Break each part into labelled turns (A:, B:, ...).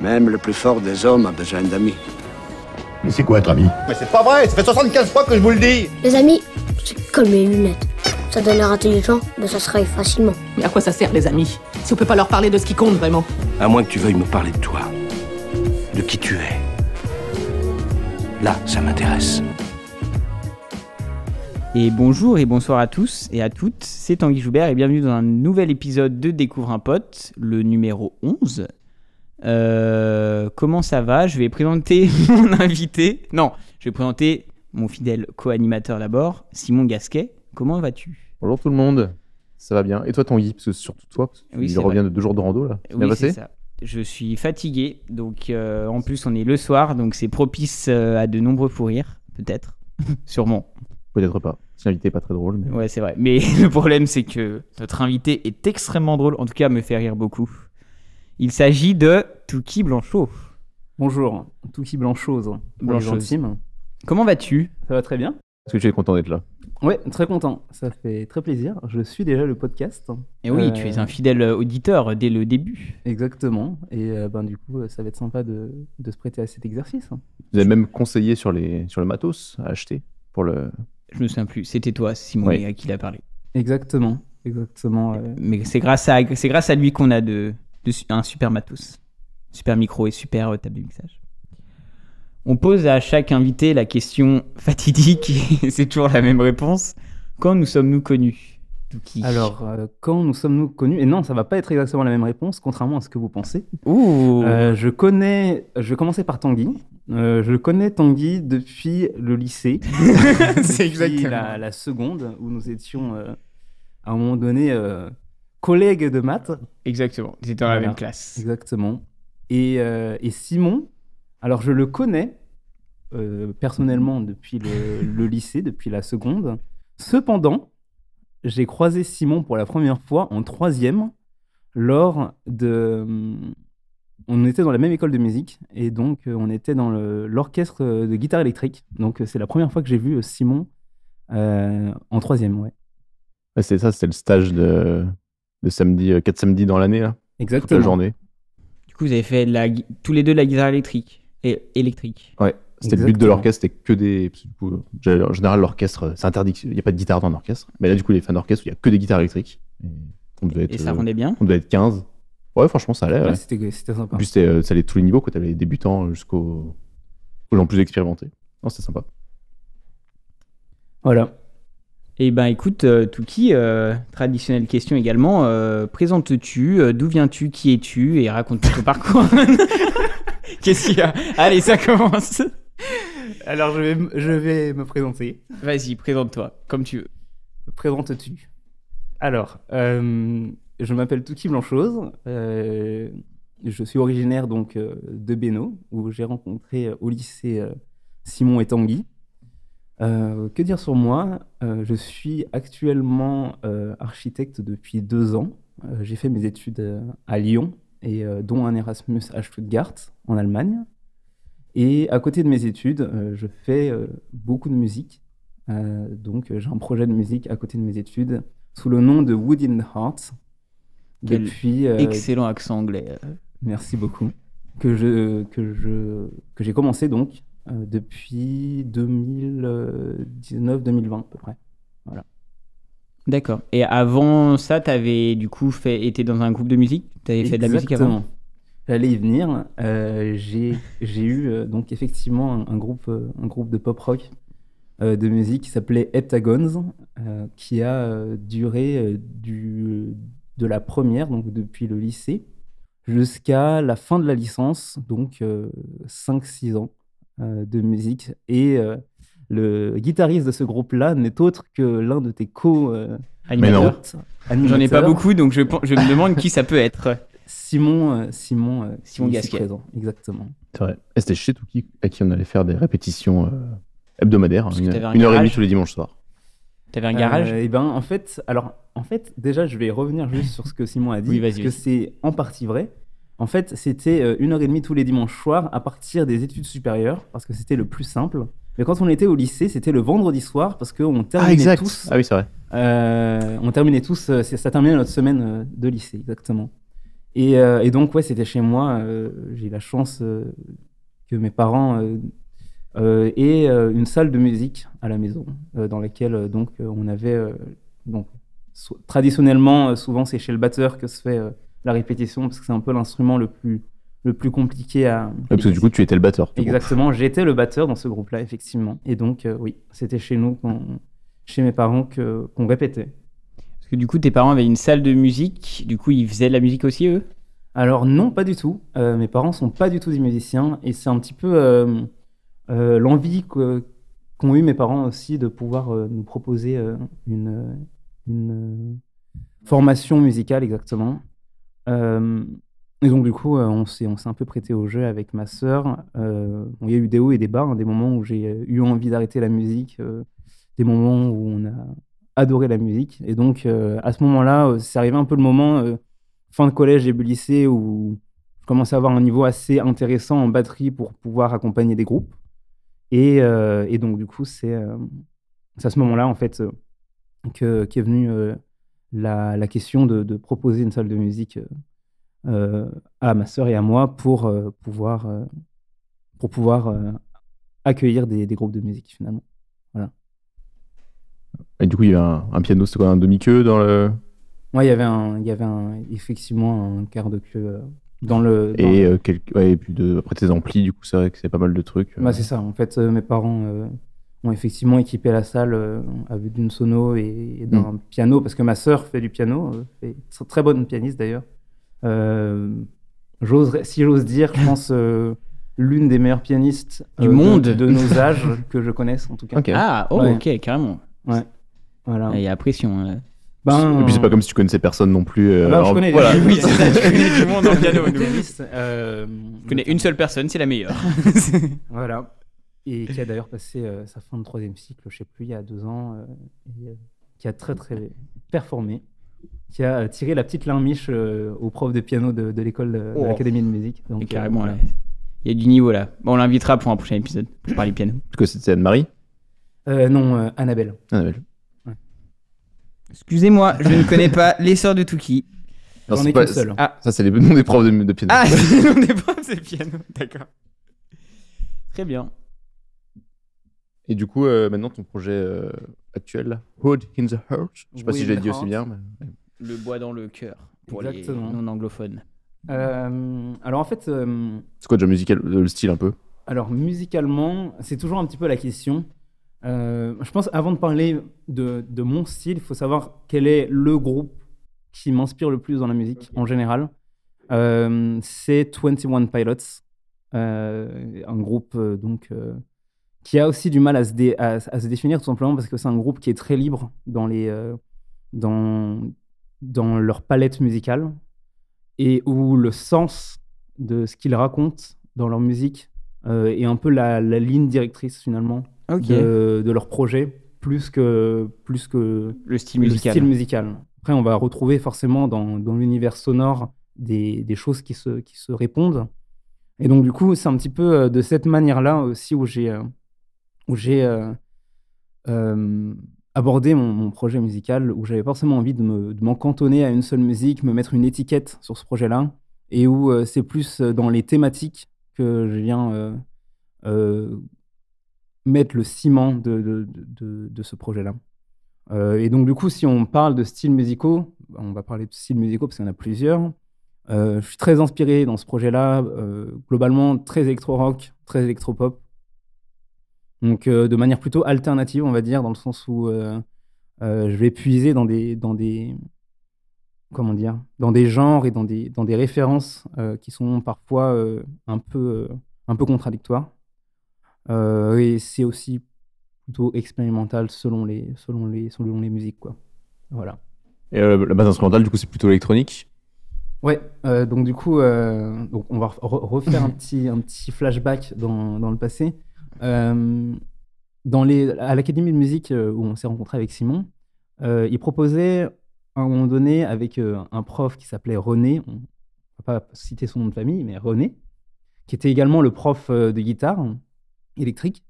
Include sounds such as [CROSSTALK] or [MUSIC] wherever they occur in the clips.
A: Même le plus fort des hommes a besoin d'amis.
B: Mais c'est quoi être ami
C: Mais c'est pas vrai, ça fait 75 fois que je vous le dis
D: Les amis, c'est comme les lunettes. Ça donne l'air intelligent, mais ça se raye facilement.
E: Mais à quoi ça sert, les amis Si on peut pas leur parler de ce qui compte vraiment
A: À moins que tu veuilles me parler de toi. De qui tu es. Là, ça m'intéresse.
F: Et bonjour et bonsoir à tous et à toutes, c'est Tanguy Joubert et bienvenue dans un nouvel épisode de Découvre un pote, le numéro 11. Euh, comment ça va? Je vais présenter [LAUGHS] mon invité. Non, je vais présenter mon fidèle co-animateur d'abord, Simon Gasquet. Comment vas-tu?
G: Bonjour tout le monde, ça va bien. Et toi Tanguy, parce que surtout toi, parce que
F: Oui,
G: il revient
F: vrai.
G: de deux jours de rando là.
F: Oui, c'est ça. Je suis fatigué, donc euh, en plus on est le soir, donc c'est propice euh, à de nombreux fous rires, peut-être, [LAUGHS] sûrement.
G: Peut-être pas. L'invité est pas très drôle, mais
F: Ouais, c'est vrai. Mais [LAUGHS] le problème, c'est que notre invité est extrêmement drôle, en tout cas me fait rire beaucoup. Il s'agit de Touki Blanchot.
H: Bonjour, Touki Blanchose. intimes.
F: Comment vas-tu?
H: Ça va très bien
G: est-ce que tu es content d'être là?
H: Ouais, très content. Ça fait très plaisir. Je suis déjà le podcast.
F: Et oui,
H: Euh,
F: tu es un fidèle auditeur dès le début.
H: Exactement. Et euh, ben, du coup, euh, ça va être sympa de, de se prêter à cet exercice.
G: Vous avez même conseillé sur, les, sur le matos à acheter pour le.
F: Je me souviens plus. C'était toi, Simon,
G: Oui.
F: à qui il a parlé.
H: Exactement. Exactement. euh,
F: Mais c'est grâce à, c'est grâce à lui qu'on a de, de un super matos. Super micro et super euh, table de mixage. On pose à chaque invité la question [LAUGHS] fatidique, et c'est toujours la même réponse. Quand nous sommes-nous connus
H: Alors, euh, quand nous sommes-nous connus? Et non, ça va pas être exactement la même réponse, contrairement à ce que vous pensez.
F: Ouh
H: Euh, je connais. Je vais commencer par Tanguy. Euh, je connais Tanguy depuis le lycée. [LAUGHS]
F: C'est exactement.
H: La, la seconde, où nous étions à un moment donné euh, collègues de maths.
F: Exactement, c'était dans la
H: Voilà.
F: même classe.
H: Exactement. Et, euh, et Simon, alors je le connais euh, personnellement depuis le, le lycée, depuis la seconde. Cependant, j'ai croisé Simon pour la première fois en troisième lors de... On était dans la même école de musique et donc euh, on était dans le- l'orchestre de guitare électrique. Donc euh, c'est la première fois que j'ai vu euh, Simon euh, en troisième, ouais.
G: Ouais, c'est ça, c'était le stage de, de samedi, 4 samedis dans l'année, là, toute la
H: Exactement.
G: journée.
F: Du coup, vous avez fait la, tous les deux de la guitare électrique. Et électrique.
G: Ouais. C'était le but de
H: Exactement.
G: l'orchestre, c'était que des. coup, en général, l'orchestre, c'est interdit, il n'y a pas de guitare dans l'orchestre. Mais là, du coup, les fans d'orchestre, il n'y a que des guitares électriques. Et on devait être,
F: Et ça
G: euh,
F: rendait bien.
G: on devait être 15. Ouais, franchement, ça allait.
H: Ouais,
G: ouais.
H: C'était sympa.
G: En plus, c'était, euh, ça allait tous les niveaux, quoi. T'avais les débutants jusqu'aux aux gens plus expérimentés. Non, c'était sympa.
H: Voilà.
F: Eh ben écoute, euh, Touki, euh, traditionnelle question également. euh, Présentes-tu euh, D'où viens-tu Qui es-tu Et raconte ton parcours. [LAUGHS] Qu'est-ce qu'il y a? Allez, ça commence.
H: Alors, je vais, m- je vais me présenter.
F: Vas-y, présente-toi, comme tu veux.
H: Présente-tu Alors, je m'appelle Touki Blanchose. je suis originaire donc de Bénaud, où j'ai rencontré au lycée Simon et Tanguy. Euh, que dire sur moi? Euh, Je suis actuellement euh, architecte depuis deux ans. J'ai fait mes études à Lyon, et dont un Erasmus à Stuttgart, en Allemagne. Et à côté de mes études, je fais beaucoup de musique. Donc, j'ai un projet de musique à côté de mes études sous le nom de Wood in the Heart.
F: Quel
H: Depuis,
F: Excellent accent anglais.
H: merci beaucoup. Que je que je que j'ai commencé donc depuis 2019-2020 à peu près.
F: D'accord. Et avant ça, t'avais du coup fait, été dans un groupe de musique? T'avais fait de la musique avant?
H: J'allais y venir. Euh, j'ai eu euh, donc effectivement un, un groupe euh, un groupe de pop rock euh, de musique qui s'appelait Heptagons, euh, qui a euh, duré euh, du de la première donc depuis le lycée jusqu'à la fin de la licence donc 5-6 ans euh, de musique et euh, le guitariste de ce groupe-là n'est autre que l'un de tes co euh,
G: Mais non.
F: J'en ai pas beaucoup, donc je, me demande qui ça peut être.
H: Simon, euh, Simon, euh,
F: Simon Gasquet.
H: présent, exactement.
G: C'est vrai. Et c'était chez Touki à qui on allait faire des répétitions euh, hebdomadaires, une,
F: un
G: une heure et demie tous les dimanches soirs.
F: T'avais un garage?
H: Et ben en fait, alors en fait déjà je vais revenir juste sur ce que Simon a dit
F: Oui,
H: parce que c'est en partie vrai. En fait, c'était euh, une heure et demie tous les dimanches soirs à partir des études supérieures parce que c'était le plus simple. Mais quand on était au lycée, c'était le vendredi soir parce qu'on
G: Ah,
H: terminait
G: exact.
H: tous.
G: Ah oui, c'est vrai.
H: euh, on terminait tous. euh, ça terminait notre semaine de lycée exactement. Et, euh, et donc, ouais, c'était chez moi. euh, J'ai eu la chance que mes parents aient une salle de musique à la maison, dans laquelle donc on avait donc so- traditionnellement, souvent c'est chez le batteur que se fait la répétition parce que c'est un peu l'instrument le plus le plus compliqué à.
G: Ouais, parce que du coup, tu étais le batteur.
H: Exactement, j'étais le batteur dans ce groupe-là, effectivement. Et donc, euh, oui, c'était chez nous, chez mes parents, que- qu'on répétait.
F: Parce que du coup, tes parents avaient une salle de musique. Du coup, ils faisaient de la musique aussi, eux?
H: Alors non, pas du tout. Euh, mes parents sont pas du tout des musiciens et c'est un petit peu euh, euh, l'envie que- qu'ont eu mes parents aussi de pouvoir euh, nous proposer euh, une, une euh, formation musicale exactement. Et donc du coup, euh, on s'est un peu prêté au jeu avec ma sœur. Euh, il y a eu des hauts et des bas, hein, des moments où j'ai euh, eu envie d'arrêter la musique, des moments où on a adoré la musique. Et donc à ce moment-là, c'est arrivé un peu le moment fin de collège, début lycée, où je commençais à avoir un niveau assez intéressant en batterie pour pouvoir accompagner des groupes. Et, donc, du coup, c'est à ce moment-là, en fait, euh, que, qu'est venue euh, la, la question de, de proposer une salle de musique euh, euh, à ma sœur et à moi pour euh, pouvoir, euh, pour pouvoir accueillir des, des groupes de musique, finalement.
G: Et du coup, il y avait un, un piano, c'était quoi, un demi-queue dans le.
H: Ouais, il y avait, un, il y avait un, effectivement un quart de queue dans le. dans
G: Et,
H: le-
G: quelques- ouais, et puis de... après tes amplis, du coup, c'est vrai que c'est pas mal de trucs.
H: Bah, c'est ça. En fait, mes parents ont effectivement équipé la salle euh, avec d'une sono et, et d'un piano, parce que ma sœur fait du piano, euh, fait très bonne pianiste d'ailleurs. Euh, j'oserais- si j'ose dire, je pense euh, l'une des meilleures pianistes
F: Du
H: euh, de-
F: monde.
H: de, nos âges [LAUGHS] que je connaisse en tout cas.
F: Ah, oh,
H: Ouais.
F: ok, carrément.
H: Voilà.
F: Il y a pression.
H: Ben,
G: Et puis c'est pas comme si tu connaissais personne non plus. euh,
H: Ah bah, je
G: alors,
H: connais
G: voilà.
H: des- [LAUGHS]
F: Oui, c'est ça, [LAUGHS] tu connais du monde le piano. nous.
H: euh,
F: Je connais une seule personne, c'est la meilleure.
H: Voilà. Et [LAUGHS] qui a d'ailleurs passé euh, sa fin de troisième cycle, je sais plus, il y a deux ans, euh, et, euh, qui a très très performé, qui a tiré la petite larmiche euh, au prof de piano de, de l'école de, de
F: Oh.
H: l'Académie de musique. Donc,
F: Et
H: euh,
F: carrément,
H: voilà.
F: Il y a du niveau là. Bon, on l'invitera pour un prochain épisode pour parler piano.
G: Parce que c'était Anne-Marie
H: Euh, non, euh, Annabelle.
G: Annabelle.
F: Excusez-moi, je ne connais pas les sœurs de Tuki.
G: Non,
H: J'en ai
G: pas-
H: seule.
F: Ah,
G: Ça, c'est les noms [LAUGHS] des profs de, de piano.
F: ah c'est le nom des profs, c'est piano. D'accord. Très bien.
G: Et du coup, euh, maintenant, ton projet euh, actuel, Hood in the Heart. Je sais pas si je l'ai dit aussi bien. mais-
F: Le bois dans le cœur pour
H: Exactement.
F: les non anglophones.
H: Euh, alors en fait, euh,
G: C'est quoi déjà musical, le style un peu?
H: alors musicalement, c'est toujours un petit peu la question. Euh, je pense avant de parler de, de mon style, il faut savoir quel est le groupe qui m'inspire le plus dans la musique en général. Euh, c'est 21 Pilots, euh, un groupe donc euh, qui a aussi du mal à se, dé- à, à se définir tout simplement parce que c'est un groupe qui est très libre dans les euh, dans dans leur palette musicale et où le sens de ce qu'ils racontent dans leur musique euh, est un peu la, la ligne directrice finalement de, de leur projet plus que plus que
F: Le style
H: le
F: musical.
H: style musical. Après, on va retrouver forcément dans, dans l'univers sonore des, des choses qui se, qui se répondent. Et donc, du coup, c'est un petit peu euh, de cette manière-là aussi où j'ai où j'ai euh, euh, abordé mon, projet musical, où j'avais forcément envie de me- m'en cantonner à une seule musique, me mettre une étiquette sur ce projet-là, et où euh, c'est plus dans les thématiques que je viens mettre le ciment de, ce projet-là. Et donc, du coup, si on parle de styles musicaux, on va parler de styles musicaux parce qu'il y en a plusieurs. Je suis très inspiré dans ce projet-là, globalement très électro-rock, très électro-pop. Donc, euh, de manière plutôt alternative, on va dire, dans le sens où euh, euh, je vais puiser dans des, dans des, comment dire, dans des genres et dans des, dans des références euh, qui sont parfois euh, un peu, euh, un peu contradictoires. Et c'est aussi plutôt expérimental selon les, selon les, selon les musiques, quoi. Voilà.
G: Et la base instrumentale, du coup, c'est plutôt électronique?
H: Ouais, donc du coup, donc on va re- refaire un petit, un petit flashback dans, dans le passé. Euh, dans les, à l'Académie de musique euh, où on s'est rencontré avec Simon, euh, il proposait à un moment donné avec un prof qui s'appelait René, on va pas citer son nom de famille, mais René, qui était également le prof de guitare électrique.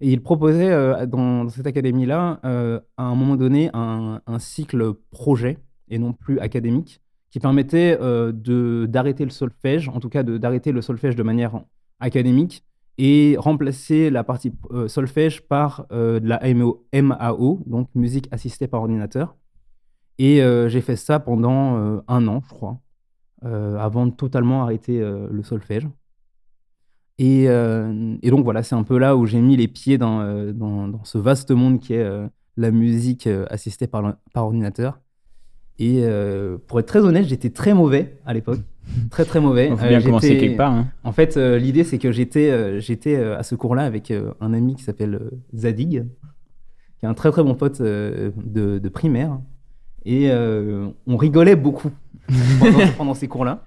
H: Et il proposait dans, cette académie-là, à un moment donné, un, cycle projet et non plus académique qui permettait euh, d'arrêter le solfège, en tout cas d'arrêter le solfège de manière académique et remplacer la partie euh, solfège par euh, de la MAO, MAO, donc musique assistée par ordinateur. Et euh, j'ai fait ça pendant euh, un an, je crois, avant de totalement arrêter le solfège. Et, donc voilà, c'est un peu là où j'ai mis les pieds dans, dans, dans ce vaste monde qui est la musique assistée par, par ordinateur. Et euh, pour être très honnête, j'étais très mauvais à l'époque. [LAUGHS] Très très mauvais.
F: Faut
H: Euh,
F: bien commencer
H: j'étais-
F: quelque part. hein.
H: En fait, euh, l'idée c'est que j'étais euh, j'étais euh, à ce cours-là avec euh, un ami qui s'appelle euh, Zadig, qui est un très très bon pote euh, de, de primaire. Et euh, on rigolait beaucoup [LAUGHS] pendant, pendant ces cours-là.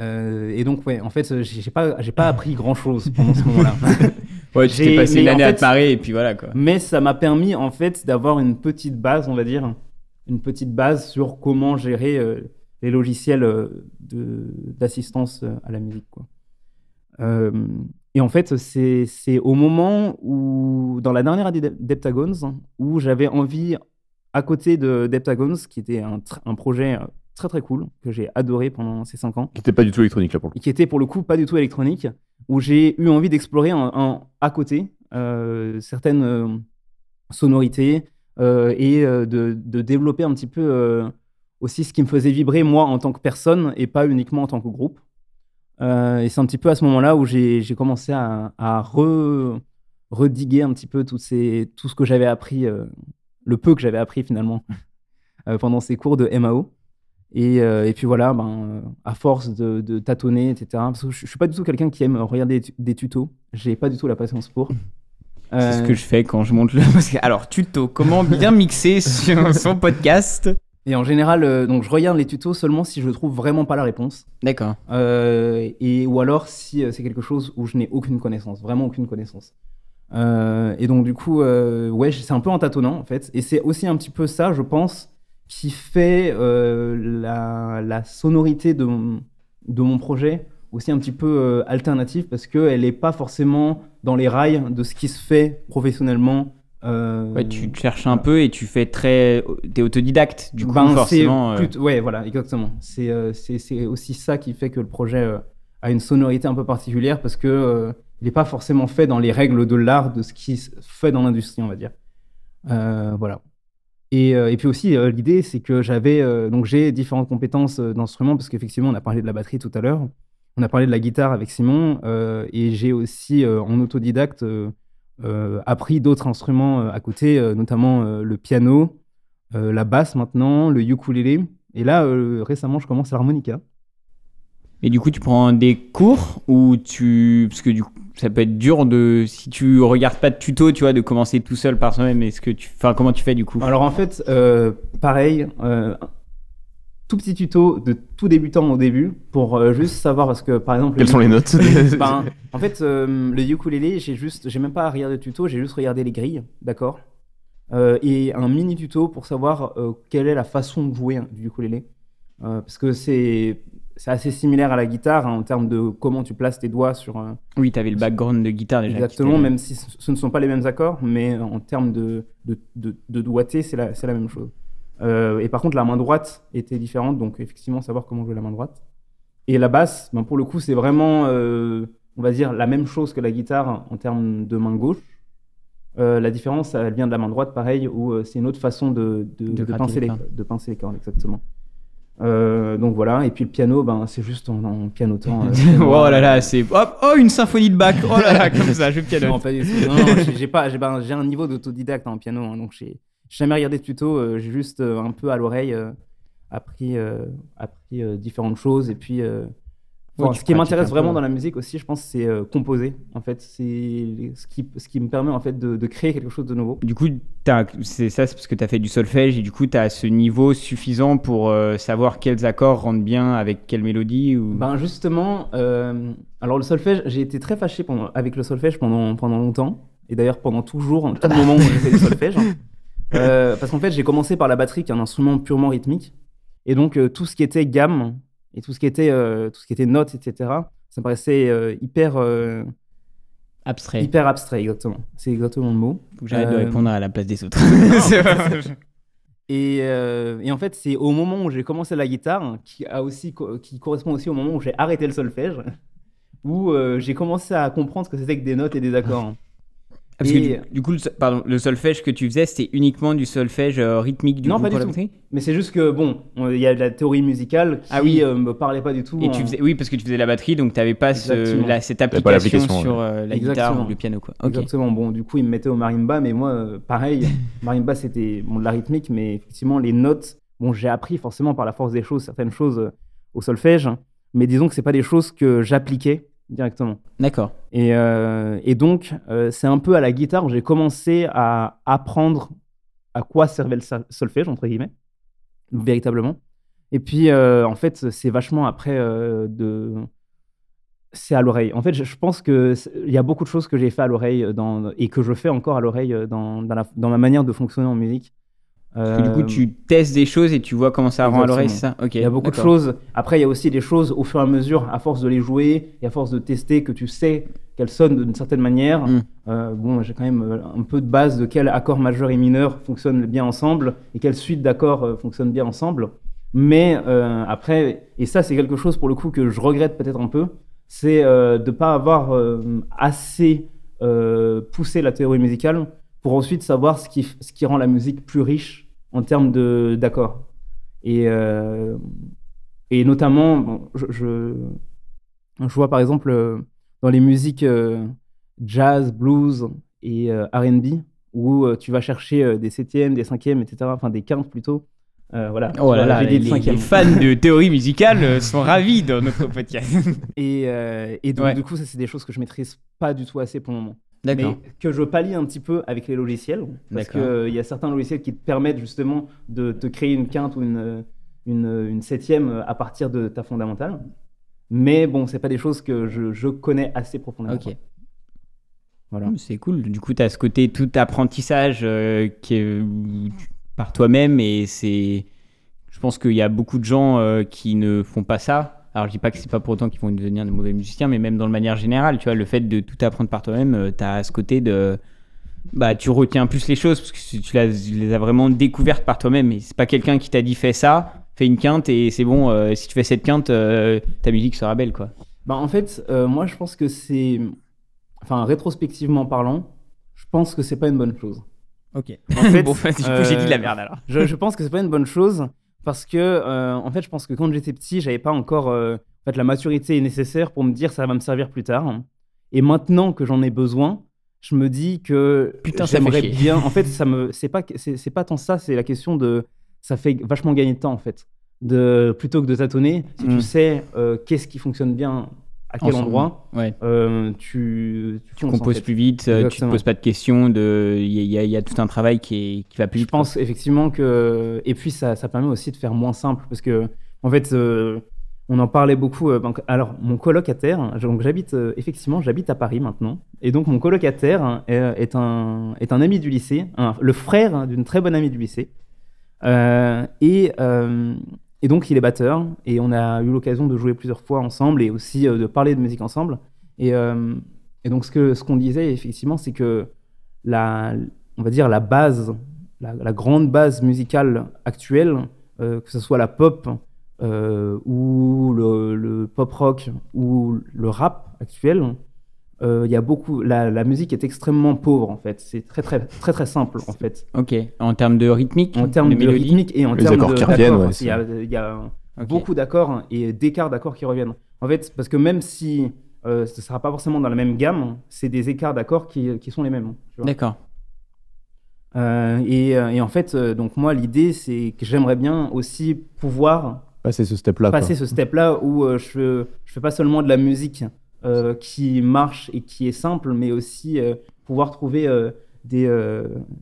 H: Euh, et donc, ouais, en fait, j'ai pas, j'ai pas appris grand-chose pendant ce moment-là. [LAUGHS]
F: Ouais, tu t'es passé une
H: en
F: année à te marrer et puis voilà quoi.
H: Mais ça m'a permis, en fait, d'avoir une petite base, on va dire, une petite base sur comment gérer euh, les logiciels euh, d'assistance euh, à la musique. Quoi. Et en fait, c'est au moment où, dans la dernière année d'Hep- d'Heptagons, où j'avais envie, à côté de d'Heptagons, qui était un, un projet très très cool, que j'ai adoré pendant ces cinq ans,
G: Qui n'était pas du tout électronique là pour le coup.
H: qui était pour le coup pas du tout électronique, où j'ai eu envie d'explorer en- à côté euh, certaines euh, sonorités et euh, de, développer un petit peu euh, aussi ce qui me faisait vibrer moi en tant que personne et pas uniquement en tant que groupe. Euh, et c'est un petit peu à ce moment-là où j'ai commencé à, à re- rediguer un petit peu tout ce que j'avais appris, euh, le peu que j'avais appris finalement [LAUGHS] euh, pendant ces cours de MAO. Et, euh, et puis voilà, ben, euh, à force de, tâtonner, etc. Je, je suis pas du tout quelqu'un qui aime regarder des, des tutos. J'ai pas du tout la patience pour.
F: C'est ce
H: Euh,
F: que je fais quand je monte le. [LAUGHS] Alors, tuto, comment bien mixer [LAUGHS] sur son podcast
H: Et en général, euh, donc je regarde les tutos seulement si je trouve vraiment pas la réponse.
F: D'accord.
H: Euh, et, ou alors si euh, c'est quelque chose où je n'ai aucune connaissance, vraiment aucune connaissance. Et donc du coup, ouais, c'est un peu en tâtonnant en fait. Et c'est aussi un petit peu ça, je pense, qui fait la, la sonorité de mon, de mon projet aussi un petit peu euh, alternative parce qu'elle n'est pas forcément dans les rails de ce qui se fait professionnellement. euh,
F: Ouais, tu cherches un peu et tu fais très. T'es autodidacte, du coup,
H: ben,
F: forcément. euh,
H: Ouais, voilà, exactement. C'est euh, aussi ça qui fait que le projet euh, a une sonorité un peu particulière parce que il n'est pas forcément fait dans les règles de l'art de ce qui se fait dans l'industrie, on va dire. Voilà. Et, et puis aussi, l'idée, c'est que j'avais. donc, j'ai différentes compétences d'instruments parce qu'effectivement, on a parlé de la batterie tout à l'heure. On a parlé de la guitare avec Simon. euh, et j'ai aussi, euh, en autodidacte, euh, appris d'autres instruments à côté, notamment le piano, la basse maintenant, le ukulélé. Et là, récemment, je commence l'harmonica.
F: Et du coup, tu prends des cours ou tu. Parce que du coup, ça peut être dur de. Si tu regardes pas de tuto, tu vois, de commencer tout seul par soi-même. Est-ce que tu. Enfin, comment tu fais du coup?
H: Alors en fait, euh, pareil, euh, tout petit tuto de tout débutant au début pour euh, juste savoir parce que par exemple.
G: Quelles sont les notes [LAUGHS]
H: Ben, en fait, euh, le ukulélé, j'ai juste, j'ai même pas regardé de tuto, j'ai juste regardé les grilles, d'accord, Euh, et un mini tuto pour savoir euh, quelle est la façon de jouer hein, du ukulélé, Euh, parce que c'est c'est assez similaire à la guitare hein, en termes de comment tu places tes doigts sur. un-
F: Oui, t'avais le background de guitare déjà.
H: Exactement, même si ce ce ne sont pas les mêmes accords, mais en termes de, de, de, de doigté, c'est la, c'est la même chose. Euh, et par contre, la main droite était différente, donc effectivement, savoir comment jouer la main droite. Et la basse, ben, pour le coup, c'est vraiment, euh, on va dire, la même chose que la guitare en termes de main gauche. Euh, la différence, elle vient de la main droite, pareil, où euh, c'est une autre façon de, de,
F: De
H: de
F: gratter
H: pincer
F: les cordes.
H: de pincer les cordes, exactement. Euh, donc voilà, et puis le piano, ben, c'est juste en, en pianotant. [LAUGHS]
F: oh là là, c'est. Hop, oh, une symphonie de Bach. Oh là là, [LAUGHS] comme ça, je piano.
H: non, pas du tout. Non, j'ai- pas, j'ai ben, j'ai un niveau d'autodidacte en piano, hein, donc j'ai j'ai jamais regardé de tuto. euh, j'ai juste euh, un peu à l'oreille euh, appris, appris différentes choses. Et puis, enfin, ce qui m'intéresse vraiment dans la musique aussi, je pense, c'est composer. En fait, c'est ce qui, ce qui me permet en fait de, de créer quelque chose de nouveau.
F: Du coup, c'est ça, c'est parce que tu as fait du solfège et du coup, tu as ce niveau suffisant pour euh, savoir quels accords rentrent bien avec quelle mélodie ou...
H: Ben justement, euh, alors le solfège, j'ai été très fâché pendant, avec le solfège pendant, pendant longtemps, et d'ailleurs pendant toujours, en tout moment où j'ai fait du solfège. hein. [LAUGHS] Euh, parce qu'en fait, j'ai commencé par la batterie, qui est un instrument purement rythmique, et donc euh, tout ce qui était gamme et tout ce qui était, euh, tout ce qui était notes, etc., ça me paraissait euh, hyper,
F: Abstrait.
H: hyper abstrait, exactement. C'est exactement le mot.
F: Faut que j'arrête de répondre à la place des autres. [LAUGHS]
H: Non. [LAUGHS] Et, et en fait, c'est au moment où j'ai commencé la guitare, qui, a aussi, qui correspond aussi au moment où j'ai arrêté le solfège, où j'ai commencé à comprendre ce que c'était que des notes et des accords.
F: Parce
H: Et-
F: que du, du coup, le, pardon, le solfège que tu faisais, c'était uniquement du solfège euh, rythmique du
H: Non,
F: coup,
H: pas
F: pour
H: du
F: la
H: tout.
F: batterie?
H: Mais c'est juste que, bon, on- il y a de la théorie musicale qui
F: Ah oui.
H: euh, me parlait pas du tout.
F: Et
H: en-
F: tu faisais, oui, parce que tu faisais la batterie, donc tu n'avais pas ce, la- cette
G: pas
F: application sur euh, la guitare
H: Exactement.
F: ou le piano. Quoi. Ok.
H: Exactement. Bon, du coup, il me mettait au marimba, mais moi, euh, pareil, [LAUGHS] marimba, c'était bon, de la rythmique, mais effectivement, les notes, bon, j'ai appris forcément par la force des choses certaines choses au solfège, mais disons que c'est pas des choses que j'appliquais directement.
F: D'accord.
H: Et, euh, et donc, euh, c'est un peu à la guitare où j'ai commencé à apprendre à quoi servait le sol- solfège, entre guillemets, véritablement. Et puis, euh, en fait, c'est vachement après de. C'est à l'oreille. En fait, je, je pense que c'est- il y a beaucoup de choses que j'ai fait à l'oreille dans, et que je fais encore à l'oreille dans, dans, la- dans ma manière de fonctionner en musique.
F: Parce que du coup,
H: Euh,
F: tu testes des choses et tu vois comment ça rend à l'oreille, c'est ça Ok.
H: il y a beaucoup de choses. Après, il y a aussi des choses au fur et à mesure, à force de les jouer et à force de tester, que tu sais qu'elles sonnent d'une certaine manière.
F: Mm.
H: Euh, bon, j'ai quand même euh, un peu de base de quel accord majeur et mineur fonctionnent bien ensemble et quelle suite d'accords euh, fonctionnent bien ensemble. Mais euh, après, et ça, c'est quelque chose pour le coup que je regrette peut-être un peu, c'est euh, de ne pas avoir euh, assez euh, poussé la théorie musicale pour ensuite savoir ce qui, ce qui rend la musique plus riche en termes d'accords. Et, euh, et notamment, bon, je, je, je vois par exemple euh, dans les musiques euh, jazz, blues et euh, RB, où tu vas chercher des septièmes, des cinquièmes, etc., enfin des quintes plutôt. Voilà,
F: Oh là là, les, fans de théorie musicale sont ravis dans notre podcast. [LAUGHS]
H: Et, et donc,
F: Ouais.
H: du coup, ça, c'est des choses que je maîtrise pas du tout assez pour le moment.
F: D'accord.
H: Mais que je pallie un petit peu avec les logiciels. Parce qu'il y a certains logiciels qui te permettent justement de te créer une quinte ou une, une, une septième à partir de ta fondamentale. Mais bon, c'est pas des choses que je, je connais assez profondément.
F: Ok.
H: Voilà.
F: C'est cool. Du coup, tu as ce côté tout apprentissage euh, qui est par toi-même et c'est. Je pense qu'il y a beaucoup de gens euh, qui ne font pas ça. Alors, je dis pas que c'est pas pour autant qu'ils vont devenir de mauvais musiciens, mais même dans le manière générale, tu vois, le fait de tout apprendre par toi-même, tu as ce côté de. Bah, tu retiens plus les choses parce que tu tu l'as- tu les as vraiment découvertes par toi-même. Et c'est pas quelqu'un qui t'a dit fais ça, fais une quinte et c'est bon. euh, si tu fais cette quinte, euh, ta musique sera belle, quoi.
H: Bah, en fait, euh, moi, je pense que c'est. Enfin, rétrospectivement parlant, je pense que c'est pas une bonne chose.
F: Ok.
H: En [LAUGHS] fait,
F: bon, du coup, j'ai dit de la
H: euh,
F: merde alors.
H: je, je pense que c'est pas une bonne chose parce que euh, en fait je pense que quand j'étais petit j'avais pas encore euh, en fait la maturité nécessaire pour me dire ça va me servir plus tard. Et maintenant que j'en ai besoin je me dis que
F: Putain,
H: j'aimerais bien en fait [LAUGHS] ça me c'est pas c'est c'est pas tant ça c'est la question de ça fait vachement gagner de temps en fait. De plutôt que de tâtonner si
F: Mm.
H: tu sais euh, qu'est-ce qui fonctionne bien à quel
F: Ensemble.
H: endroit
F: Ouais.
H: euh, tu
F: Tu
H: en
F: composes
H: fait.
F: plus vite, euh, tu te
H: Exactement.
F: poses pas de questions, de... il y, a- il y y a tout un travail qui, est... qui va plus
H: Je
F: vite. quoi.
H: pense effectivement que. Et puis, ça, ça permet aussi de faire moins simple parce que, en fait, euh, on en parlait beaucoup. euh, donc, alors, mon colocataire, donc j'habite, effectivement, j'habite à Paris maintenant. Et donc, mon colocataire est, est un, est un ami du lycée, un- le frère d'une très bonne amie du lycée. Et, et donc, il est batteur. Et on a eu l'occasion de jouer plusieurs fois ensemble et aussi euh, de parler de musique ensemble. Et, euh, et donc, ce que ce qu'on disait, effectivement, c'est que la, on va dire la base, la, grande base musicale actuelle, euh, que ce soit la pop ou le pop rock ou le rap actuel, euh, il y a beaucoup, la, la musique est extrêmement pauvre en fait. C'est très très très très simple en fait.
F: Ok. En termes de rythmique,
H: En termes de,
F: mélodie
H: rythmique et en termes
G: accords
H: de-
G: qui reviennent,
H: d'accords
G: ouais,
H: aussi. il y a, il y a beaucoup d'accords et d'écarts d'accords qui reviennent. En fait, parce que même si euh, ce ne sera pas forcément dans la même gamme, c'est des écarts d'accords qui, qui sont les mêmes. vois.
F: D'accord.
H: Euh, et, euh, et en fait, donc moi, l'idée, c'est que j'aimerais bien aussi pouvoir
G: Passer ce step-là. quoi.
H: passer ce step-là où euh, je je fais pas seulement de la musique euh, qui marche et qui est simple, mais aussi euh, pouvoir trouver euh, des,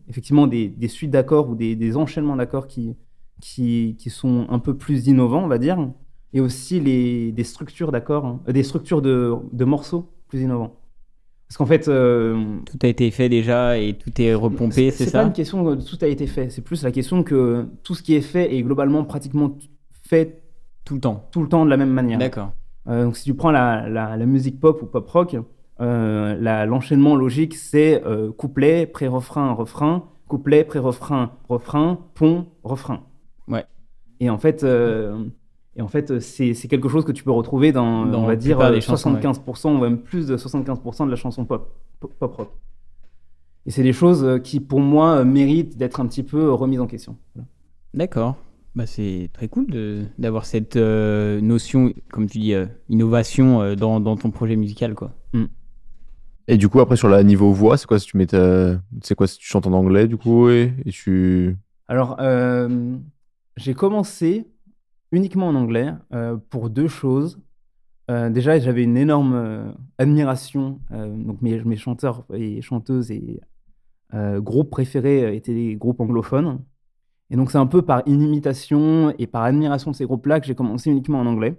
H: effectivement des, des suites d'accords ou des, des enchaînements d'accords qui, qui, qui sont un peu plus innovants, on va dire, et aussi les, des structures d'accords, hein, des structures de, de morceaux plus innovants. Parce qu'en fait, euh,
F: Tout a été fait déjà et tout est repompé, c'est
H: c'est pas
F: ça
H: une question de tout a été fait, c'est plus la question que tout ce qui est fait est globalement pratiquement fait
F: Tout le temps.
H: tout le temps de la même manière.
F: D'accord.
H: Euh, donc si tu prends la, la- la musique pop ou pop rock, euh, l'enchaînement logique c'est euh, couplet, pré-refrain, refrain, couplet, pré-refrain, refrain, pont, refrain.
F: Ouais.
H: Et en fait, et en fait c'est quelque chose que tu peux retrouver dans,
F: Dans
H: on va dire,
F: plupart des
H: euh,
F: chansons, ouais.
H: 75%, ou même plus de 75% de la chanson pop, pop, pop rock. Et c'est des choses qui, pour moi, méritent d'être un petit peu remises en question. Voilà.
F: D'accord. Bah, c'est très cool de- d'avoir cette euh, notion, comme tu dis, euh, innovation euh, dans, dans ton projet musical, quoi.
G: Et du coup, après, sur la niveau voix, c'est quoi si tu mets ta- C'est quoi si tu chantes en anglais, du coup, et, et tu.
H: Alors, euh, j'ai commencé uniquement en anglais euh, pour deux choses. Euh, déjà, j'avais une énorme euh, admiration. euh, donc, mes, mes chanteurs et chanteuses et euh, groupes préférés étaient les groupes anglophones. Et donc, c'est un peu par imitation et par admiration de ces groupes-là que j'ai commencé uniquement en anglais.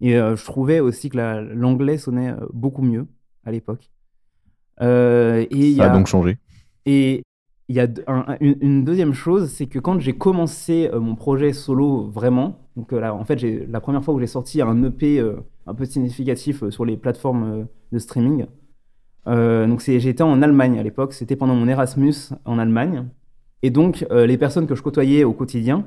H: Et euh, je trouvais aussi que la- l'anglais sonnait euh, beaucoup mieux à l'époque. Euh, et
G: Ça a
H: a-
G: donc changé.
H: et il y a un- une, une deuxième chose, c'est que quand j'ai commencé euh, mon projet solo vraiment, donc là, en fait, la première fois où j'ai sorti un EP un peu significatif sur les plateformes de streaming, donc j'étais en Allemagne à l'époque, c'était pendant mon Erasmus en Allemagne, et donc euh, les personnes que je côtoyais au quotidien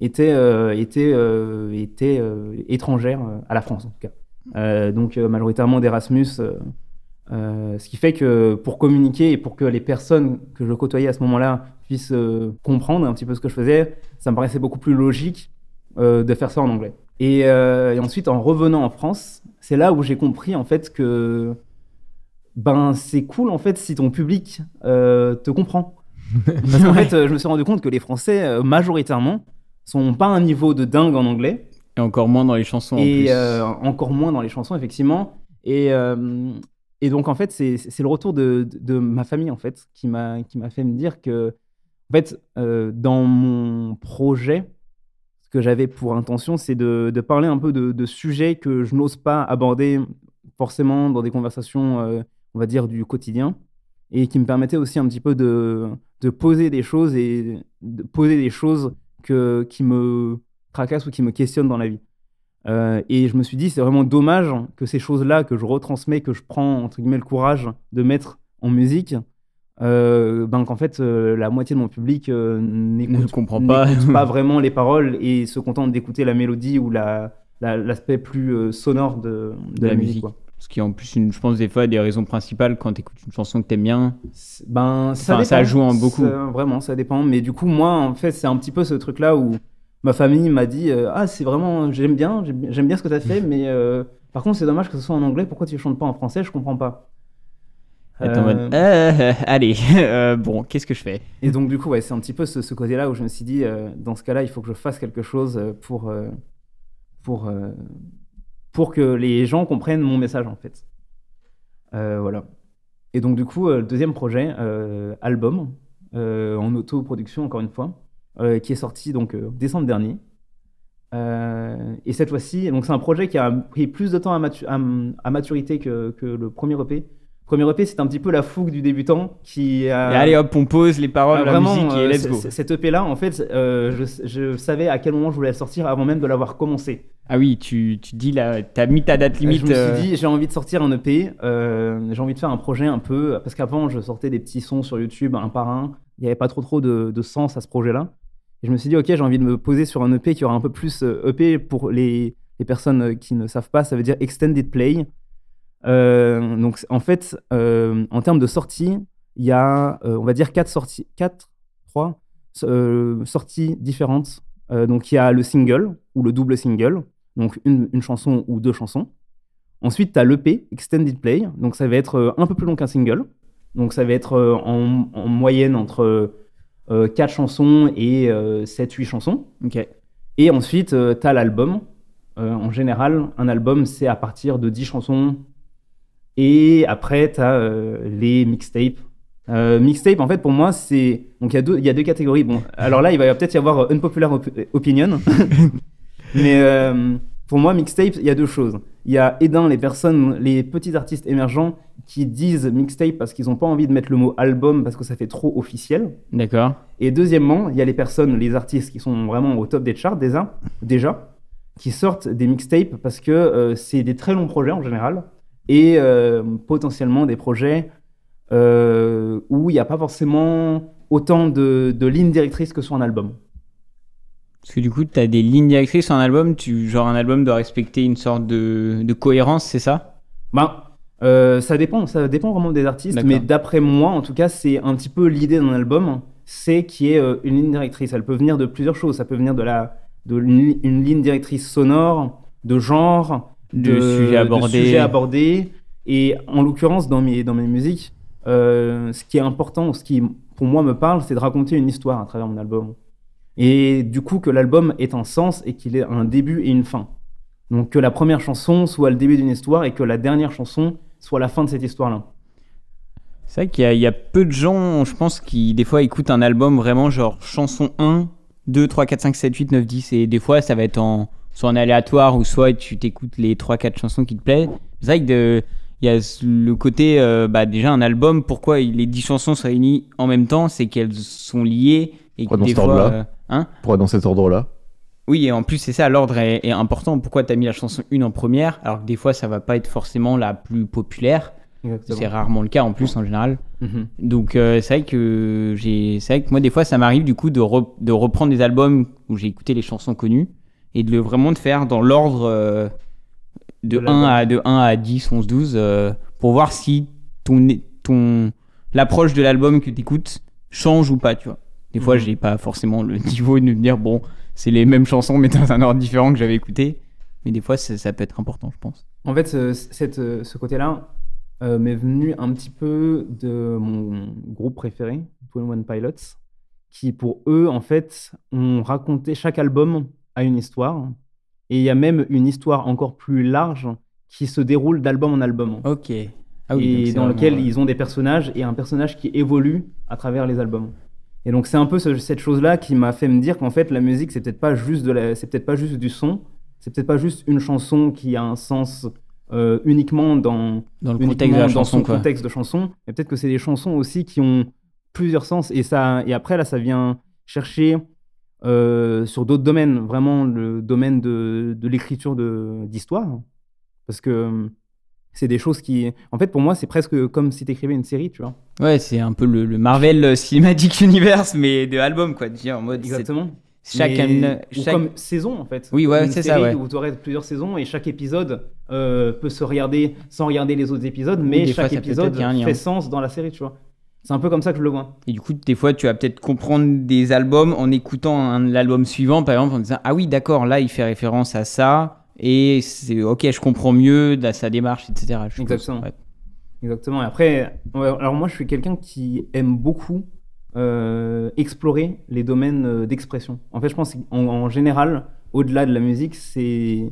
H: étaient, euh, étaient, euh, étaient étrangères à la France en tout cas. Donc majoritairement d'Erasmus. ce qui fait que pour communiquer et pour que les personnes que je côtoyais à ce moment-là puissent comprendre un petit peu ce que je faisais, ça me paraissait beaucoup plus logique de faire ça en anglais. Et, et ensuite, en revenant en France, c'est là où j'ai compris en fait que ben c'est cool en fait si ton public te comprend. Parce qu'en fait, euh, je me suis rendu compte que les Français euh, majoritairement sont pas à un niveau de dingue en anglais
F: Et encore moins dans les chansons. en
H: et
F: plus.
H: euh, encore moins dans les chansons effectivement et euh, et donc en fait c'est le retour de, de, de ma famille en fait qui m'a fait me dire que en fait euh, dans mon projet ce que j'avais pour intention c'est de, de parler un peu de, de sujets que je n'ose pas aborder forcément dans des conversations on va dire du quotidien et qui me permettait aussi un petit peu de, de poser des choses et de poser des choses que, qui me tracassent ou qui me questionnent dans la vie. Euh, et je me suis dit, c'est vraiment dommage que ces choses-là que je retransmets, que je prends entre guillemets le courage de mettre en musique, euh, ben qu'en fait euh, la moitié de mon public n'écoute
F: Ne comprend pas. [LAUGHS]
H: vraiment les paroles et se contente d'écouter la mélodie ou la la- l'aspect plus sonore de, de la, musique. quoi.
F: Ce qui est en plus, une, je pense, des fois, des raisons principales quand tu écoutes une chanson que t'aimes bien.
H: Ben, ça,
F: Enfin, ça
H: dépend.
F: joue en beaucoup.
H: Ça- vraiment, ça dépend. Mais du coup, moi, en fait, c'est un petit peu ce truc-là où ma famille m'a dit euh, Ah, c'est vraiment, j'aime bien, j'aime bien ce que tu as fait, [LAUGHS] mais euh, par contre, c'est dommage que ce soit en anglais. Pourquoi tu chantes pas en français? Je comprends pas.
F: En
H: Euh,
F: mode, euh, allez, [LAUGHS] euh, bon, qu'est-ce que je fais?
H: Et donc, du coup, ouais, c'est un petit peu ce, ce côté-là où je me suis dit Dans ce cas-là, il faut que je fasse quelque chose pour, pour, pour que les gens comprennent mon message, en fait. Euh, voilà. Et donc, du coup, euh, le deuxième projet, euh, album, en autoproduction, encore une fois, qui est sorti donc décembre dernier. Et cette fois-ci, donc c'est un projet qui a pris plus de temps à maturité que, que le premier EP. Le premier EP, c'est un petit peu la fougue du débutant qui a.
F: Et Allez hop, on pose les paroles,
H: Ah,
F: la
H: vraiment,
F: musique et
H: euh,
F: let's go.
H: Cet EP là, en fait, euh, je, je savais à quel moment je voulais le sortir avant même de l'avoir commencé.
F: Ah oui, tu, tu dis là, t'as mis ta date limite.
H: je me
F: euh,
H: suis dit, j'ai envie de sortir un EP, euh, j'ai envie de faire un projet un peu. Parce qu'avant, je sortais des petits sons sur YouTube un par un. Il n'y avait pas trop, trop de, de sens à ce projet-là. Et je me suis dit, ok, j'ai envie de me poser sur un EP qui aura un peu plus. euh, EP pour les, les personnes euh, qui ne savent pas, ça veut dire Extended Play. Euh, donc, en fait, euh, en termes de sortie, il y a, euh, on va dire, quatre sorties, quatre, trois euh, sorties différentes. Euh, donc, il y a le single ou le double single, donc une, une chanson ou deux chansons. Ensuite, tu as l'EP, Extended Play, donc ça va être euh, un peu plus long qu'un single. Donc, ça va être euh, en, en moyenne entre euh, 4 chansons et 7-8 chansons. Et ensuite, tu as l'album. Euh, en général, un album, c'est à partir de 10 chansons. Et après, tu as les mixtapes. Euh, mixtape, en fait, pour moi, c'est. Donc, il y, a deux- il y a deux catégories. Bon, alors là, il va peut-être y avoir euh, unpopular op- opinion. [LAUGHS] Mais euh, pour moi, mixtape, il y a deux choses. Il y a, et d'un, les personnes, les petits artistes émergents qui disent mixtape parce qu'ils n'ont pas envie de mettre le mot album parce que ça fait trop officiel.
F: D'accord.
H: Et deuxièmement, il y a les personnes, les artistes qui sont vraiment au top des charts déjà, déjà qui sortent des mixtapes parce que euh, c'est des très longs projets en général et euh, potentiellement des projets euh, où il n'y a pas forcément autant de, de lignes directrices que sur un album.
F: Parce que du coup, tu as des lignes directrices sur un album, tu, genre un album doit respecter une sorte de, de cohérence, c'est ça?
H: Ben, euh, ça dépend, ça dépend vraiment des artistes, mais d'après moi, en tout cas, c'est un petit peu l'idée d'un album, c'est qu'il y ait euh, une ligne directrice. Elle peut venir de plusieurs choses. Ça peut venir de la de une, une ligne directrice sonore, de genre,
F: De sujets abordés.
H: sujets abordés. Et en l'occurrence, dans mes dans mes musiques, euh, ce qui est important, ce qui pour moi me parle, c'est de raconter une histoire à travers mon album. Et du coup, que l'album ait un sens et qu'il ait un début et une fin. Donc que la première chanson soit le début d'une histoire et que la dernière chanson soit la fin de cette histoire-là.
F: C'est vrai qu'il y, y a peu de gens, je pense, qui des fois écoutent un album vraiment genre chanson 1, 2, 3, 4, 5, 7, 8, 9, 10. Et des fois, ça va être en, soit en aléatoire ou soit tu t'écoutes les 3, 4 chansons qui te plaisent. C'est vrai que de- il y a le côté, euh, bah, déjà un album, pourquoi les 10 chansons se réunissent en même temps, c'est qu'elles sont liées. Et que
G: Pourquoi dans
F: des
G: cet
F: fois,
G: ordre-là
F: euh, hein
G: Pour être dans cet ordre-là.
F: Oui, et en plus, c'est ça, l'ordre est, est important. Pourquoi tu as mis la chanson 1 en première, alors que des fois, ça va pas être forcément la plus populaire? C'est rarement le cas en plus, en général.
H: Mhm.
F: Donc, euh, c'est vrai que j'ai, c'est vrai que moi, des fois, ça m'arrive du coup de, re- de reprendre des albums où j'ai écouté les chansons connues et de le vraiment de faire dans l'ordre euh, de,
H: De
F: 1
H: l'album.
F: à, de 1 à 10, 11, 12 euh, pour voir si ton, ton, l'approche de l'album que tu écoutes change ou pas, tu vois. Des fois,
H: Mhm.
F: j'ai pas forcément le [LAUGHS] niveau de me dire, bon, c'est les mêmes chansons, mais dans un ordre différent que j'avais écouté. Mais des fois, ça, ça peut être important, je pense.
H: En fait, ce, cette, ce côté-là euh, m'est venu un petit peu de mon groupe préféré, 21 Pilots, qui pour eux, en fait, ont raconté chaque album une histoire. Et il y a même une histoire encore plus large qui se déroule d'album en album.
F: Ok. Ah oui,
H: et dans lequel
F: euh,
H: ils ont des personnages et un personnage qui évolue à travers les albums. Et donc c'est un peu ce- cette chose-là qui m'a fait me dire qu'en fait la musique c'est peut-être pas juste de la, c'est peut-être pas juste du son, c'est peut-être pas juste une chanson qui a un sens euh, uniquement dans
F: dans le
H: uniquement
F: contexte de la
H: dans
F: chanson,
H: son
F: quoi.
H: contexte de chanson, mais peut-être que c'est des chansons aussi qui ont plusieurs sens et ça et après là ça vient chercher euh, sur d'autres domaines, vraiment le domaine de, de l'écriture d'histoire, parce que euh, c'est des choses qui, en fait, pour moi, c'est presque comme si tu écrivais une série, tu vois.
F: Ouais, c'est un peu le, le Marvel euh, Cinematic [LAUGHS] Universe, mais de album, quoi. En mode,
H: Exactement.
F: chaque,
H: Mais- ou
F: chaque-
H: comme saison, en fait.
F: Oui, ouais, c'est ça, ouais.
H: Où tu aurais plusieurs saisons et chaque épisode euh, peut se regarder sans regarder les autres épisodes, mais
F: fois,
H: chaque
F: peut
H: épisode fait sens dans la série, tu vois. C'est un peu comme ça que je le vois.
F: Et du coup, des fois, tu vas peut-être comprendre des albums en écoutant l'album suivant, par exemple, en disant Ah oui, d'accord, là, il fait référence à ça, et c'est ok, je comprends mieux sa démarche, etc. Je.
H: Exactement.
F: Ouais.
H: Exactement. Et après, alors moi, je suis quelqu'un qui aime beaucoup euh, explorer les domaines euh, d'expression. En fait, je pense qu'en en général, au-delà de la musique, c'est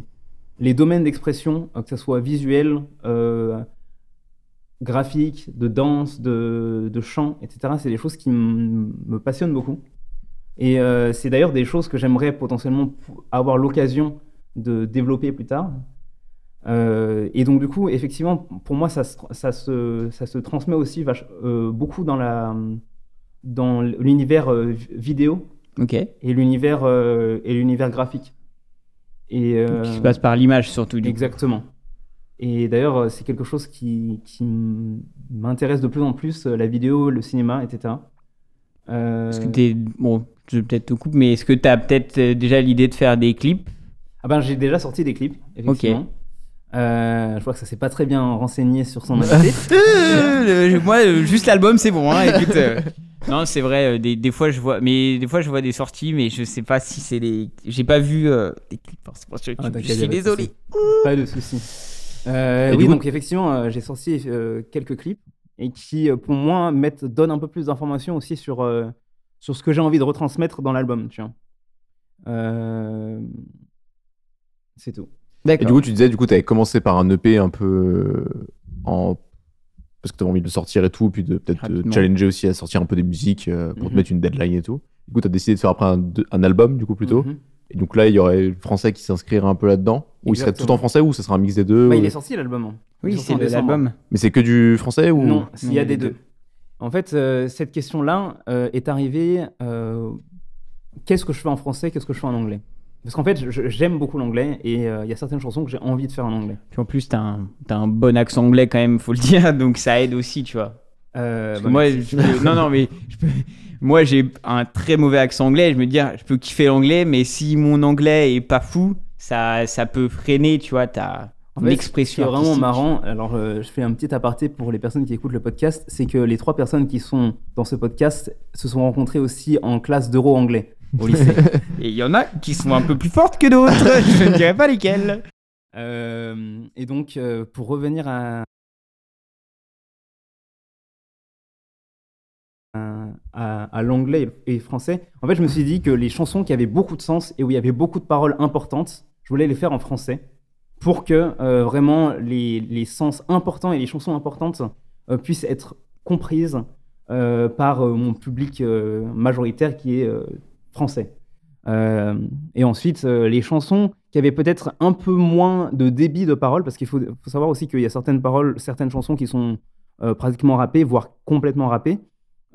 H: les domaines d'expression, euh, que ce soit visuel, euh, graphique, de danse, de, de chant, etc. C'est des choses qui me passionnent beaucoup. Et euh, c'est d'ailleurs des choses que j'aimerais potentiellement avoir l'occasion de développer plus tard. Euh, et donc, du coup, effectivement, pour moi, ça se, ça se, ça se transmet aussi euh, beaucoup dans la dans l'univers vi- vidéo et l'univers et l'univers graphique. Et
F: Qui se passe par l'image, surtout. Du coup.
H: Et d'ailleurs, euh, c'est quelque chose qui, m'intéresse de plus en plus, euh, la vidéo, le cinéma, etc. Euh,
F: Est-ce que t'es. Bon, je peut-être te coupe, mais est-ce que tu as peut-être déjà l'idée de faire des clips?
H: Ah ben, j'ai déjà sorti des clips, effectivement. Euh, je vois que ça s'est pas très bien renseigné sur son invité. [LAUGHS]
F: Moi, juste l'album, c'est bon. Hein, écoute, euh, [LAUGHS] non, c'est vrai. euh, des, des fois, je vois, mais des fois, je vois des sorties, mais je sais pas si c'est les. J'ai pas vu euh, des clips forcément sur YouTube.
H: Ah,
F: je suis désolé.
H: Pas de souci. Euh, oui,
G: coup-
H: donc effectivement, euh, j'ai sorti euh, quelques clips et qui, pour moi, mettent, donnent un peu plus d'informations aussi sur, euh, sur ce que j'ai envie de retransmettre dans l'album, tu vois. Euh, C'est tout.
G: Et du coup, tu disais, du coup, tu avais commencé par un EP un peu en. Parce que tu avais envie de le sortir et tout, puis de peut-être te challenger aussi à sortir un peu des musiques euh, pour te
H: Mhm.
G: mettre une deadline et tout. Du coup, tu as décidé de faire après un, album, du coup, plutôt.
H: Mhm.
G: Et donc là, il y aurait le français qui s'inscrirait un peu là-dedans. Ou il serait tout en français ou ce sera un mix des deux
H: Bah,
G: ou-
H: il est sorti l'album. hein.
F: Oui, c'est l'album.
G: Mais c'est que du français ou
H: Non, il y a des deux.
F: deux.
H: En fait, euh, cette question-là euh, est arrivée. euh, Qu'est-ce que je fais en français Qu'est-ce que je fais en anglais? Parce qu'en fait, j'aime beaucoup l'anglais et euh, il y a certaines chansons que j'ai envie de faire en anglais.
F: Puis en plus, t'as un, un bon accent anglais quand même, faut le dire, [LAUGHS] donc ça aide aussi, tu vois.
H: Euh, bah,
F: moi, je peux- non, non, mais je peux- moi, j'ai un très mauvais accent anglais. Je me dis, ah, je peux kiffer l'anglais, mais si mon anglais est pas fou, ça, ça peut freiner, tu vois, ta
H: En fait,
F: expression.
H: Ce qui est vraiment marrant, alors euh, je fais un petit aparté pour les personnes qui écoutent le podcast, c'est que les trois personnes qui sont dans ce podcast se sont rencontrées aussi en classe d'euro anglais au lycée. [LAUGHS]
F: Et il y en a qui sont un peu plus fortes que d'autres. [LAUGHS] je ne dirais pas lesquelles.
H: Euh, et donc, euh, pour revenir à, à, l'anglais et français, en fait, je me suis dit que les chansons qui avaient beaucoup de sens et où il y avait beaucoup de paroles importantes, je voulais les faire en français pour que euh, vraiment les, sens importants et les chansons importantes euh, puissent être comprises euh, par mon public majoritaire qui est français. Et ensuite, les chansons qui avaient peut-être un peu moins de débit de paroles, parce qu'il faut, faut savoir aussi qu'il y a certaines paroles, certaines chansons qui sont pratiquement rappées, voire complètement rappées.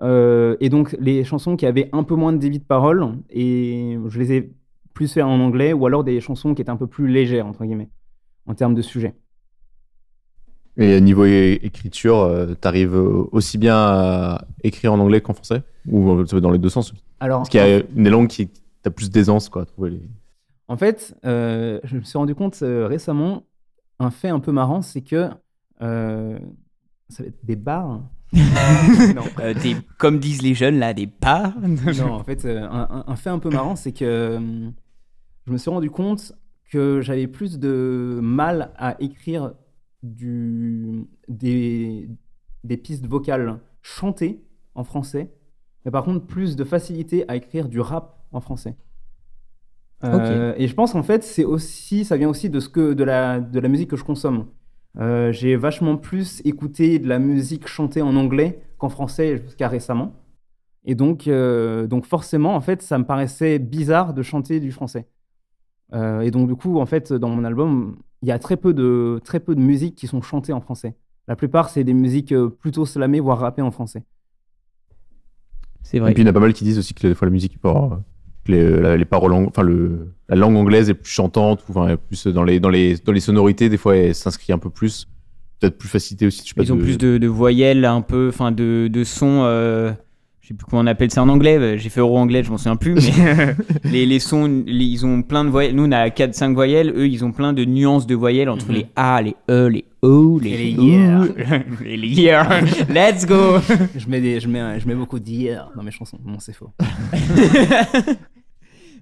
H: Euh, et donc, les chansons qui avaient un peu moins de débit de paroles, et je les ai plus fait en anglais, ou alors des chansons qui étaient un peu plus légères, entre guillemets, en termes de sujet.
G: Et niveau écriture, euh, t'arrives aussi bien à écrire en anglais qu'en français? Ou euh, ça va dans les deux sens?
H: Alors,
G: Parce qu'il y a une des langues qui t'as plus d'aisance, quoi, à trouver les...
H: En fait, euh, je me suis rendu compte euh, récemment, un fait un peu marrant, c'est que euh, ça va être des bars. [LAUGHS] non.
F: Euh, des- comme disent les jeunes, là, des pas. [LAUGHS]
H: non, en fait, euh, un, fait un peu marrant, c'est que euh, je me suis rendu compte que j'avais plus de mal à écrire du, des, des pistes vocales chantées en français, mais par contre plus de facilité à écrire du rap en français. Euh, Et je pense qu'en fait, c'est aussi, ça vient aussi de ce que de la de la musique que je consomme. Euh, j'ai vachement plus écouté de la musique chantée en anglais qu'en français jusqu'à récemment. Et donc, euh, donc forcément, en fait, ça me paraissait bizarre de chanter du français. Euh, et donc, du coup, en fait, dans mon album, il y a très peu de, très peu de musiques qui sont chantées en français. La plupart, c'est des musiques plutôt slamées, voire rappées en français.
F: C'est
G: Et
F: vrai.
G: puis il y en a pas mal qui disent aussi que des fois la musique, que les, la- les paroles, enfin le, la langue anglaise est plus chantante, ou enfin, plus dans les, dans les, dans les sonorités, des fois elle s'inscrit un peu plus, peut-être plus facilité aussi. Je sais pas,
F: Ils ont plus de, de voyelles, un peu, enfin de, de sons. euh, je sais plus comment on appelle ça en anglais. euh, J'ai fait euro anglais, je m'en souviens plus. Mais [LAUGHS] [LAUGHS] les, les sons, les- ils ont plein de voyelles. Nous, on a 4-5 voyelles. Eux, ils ont plein de nuances de voyelles entre
H: Mhm.
F: les A, les E, les O, les,
H: Et les yeah. [LAUGHS]
F: et les yeah. Let's go.
H: Je mets, des, je mets, je mets beaucoup d'hier dans mes chansons. Non, c'est faux.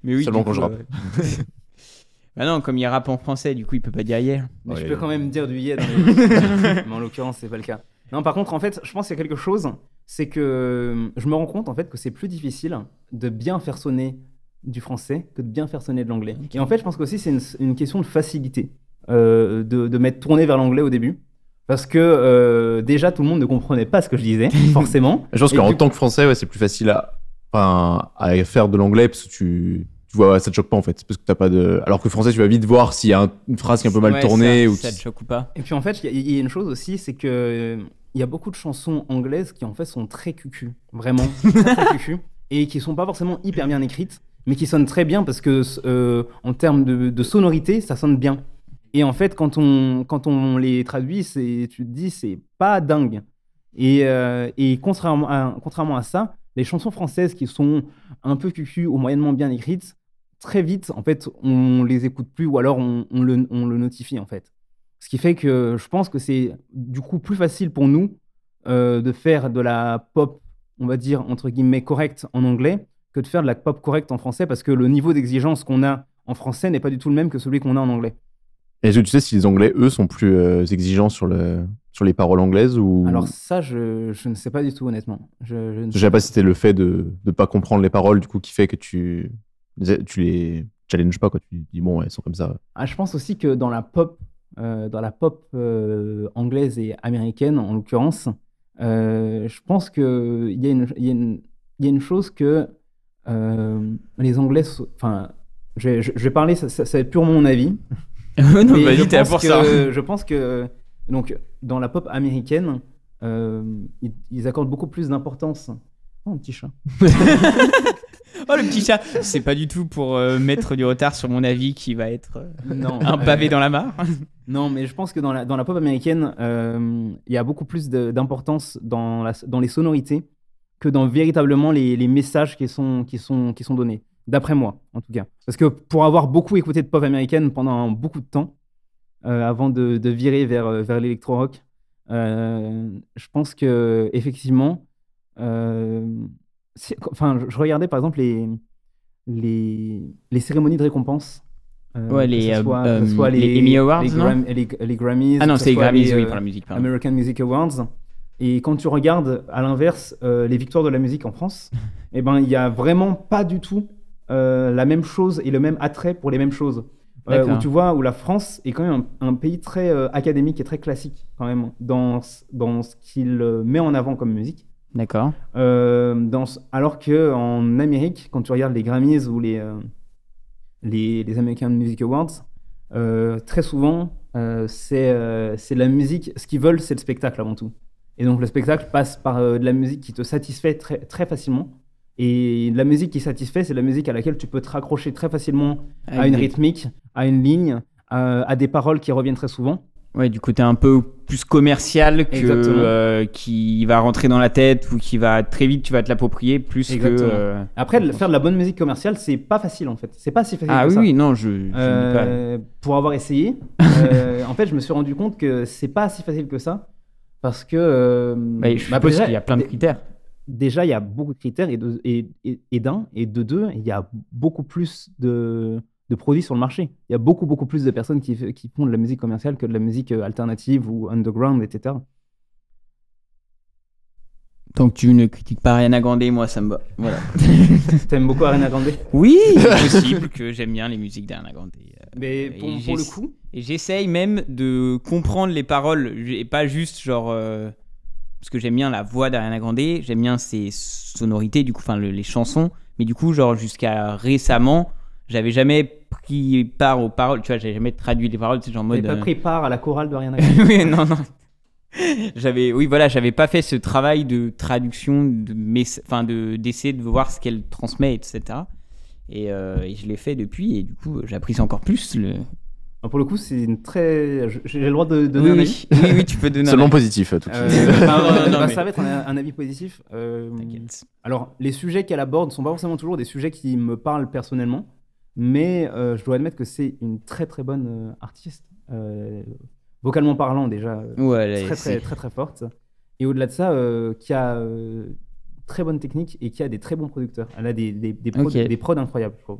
F: Mais oui,
G: Seulement quand
F: coup,
G: je rappe.
F: euh, bah non, comme il rappe en français, du coup, il peut pas dire hier.
H: Mais
G: Ouais,
H: je peux quand même dire du yeah dans les... Mais en l'occurrence, c'est pas le cas. Non, par contre, en fait, je pense qu'il y a quelque chose, c'est que je me rends compte en fait que c'est plus difficile de bien faire sonner du français que de bien faire sonner de l'anglais. Et en fait, je pense qu'aussi c'est une, une question de facilité euh, de, de m'être tourné vers l'anglais au début. Parce que euh, déjà, tout le monde ne comprenait pas ce que je disais, [LAUGHS] forcément.
G: Je pense qu'en tant que français, ouais, c'est plus facile à, à faire de l'anglais parce que tu, tu vois, ça te choque pas en fait. Parce que t'as pas de. Alors que français, tu vas vite voir s'il y a un- une phrase qui est un peu mal
F: Ouais,
G: tournée
F: ça,
G: ou
F: ça te choque ou pas
H: Et puis en fait, il y, a- il y a une chose aussi, c'est que euh, il y a beaucoup de chansons anglaises qui en fait sont très cucu, vraiment [LAUGHS] et qui sont pas forcément hyper bien écrites, mais qui sonnent très bien parce que euh, en termes de, de sonorité, ça sonne bien. Et en fait, quand on quand on les traduit, c'est tu te dis c'est pas dingue. Et, euh, et contrairement à, contrairement à ça, les chansons françaises qui sont un peu cucu ou moyennement bien écrites, très vite, en fait, on les écoute plus ou alors on, on le, on le notifie en fait. Ce qui fait que je pense que c'est du coup plus facile pour nous euh, de faire de la pop, on va dire, entre guillemets, correcte en anglais que de faire de la pop correcte en français parce que le niveau d'exigence qu'on a en français n'est pas du tout le même que celui qu'on a en anglais.
G: Est-ce que tu sais si les Anglais, eux, sont plus euh, exigeants sur, le, sur les paroles anglaises ou?
H: Alors ça, je, je ne sais pas du tout, honnêtement. Je, je ne
G: sais pas si c'était le fait de ne pas comprendre les paroles, du coup, qui fait que tu, tu les challenges pas, quoi. Tu dis, bon, elles sont comme ça.
H: Ah, je pense aussi que dans la pop, dans la pop euh, anglaise et américaine, en l'occurrence, euh, je pense qu'il y, a une- y, y a chose que euh, les Anglais... Enfin, je, vais- je- je vais parler, ça, ça- ça va être purement mon avis. [LAUGHS]
F: non,
H: mais
F: vas-y,
H: je pense
F: pour
H: que-
F: ça.
H: Je pense que donc, dans la pop américaine, euh, ils, ils accordent beaucoup plus d'importance Oh, un petit chat. [LAUGHS]
F: Oh le petit chat C'est pas du tout pour euh, mettre du retard sur mon avis qui va être euh,
H: Non.
F: un
H: euh,
F: pavé dans la mare. [LAUGHS]
H: Non, mais je pense que dans la, dans la pop américaine, euh, il y a beaucoup plus d'importance dans, la- dans les sonorités que dans véritablement les, les messages qui sont, qui, sont, qui sont donnés. D'après moi, en tout cas. Parce que pour avoir beaucoup écouté de pop américaine pendant beaucoup de temps, euh, avant de, de virer vers, vers l'électro-rock, euh, je pense que effectivement, euh, enfin, je, regardais par exemple les, les, les cérémonies de récompense. euh,
F: Ouais, les, euh,
H: soit-
F: euh,
H: soit
F: les Emmy Awards,
H: les, Gram- les, les Grammys.
F: Ah non, c'est les Grammys,
H: les,
F: oui, pour la musique. pardon.
H: American Music Awards. Et quand tu regardes à l'inverse les victoires de la musique en France, [LAUGHS] eh ben il y a vraiment pas du tout la même chose et le même attrait pour les mêmes choses. Où tu vois où la France est quand même un, un pays très académique et très classique quand même dans ce- dans ce qu'il met en avant comme musique.
F: D'accord.
H: Euh, dans alors que en Amérique, quand tu regardes les Grammys ou les euh, les, les American Music Awards, euh, très souvent euh, c'est euh, la musique. Ce qu'ils veulent, c'est le spectacle avant tout. Et donc le spectacle passe par de la musique qui te satisfait très très facilement. Et de la musique qui satisfait, c'est la musique à laquelle tu peux te raccrocher très facilement à une rythmique, à une ligne, à, à des paroles qui reviennent très souvent.
F: Ouais, du côté un peu plus commercial que euh, qui va rentrer dans la tête ou qui va très vite, tu vas te l'approprier plus
H: Exactement.
F: que. euh,
H: Après, faire de la bonne musique commerciale, c'est pas facile en fait. C'est pas si facile
F: Ah
H: que
F: oui,
H: ça.
F: oui, non, je. je dis pas.
H: Euh, pour avoir essayé, [LAUGHS] en fait, je me suis rendu compte que c'est pas si facile que ça. Parce que.
F: Bah, je
H: bah,
F: suppose qu'il y a plein de critères.
H: Déjà, il y a beaucoup de critères, et, de- et, et- et d'un, et de deux, il y a beaucoup plus de, de produits sur le marché. Il y a beaucoup, beaucoup plus de personnes qui, font de la musique commerciale que de la musique euh, alternative ou underground, etc.
F: Tant que tu ne critiques pas Ariana Grande, moi ça me va. Voilà. [LAUGHS]
H: T'aimes beaucoup Ariana Grande?
F: Oui, [LAUGHS] c'est possible que j'aime bien les musiques d'Ariana Grande. euh,
H: Mais pour, pour le coup,
F: Et j'essaye même de comprendre les paroles et pas juste genre. euh, parce que j'aime bien la voix d'Ariana Grande, j'aime bien ses sonorités, du coup, enfin le- les chansons. Mais du coup, genre jusqu'à récemment, j'avais jamais pris part aux paroles. Tu vois, j'avais jamais traduit les paroles. Tu sais, genre en
H: t'avais
F: mode.
H: pas
F: euh,
H: pris part à la chorale de [LAUGHS] Grande.
F: oui, non, non. J'avais, oui, voilà, j'avais pas fait ce travail de traduction, de, enfin, de d'essayer de voir ce qu'elle transmet, etc. Et, euh, et je l'ai fait depuis, et du coup, j'apprécie encore plus le.
H: Alors, pour le coup, c'est une très. J'ai le droit de donner
F: Oui,
H: un
F: oui,
H: avis
F: oui, oui, tu peux donner. un
G: Seulement
F: avis.
G: positif, à tout de
H: Euh,
G: suite.
H: bah,
F: Non, [LAUGHS] non, non,
H: bah,
F: mais-
H: Ça va être un, un avis positif. Euh,
F: T'inquiète.
H: alors, les sujets qu'elle aborde ne sont pas forcément toujours des sujets qui me parlent personnellement, mais euh, je dois admettre que c'est une très très bonne euh, artiste. Euh, vocalement parlant, déjà,
F: Ouais,
H: très, très très très forte. Et au-delà de ça, qui a très bonne technique et qui a des très bons producteurs. Elle a des, des, des, des prods incroyables, je trouve.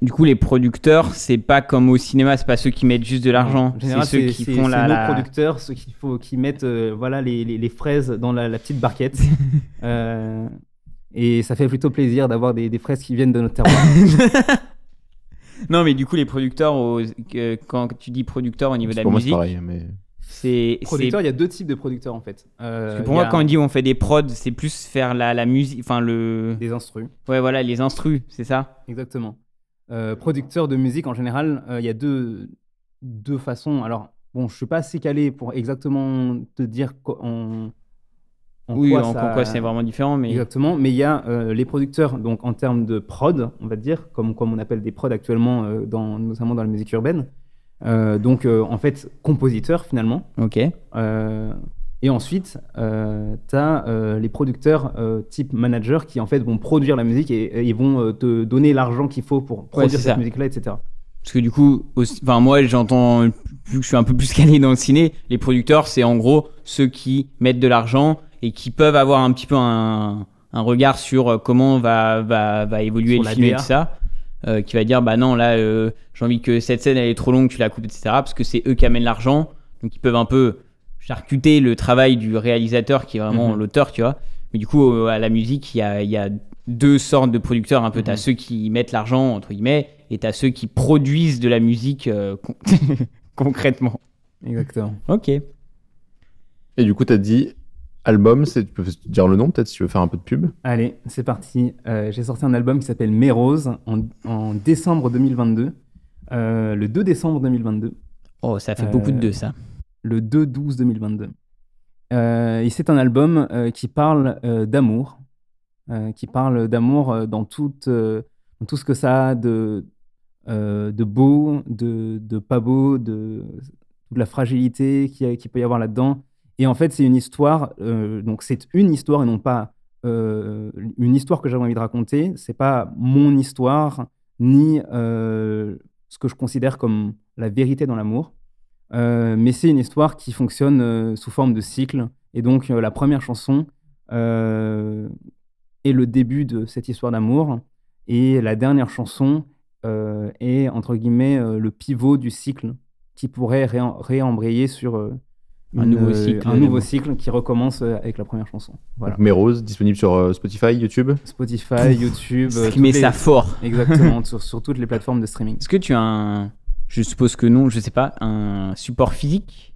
F: Du coup, les producteurs, c'est pas comme au cinéma, c'est pas ceux qui mettent juste de l'argent,
H: En
F: c'est ceux qui font la. la-
H: producteurs, ceux qui, faut, qui mettent euh, voilà, les, les- les fraises dans la, la petite barquette. [LAUGHS] Euh, et ça fait plutôt plaisir d'avoir des, des fraises qui viennent de notre terroir. [LAUGHS]
F: Non, mais du coup, les producteurs, quand tu dis producteur au niveau de la
G: Pour moi, c'est
F: musique,
G: pareil. Mais...
F: c'est.
H: producteurs, il y a deux types de producteurs en fait. Euh,
F: Parce que pour moi,
H: a
F: quand on dit on fait des prods, c'est plus faire la, la musique, enfin le.
H: Des instrus,
F: Ouais, voilà, les instrus, c'est ça
H: exactement. Euh, producteur de musique en général, euh, il y a deux, deux façons. Alors, bon, je suis pas assez calé pour exactement te dire co- en,
F: Oui,
H: quoi
F: en
H: ça-
F: quoi c'est vraiment différent, mais.
H: Exactement, mais il y a euh, les producteurs, donc en termes de prod, on va dire, comme, comme on appelle des prods actuellement, euh, dans, notamment dans la musique urbaine. Euh, donc en fait, compositeurs finalement.
F: Ok.
H: Et ensuite, tu as les producteurs type manager qui en fait vont produire la musique et, ils vont te donner l'argent qu'il faut pour produire cette
F: ça.
H: musique-là, etc.
F: Parce que du coup, aussi- enfin moi j'entends, vu que je suis un peu plus [LAUGHS] calé dans le ciné, les producteurs c'est en gros ceux qui mettent de l'argent et qui peuvent avoir un petit peu un, un regard sur euh, comment va, va, va évoluer
H: Sur
F: le film et tout ça. Euh, qui va dire bah non là euh, j'ai envie que cette scène elle est trop longue tu la coupes etc parce que c'est eux qui amènent l'argent donc ils peuvent un peu charcuter le travail du réalisateur qui est vraiment
H: Mhm.
F: l'auteur tu vois mais du coup euh, à la musique il y a, il y a deux sortes de producteurs un peu t'as
H: Mhm.
F: ceux qui mettent l'argent entre guillemets et t'as ceux qui produisent de la musique euh, con- [LAUGHS] concrètement
H: Exactement.
F: ok
G: Et du coup, t'as dit album, tu peux dire le nom peut-être si tu veux faire un peu de pub.
H: Allez, c'est parti. Euh, J'ai sorti un album qui s'appelle Mes Roses en, en décembre 2022. Euh, le 2 décembre 2022.
F: oh ça fait
H: Euh,
F: beaucoup de deux ça
H: Le 2-12 2022. Euh, et c'est un album euh, qui parle euh, d'amour, euh, qui parle d'amour euh, dans, toute, euh, dans tout ce que ça a de, euh, de beau, de, de pas beau, de, de la fragilité qu'il qu'il peut y avoir là-dedans. Et en fait, c'est une histoire, euh, donc c'est une histoire et non pas euh, une histoire que j'avais envie de raconter. C'est pas mon histoire, ni euh, ce que je considère comme la vérité dans l'amour. Mais c'est une histoire qui fonctionne sous forme de cycle. Et donc, la première chanson est le début de cette histoire d'amour. Et la dernière chanson est, entre guillemets, le pivot du cycle qui pourrait réem- réembrayer sur
F: Un nouveau
H: euh,
F: cycle
H: un
F: d'amour.
H: nouveau cycle qui recommence euh, avec la première chanson. Voilà.
G: Disponible sur euh, Spotify, YouTube.
H: Spotify, YouTube. euh,
F: Streamer
H: toutes les-
F: ça fort. [LAUGHS]
H: Exactement, [LAUGHS] sur, sur toutes les plateformes de streaming.
F: Est-ce que tu as un. Je suppose que non, je sais pas, un support physique?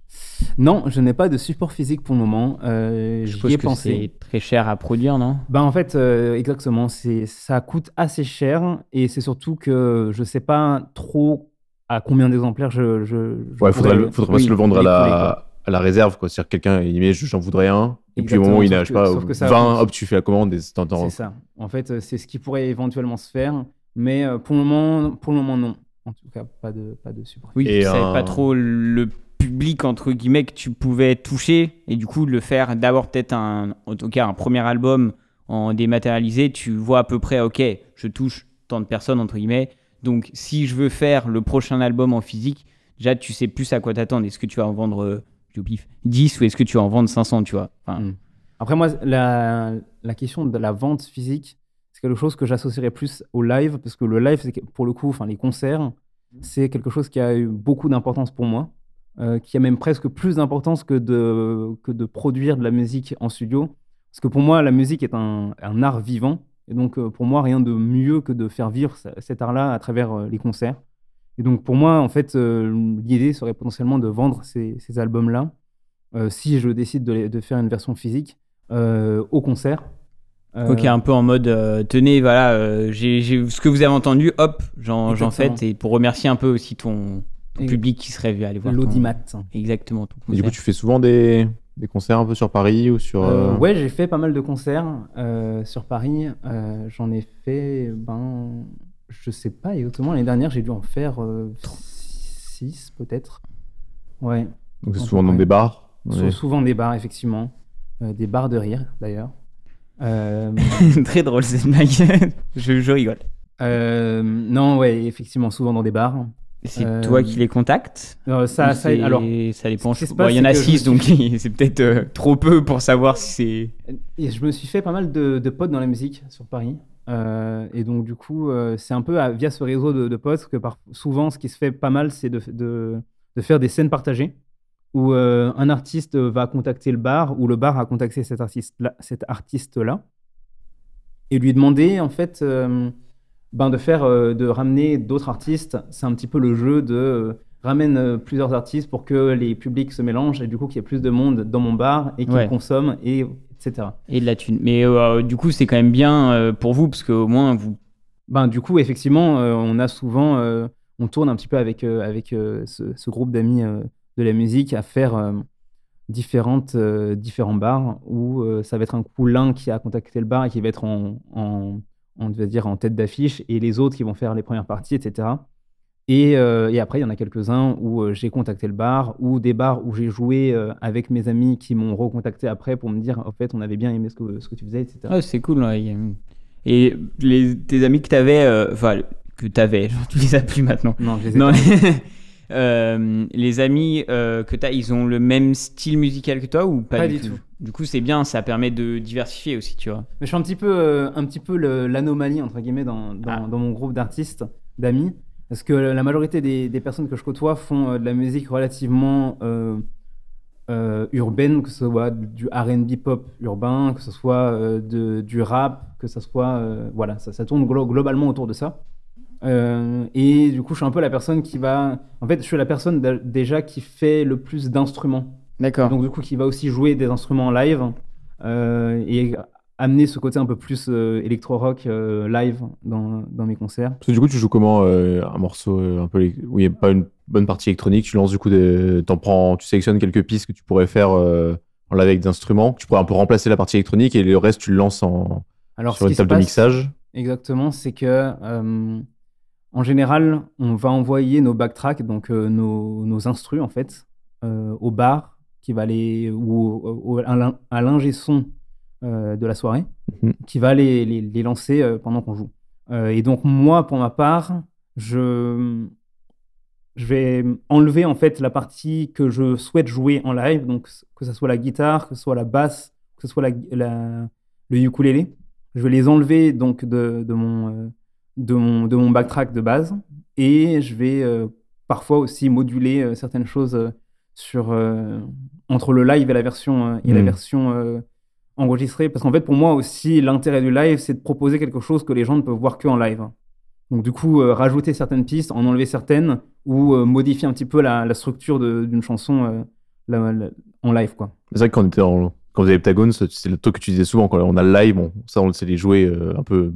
H: Non, je n'ai pas de support physique pour le moment. Euh,
F: Je suppose
H: ai
F: que
H: pensé.
F: c'est très cher à produire, non?
H: Ben en fait, euh, exactement, c'est ça coûte assez cher et c'est surtout que je sais pas trop à combien d'exemplaires je, je, je
G: Ouais, faudrait,
H: pourrais
G: le- faudrait
H: oui,
G: pas se le vendre à la. À la réserve, quoi. C'est-à-dire que quelqu'un, il dit, j'en voudrais un. Et puis au moment où il n'a, je sais
H: Exactement,
G: pas,
H: sauf que ça
G: 20,
H: coûte.
G: hop, tu fais la commande et t'entends.
H: C'est ça. En fait, euh, c'est ce qui pourrait éventuellement se faire, mais euh, pour le moment, pour le moment non. En tout cas, pas de pas de support.
F: Oui,
G: Et
F: tu savais
G: un-
F: pas trop le public, entre guillemets, que tu pouvais toucher. Et du coup, le faire d'abord peut-être un, en tout cas, un premier album en dématérialisé, tu vois à peu près, ok, je touche tant de personnes, entre guillemets. Donc, si je veux faire le prochain album en physique, déjà, tu sais plus à quoi t'attendre. Est-ce que tu vas en vendre, euh, au pif, 10 ou est-ce que tu vas en vendre 500, tu vois? Enfin,
H: Mm. Après, moi, la, la question de la vente physique, c'est quelque chose que j'associerais plus au live, parce que le live, pour le coup, enfin, les concerts, c'est quelque chose qui a eu beaucoup d'importance pour moi, euh, qui a même presque plus d'importance que de, que de produire de la musique en studio. Parce que pour moi, la musique est un, un art vivant. Et donc, euh, pour moi, rien de mieux que de faire vivre ce- cet art-là à travers euh, les concerts. Et donc, pour moi, en fait, euh, l'idée serait potentiellement de vendre ces, ces albums-là, euh, si je décide de, les- de faire une version physique, euh, au concert. Euh,
F: Ok, un peu en mode, euh, tenez, voilà, euh, j'ai ce que vous avez entendu, hop, j'en fais. Et pour remercier un peu aussi ton, public qui serait vu aller voir. ton-
H: L'audimat.
F: Exactement. ton
G: Et du coup, tu fais souvent des, des concerts un peu sur Paris ou sur.
H: Euh,
G: euh,
H: ouais, j'ai fait pas mal de concerts euh, sur Paris. Euh, J'en ai fait, ben, je sais pas exactement. L'année dernière, j'ai dû en faire 6 peut-être. Ouais.
G: Donc c'est souvent dans des bars. Ouais.
H: Souvent des bars, effectivement. Euh, des bars de rire, d'ailleurs. Euh, [LAUGHS]
F: Très drôle cette blague. [LAUGHS] je, je rigole.
H: euh, non, ouais, effectivement, souvent dans des bars.
F: C'est
H: Euh,
F: toi qui les contactes
H: Euh, ça, ça, alors,
F: ça bon,
H: passe,
F: il y en a
H: c'est que je
F: 6,
H: me
F: donc [LAUGHS] c'est peut-être euh, trop peu pour savoir si c'est.
H: Je me suis fait pas mal de, de potes dans la musique sur Paris. Euh, et donc, du coup, euh, c'est un peu via ce réseau de, de potes que souvent, ce qui se fait pas mal, c'est de, faire des scènes partagées où euh, un artiste va contacter le bar ou le bar a contacté cet artiste-là et lui demander, en fait, ben, de faire, de ramener d'autres artistes. C'est un petit peu le jeu de ramène euh, plusieurs artistes pour que les publics se mélangent et du coup qu'il y ait plus de monde dans mon bar et qu'ils
F: Ouais.
H: consomment et etc.
F: Et de la thune. Mais euh, du coup, c'est quand même bien euh, pour vous, parce qu'au moins, vous.
H: Ben, du coup, effectivement, euh, on a souvent, euh, on tourne un petit peu avec, euh, avec euh, ce, ce groupe d'amis euh, de la musique à faire euh, différentes, euh, différents bars où euh, ça va être un coup l'un qui a contacté le bar et qui va être en, en, on va dire en tête d'affiche et les autres qui vont faire les premières parties, etc. Et, euh, et après, il y en a quelques-uns où euh, j'ai contacté le bar ou des bars où j'ai joué euh, avec mes amis qui m'ont recontacté après pour me dire, en fait, on avait bien aimé ce que, ce que tu faisais, etc.
F: C'est cool. ouais, Et les, tes amis que t'avais, euh, enfin, que t'avais, genre, [LAUGHS] tu les as plus maintenant.
H: Non, je les ai
F: Non,
H: pas. [LAUGHS]
F: euh, les amis euh, que t'as, ils ont le même style musical que toi ou pas,
H: Pas
F: du,
H: du
F: tout,
H: tout.
F: Du coup, c'est bien, ça permet de diversifier aussi, tu vois.
H: Mais je suis un petit peu, euh, un petit peu l'anomalie, entre guillemets, dans, dans,
F: Ah.
H: dans mon groupe d'artistes, d'amis. Parce que la majorité des, des personnes que je côtoie font euh, de la musique relativement euh, euh, urbaine, que ce soit du RB pop urbain, que ce soit de, du rap, que ce soit. voilà, ça, ça tourne glo- globalement autour de ça. Euh, et du coup, je suis un peu la personne qui va. En fait, je suis la personne déjà qui fait le plus d'instruments.
F: D'accord.
H: Donc du coup, qui va aussi jouer des instruments en live euh, et amener ce côté un peu plus euh, électro-rock euh, live dans, dans mes concerts.
G: Parce que du coup, tu joues comment euh, un morceau un peu où il n'y a pas une bonne partie électronique Tu lances du coup des. T'en prends, tu sélectionnes quelques pistes que tu pourrais faire en live avec des instruments. Tu pourrais un peu remplacer la partie électronique et le reste, tu le lances en,
H: Alors,
G: Sur une table de
H: passe-
G: mixage
H: Exactement, c'est que euh, en général, on va envoyer nos backtracks, donc euh, nos, nos instrus en fait, euh, au bar qui va les ou au- à l'in- à l'ingé son de la soirée,
G: Mhm.
H: qui va les, les, les lancer euh, pendant qu'on joue. Euh, et donc moi, pour ma part, je je vais enlever en fait la partie que je souhaite jouer en live, donc que ce soit la guitare, que ce soit la basse, que ce soit la, la- le ukulélé. Je vais les enlever donc de, de mon, euh, de, mon, de mon backtrack de base et je vais euh, parfois aussi moduler euh, certaines choses euh, sur, euh, entre le live et la version, euh, et la
G: Mm.
H: version enregistrée. Parce qu'en fait, pour moi aussi, l'intérêt du live, c'est de proposer quelque chose que les gens ne peuvent voir qu'en live. Donc du coup, euh, rajouter certaines pistes, en enlever certaines ou euh, modifier un petit peu la, la structure d'une chanson euh, la- la- en live. quoi.
G: C'est vrai que quand, on était en- quand vous avez Heptagone, c'est le truc que tu disais souvent. Quand on a le live, bon, ça, on sait les jouer euh, un peu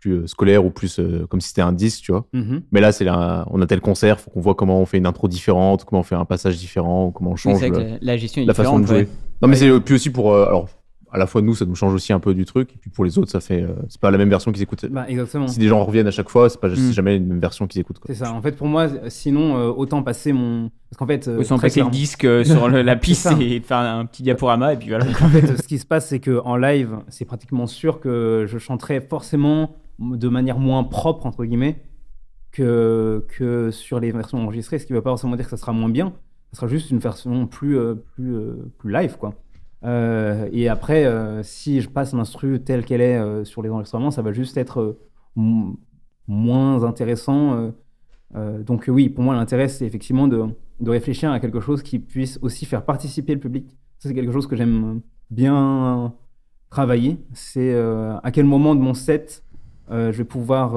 G: plus scolaire ou plus euh, comme si c'était un disque, tu vois.
H: Mhm.
G: Mais là, c'est la- on a tel concert, faut qu'on voit comment on fait une intro différente, comment on fait un passage différent, ou comment on change
F: c'est vrai
G: le-
F: que la, gestion est
G: la façon de jouer.
F: ouais.
G: Non, mais c'est puis aussi pour. euh, alors, à la fois nous, ça nous change aussi un peu du truc, et puis pour les autres, ça fait. euh, c'est pas la même version qu'ils écoutent.
H: Bah, exactement.
G: Si des gens reviennent à chaque fois, c'est pas
F: Mm.
G: jamais une même version qu'ils écoutent.
H: C'est ça. En fait, pour moi, sinon, euh, autant passer mon. Parce qu'en fait. euh,
F: Autant
H: très
F: passer le disque euh, sur le- la [LAUGHS] piste et faire un petit diaporama et puis voilà.
H: En fait, ce qui se passe, c'est qu'en live, c'est pratiquement sûr que je chanterai forcément de manière moins propre, entre guillemets, que, que sur les versions enregistrées, ce qui ne veut pas forcément dire que ça sera moins bien. Ça sera juste une version plus, euh, plus, euh, plus live, quoi. Euh, et après, euh, si je passe l'instru telle qu'elle est euh, sur les enregistrements, ça va juste être moins intéressant. donc oui, pour moi, l'intérêt, c'est effectivement de, de réfléchir à quelque chose qui puisse aussi faire participer le public. Ça, c'est quelque chose que j'aime bien travailler. C'est à quel moment de mon set je vais pouvoir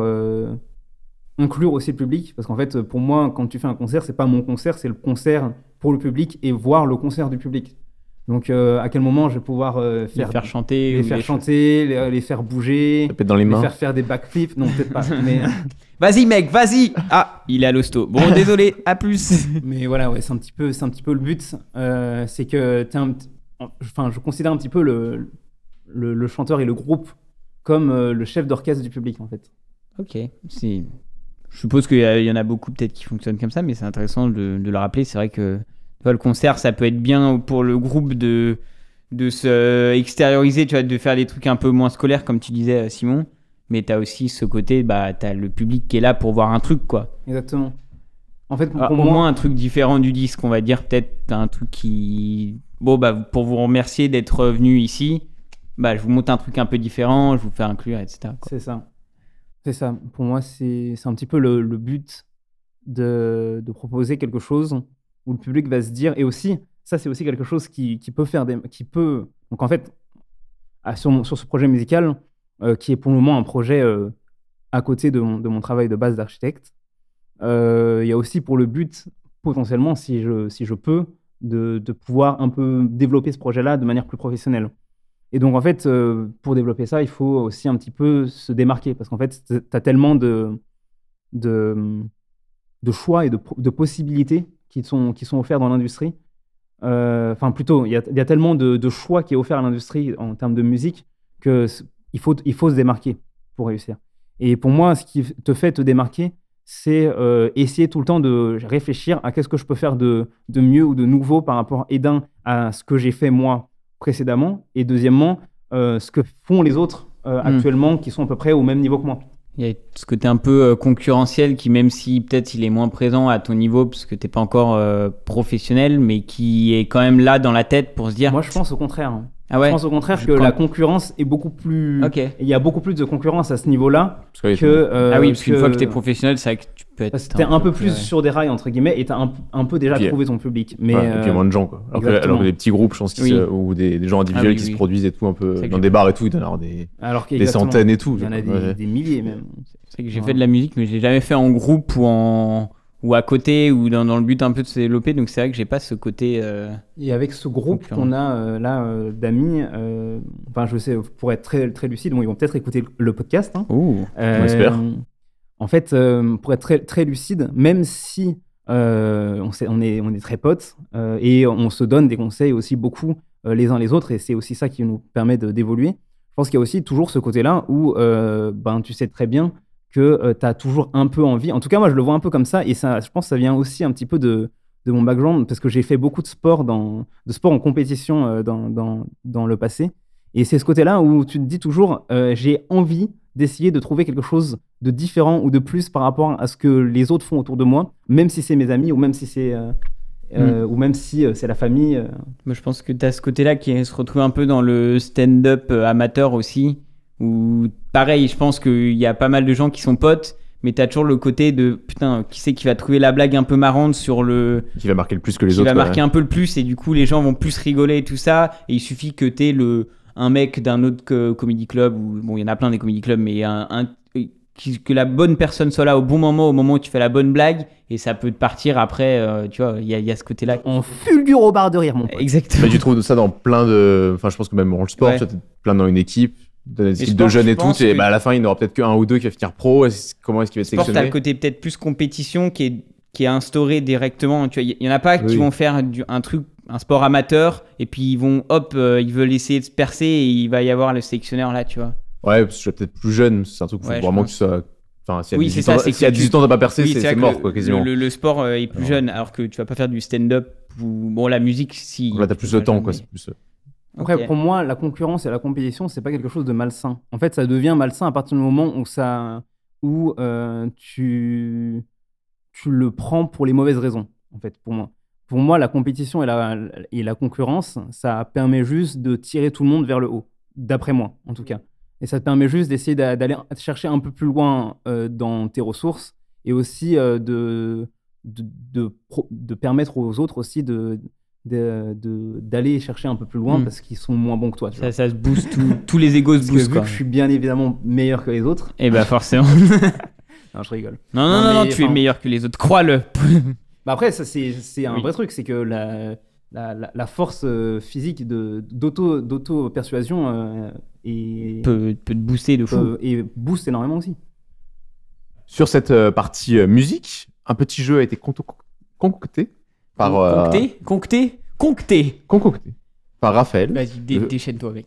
H: inclure aussi le public? Parce qu'en fait, pour moi, quand tu fais un concert, c'est pas mon concert, c'est le concert pour le public et voir le concert du public. Donc, euh, à quel moment je vais pouvoir euh,
F: Les
H: faire,
F: chanter.
H: les
F: ou
H: faire
F: les-
H: chanter, les, les faire bouger,
G: Ça pète dans les
H: faire faire des backflips Non, peut-être pas. mais, [LAUGHS]
F: Vas-y mec, vas-y Ah, il est à l'hosto. Bon, [LAUGHS] désolé, à plus
H: mais voilà, ouais, c'est un petit peu, c'est un petit peu le but. Euh, c'est que un, enfin, je considère un petit peu le, le, le chanteur et le groupe comme euh, le chef d'orchestre du public en fait.
F: Ok, c'est... Je suppose qu'il y, en a beaucoup peut-être qui fonctionnent comme ça, mais c'est intéressant de, de le rappeler. C'est vrai que le concert, ça peut être bien pour le groupe de, de se extérioriser, tu vois, de faire des trucs un peu moins scolaires, comme tu disais, Simon. Mais tu as aussi ce côté, bah, tu as le public qui est là pour voir un truc, quoi.
H: Exactement. En fait, pour
F: Ah, au
H: moi,
F: moins un truc différent du disque, on va dire. Peut-être un truc qui. Bon, bah, pour vous remercier d'être venu ici, bah, je vous monte un truc un peu différent, je vous fais inclure, etc.
H: c'est ça. C'est ça. Pour moi, c'est c'est un petit peu le, le but de, de proposer quelque chose où le public va se dire, et aussi, ça c'est aussi quelque chose qui, qui peut faire des... Qui peut... Donc en fait, sur, sur ce projet musical, euh, qui est pour le moment un projet euh, à côté de mon, de mon travail de base d'architecte, euh, il y a aussi pour le but, potentiellement, si je, si je peux, de, de pouvoir un peu développer ce projet-là de manière plus professionnelle. Et donc, en fait, pour développer ça, il faut aussi un petit peu se démarquer. Parce qu'en fait, tu as tellement de, de, de choix et de, de possibilités qui sont, qui sont offerts dans l'industrie. Euh, Enfin, plutôt, il y a, il y a tellement de, de choix qui est offert à l'industrie en termes de musique que il faut, il faut se démarquer pour réussir. Et pour moi, ce qui te fait te démarquer, c'est euh, essayer tout le temps de réfléchir à qu'est-ce que je peux faire de, de mieux ou de nouveau par rapport, et d'un, à ce que j'ai fait moi précédemment, et deuxièmement, euh, ce que font les autres euh,
F: Mm.
H: actuellement qui sont à peu près au même niveau que moi.
F: Il y a ce côté un peu euh, concurrentiel qui, même si peut-être il est moins présent à ton niveau parce que t'es pas encore euh, professionnel, mais qui est quand même là dans la tête pour se dire.
H: Moi, je pense au contraire. hein.
F: Ah ouais.
H: Je pense au contraire
F: Je
H: que la concurrence est beaucoup plus.
F: Ok.
H: Il y a beaucoup plus de concurrence à ce niveau-là
G: Parce
H: que. euh,
F: ah oui, parce qu'une
H: que-
F: fois que t'es professionnel, c'est vrai que tu peux être.
H: Parce que t'es un peu plus sur des rails, entre guillemets, et t'as un, un peu déjà
G: Puis,
H: trouvé ton public. Mais,
G: Ouais, Et puis il y a
H: euh,
G: moins de gens, quoi. Alors que, alors que des petits groupes, je pense,
F: Oui.
G: se- ou des, des gens individuels
F: Ah oui,
G: qui
F: oui.
G: se produisent et tout, un peu
F: que
G: dans
F: j'ai-
G: des bars et tout, il doit y en avoir des,
H: alors
G: des centaines et tout.
H: Il y en a des,
G: Ouais.
H: des milliers même.
F: C'est que j'ai fait de la musique, mais je l'ai jamais fait en groupe ou en ou à côté ou dans, dans le but un peu de se développer. Donc c'est vrai que j'ai pas ce côté. euh,
H: Et avec ce groupe qu'on a euh, là euh, d'amis, enfin je sais, pour être très, très lucide, bon, ils vont peut-être écouter le, podcast. hein.
F: Ouh.
G: Espère.
H: En fait, pour être très, très lucide, même si on, sait- on, est, on est très potes et on se donne des conseils aussi beaucoup les uns les autres, et c'est aussi ça qui nous permet de- d'évoluer, je pense qu'il y a aussi toujours ce côté-là où ben, tu sais très bien que tu as toujours un peu envie. En tout cas, moi, je le vois un peu comme ça. Et ça, je pense que ça vient aussi un petit peu de, de mon background parce que j'ai fait beaucoup de sport, dans, de sport en compétition euh, dans, dans, dans le passé. Et c'est ce côté-là où tu te dis toujours, euh, j'ai envie d'essayer de trouver quelque chose de différent ou de plus par rapport à ce que les autres font autour de moi, même si c'est mes amis ou même si c'est euh, euh, ou même si euh, c'est la famille. euh.
F: Moi, je pense que tu as ce côté-là qui se retrouve un peu dans le stand-up euh, amateur aussi. Où, pareil, je pense qu'il y a pas mal de gens qui sont potes, mais tu as toujours le côté de putain, qui c'est qui va trouver la blague un peu marrante sur le.
G: Qui va marquer le plus que les
F: qui
G: autres.
F: va
G: ouais.
F: marquer un peu le plus, et du coup, les gens vont plus rigoler et tout ça. Et il suffit que tu le un mec d'un autre co- comedy club, ou bon, il y en a plein des comedy clubs, mais un. un- qui- que la bonne personne soit là au bon moment, au moment où tu fais la bonne blague, et ça peut te partir après, euh, tu vois, il y, a- il y a ce côté-là.
H: En fulgure au bar de rire, mon pote.
F: Exactement.
G: Mais tu trouves ça dans plein de. Enfin, je pense que même dans le sport,
F: Ouais.
G: tu vois, t'es plein dans une équipe, équipes
F: sport,
G: de jeunes
F: je
G: et tout, et bah, à la fin, il n'y aura peut-être qu'un ou deux qui va finir pro. Comment est-ce qu'il va être
F: sport, t'as
G: sélectionné
F: le côté peut-être plus compétition qui est, qui est instauré directement. Il y, en a pas qui vont faire du- un truc, un sport amateur, et puis ils vont, hop, euh, ils veulent essayer de se percer, et il va y avoir le sélectionneur là, tu vois.
G: Ouais, parce que je suis peut-être plus jeune, c'est un truc où faut
F: Ouais,
G: vraiment que sois. Enfin, a
F: Oui,
G: 18
F: c'est ça,
G: a
F: que
G: 18
F: tu-
G: ans, t'as pas percé,
F: Oui,
G: c'est mort,
F: le-
G: quoi, quasiment.
F: Le, le sport euh, est plus
G: Alors.
F: jeune, alors que tu vas pas faire du stand-up ou bon la musique si.
G: Là, t'as plus de temps, quoi. c'est plus-
H: Après, pour moi, la concurrence et la compétition, c'est pas quelque chose de malsain. En fait, ça devient malsain à partir du moment où ça, où euh, tu, tu le prends pour les mauvaises raisons. En fait, pour moi, pour moi, la compétition et la, et la concurrence, ça permet juste de tirer tout le monde vers le haut. D'après moi, en tout cas. Et ça te permet juste d'essayer d'a- d'aller chercher un peu plus loin euh, dans tes ressources et aussi euh, de, de, de permettre aux autres aussi de de- de- d'aller chercher un peu plus loin
F: Mm.
H: parce qu'ils sont moins bons que toi. tu vois.
F: Ça, ça se booste, tout- [LAUGHS] tous les égos se
H: Parce que
F: boostent
H: vu
F: quoi.
H: que je suis bien évidemment meilleur que les autres,
F: Et bah [LAUGHS] forcément. [LAUGHS]
H: non, je rigole.
F: non, non,
H: Non,
F: non, non,
H: mais,
F: tu es meilleur que les autres, crois-le.
H: Bah après, ça c'est un
F: Oui.
H: vrai truc, c'est que la, la, la- la force euh, physique de d'auto d'auto persuasion euh, est
F: peut, peut te booster de fou.
H: et booste énormément aussi.
G: Sur cette euh, partie musique, un petit jeu a été concocté par. euh,
F: Concté Concté Concté
G: concocté par Raphaël.
F: Vas-y, dé-
G: Euh,
F: déchaîne-toi avec.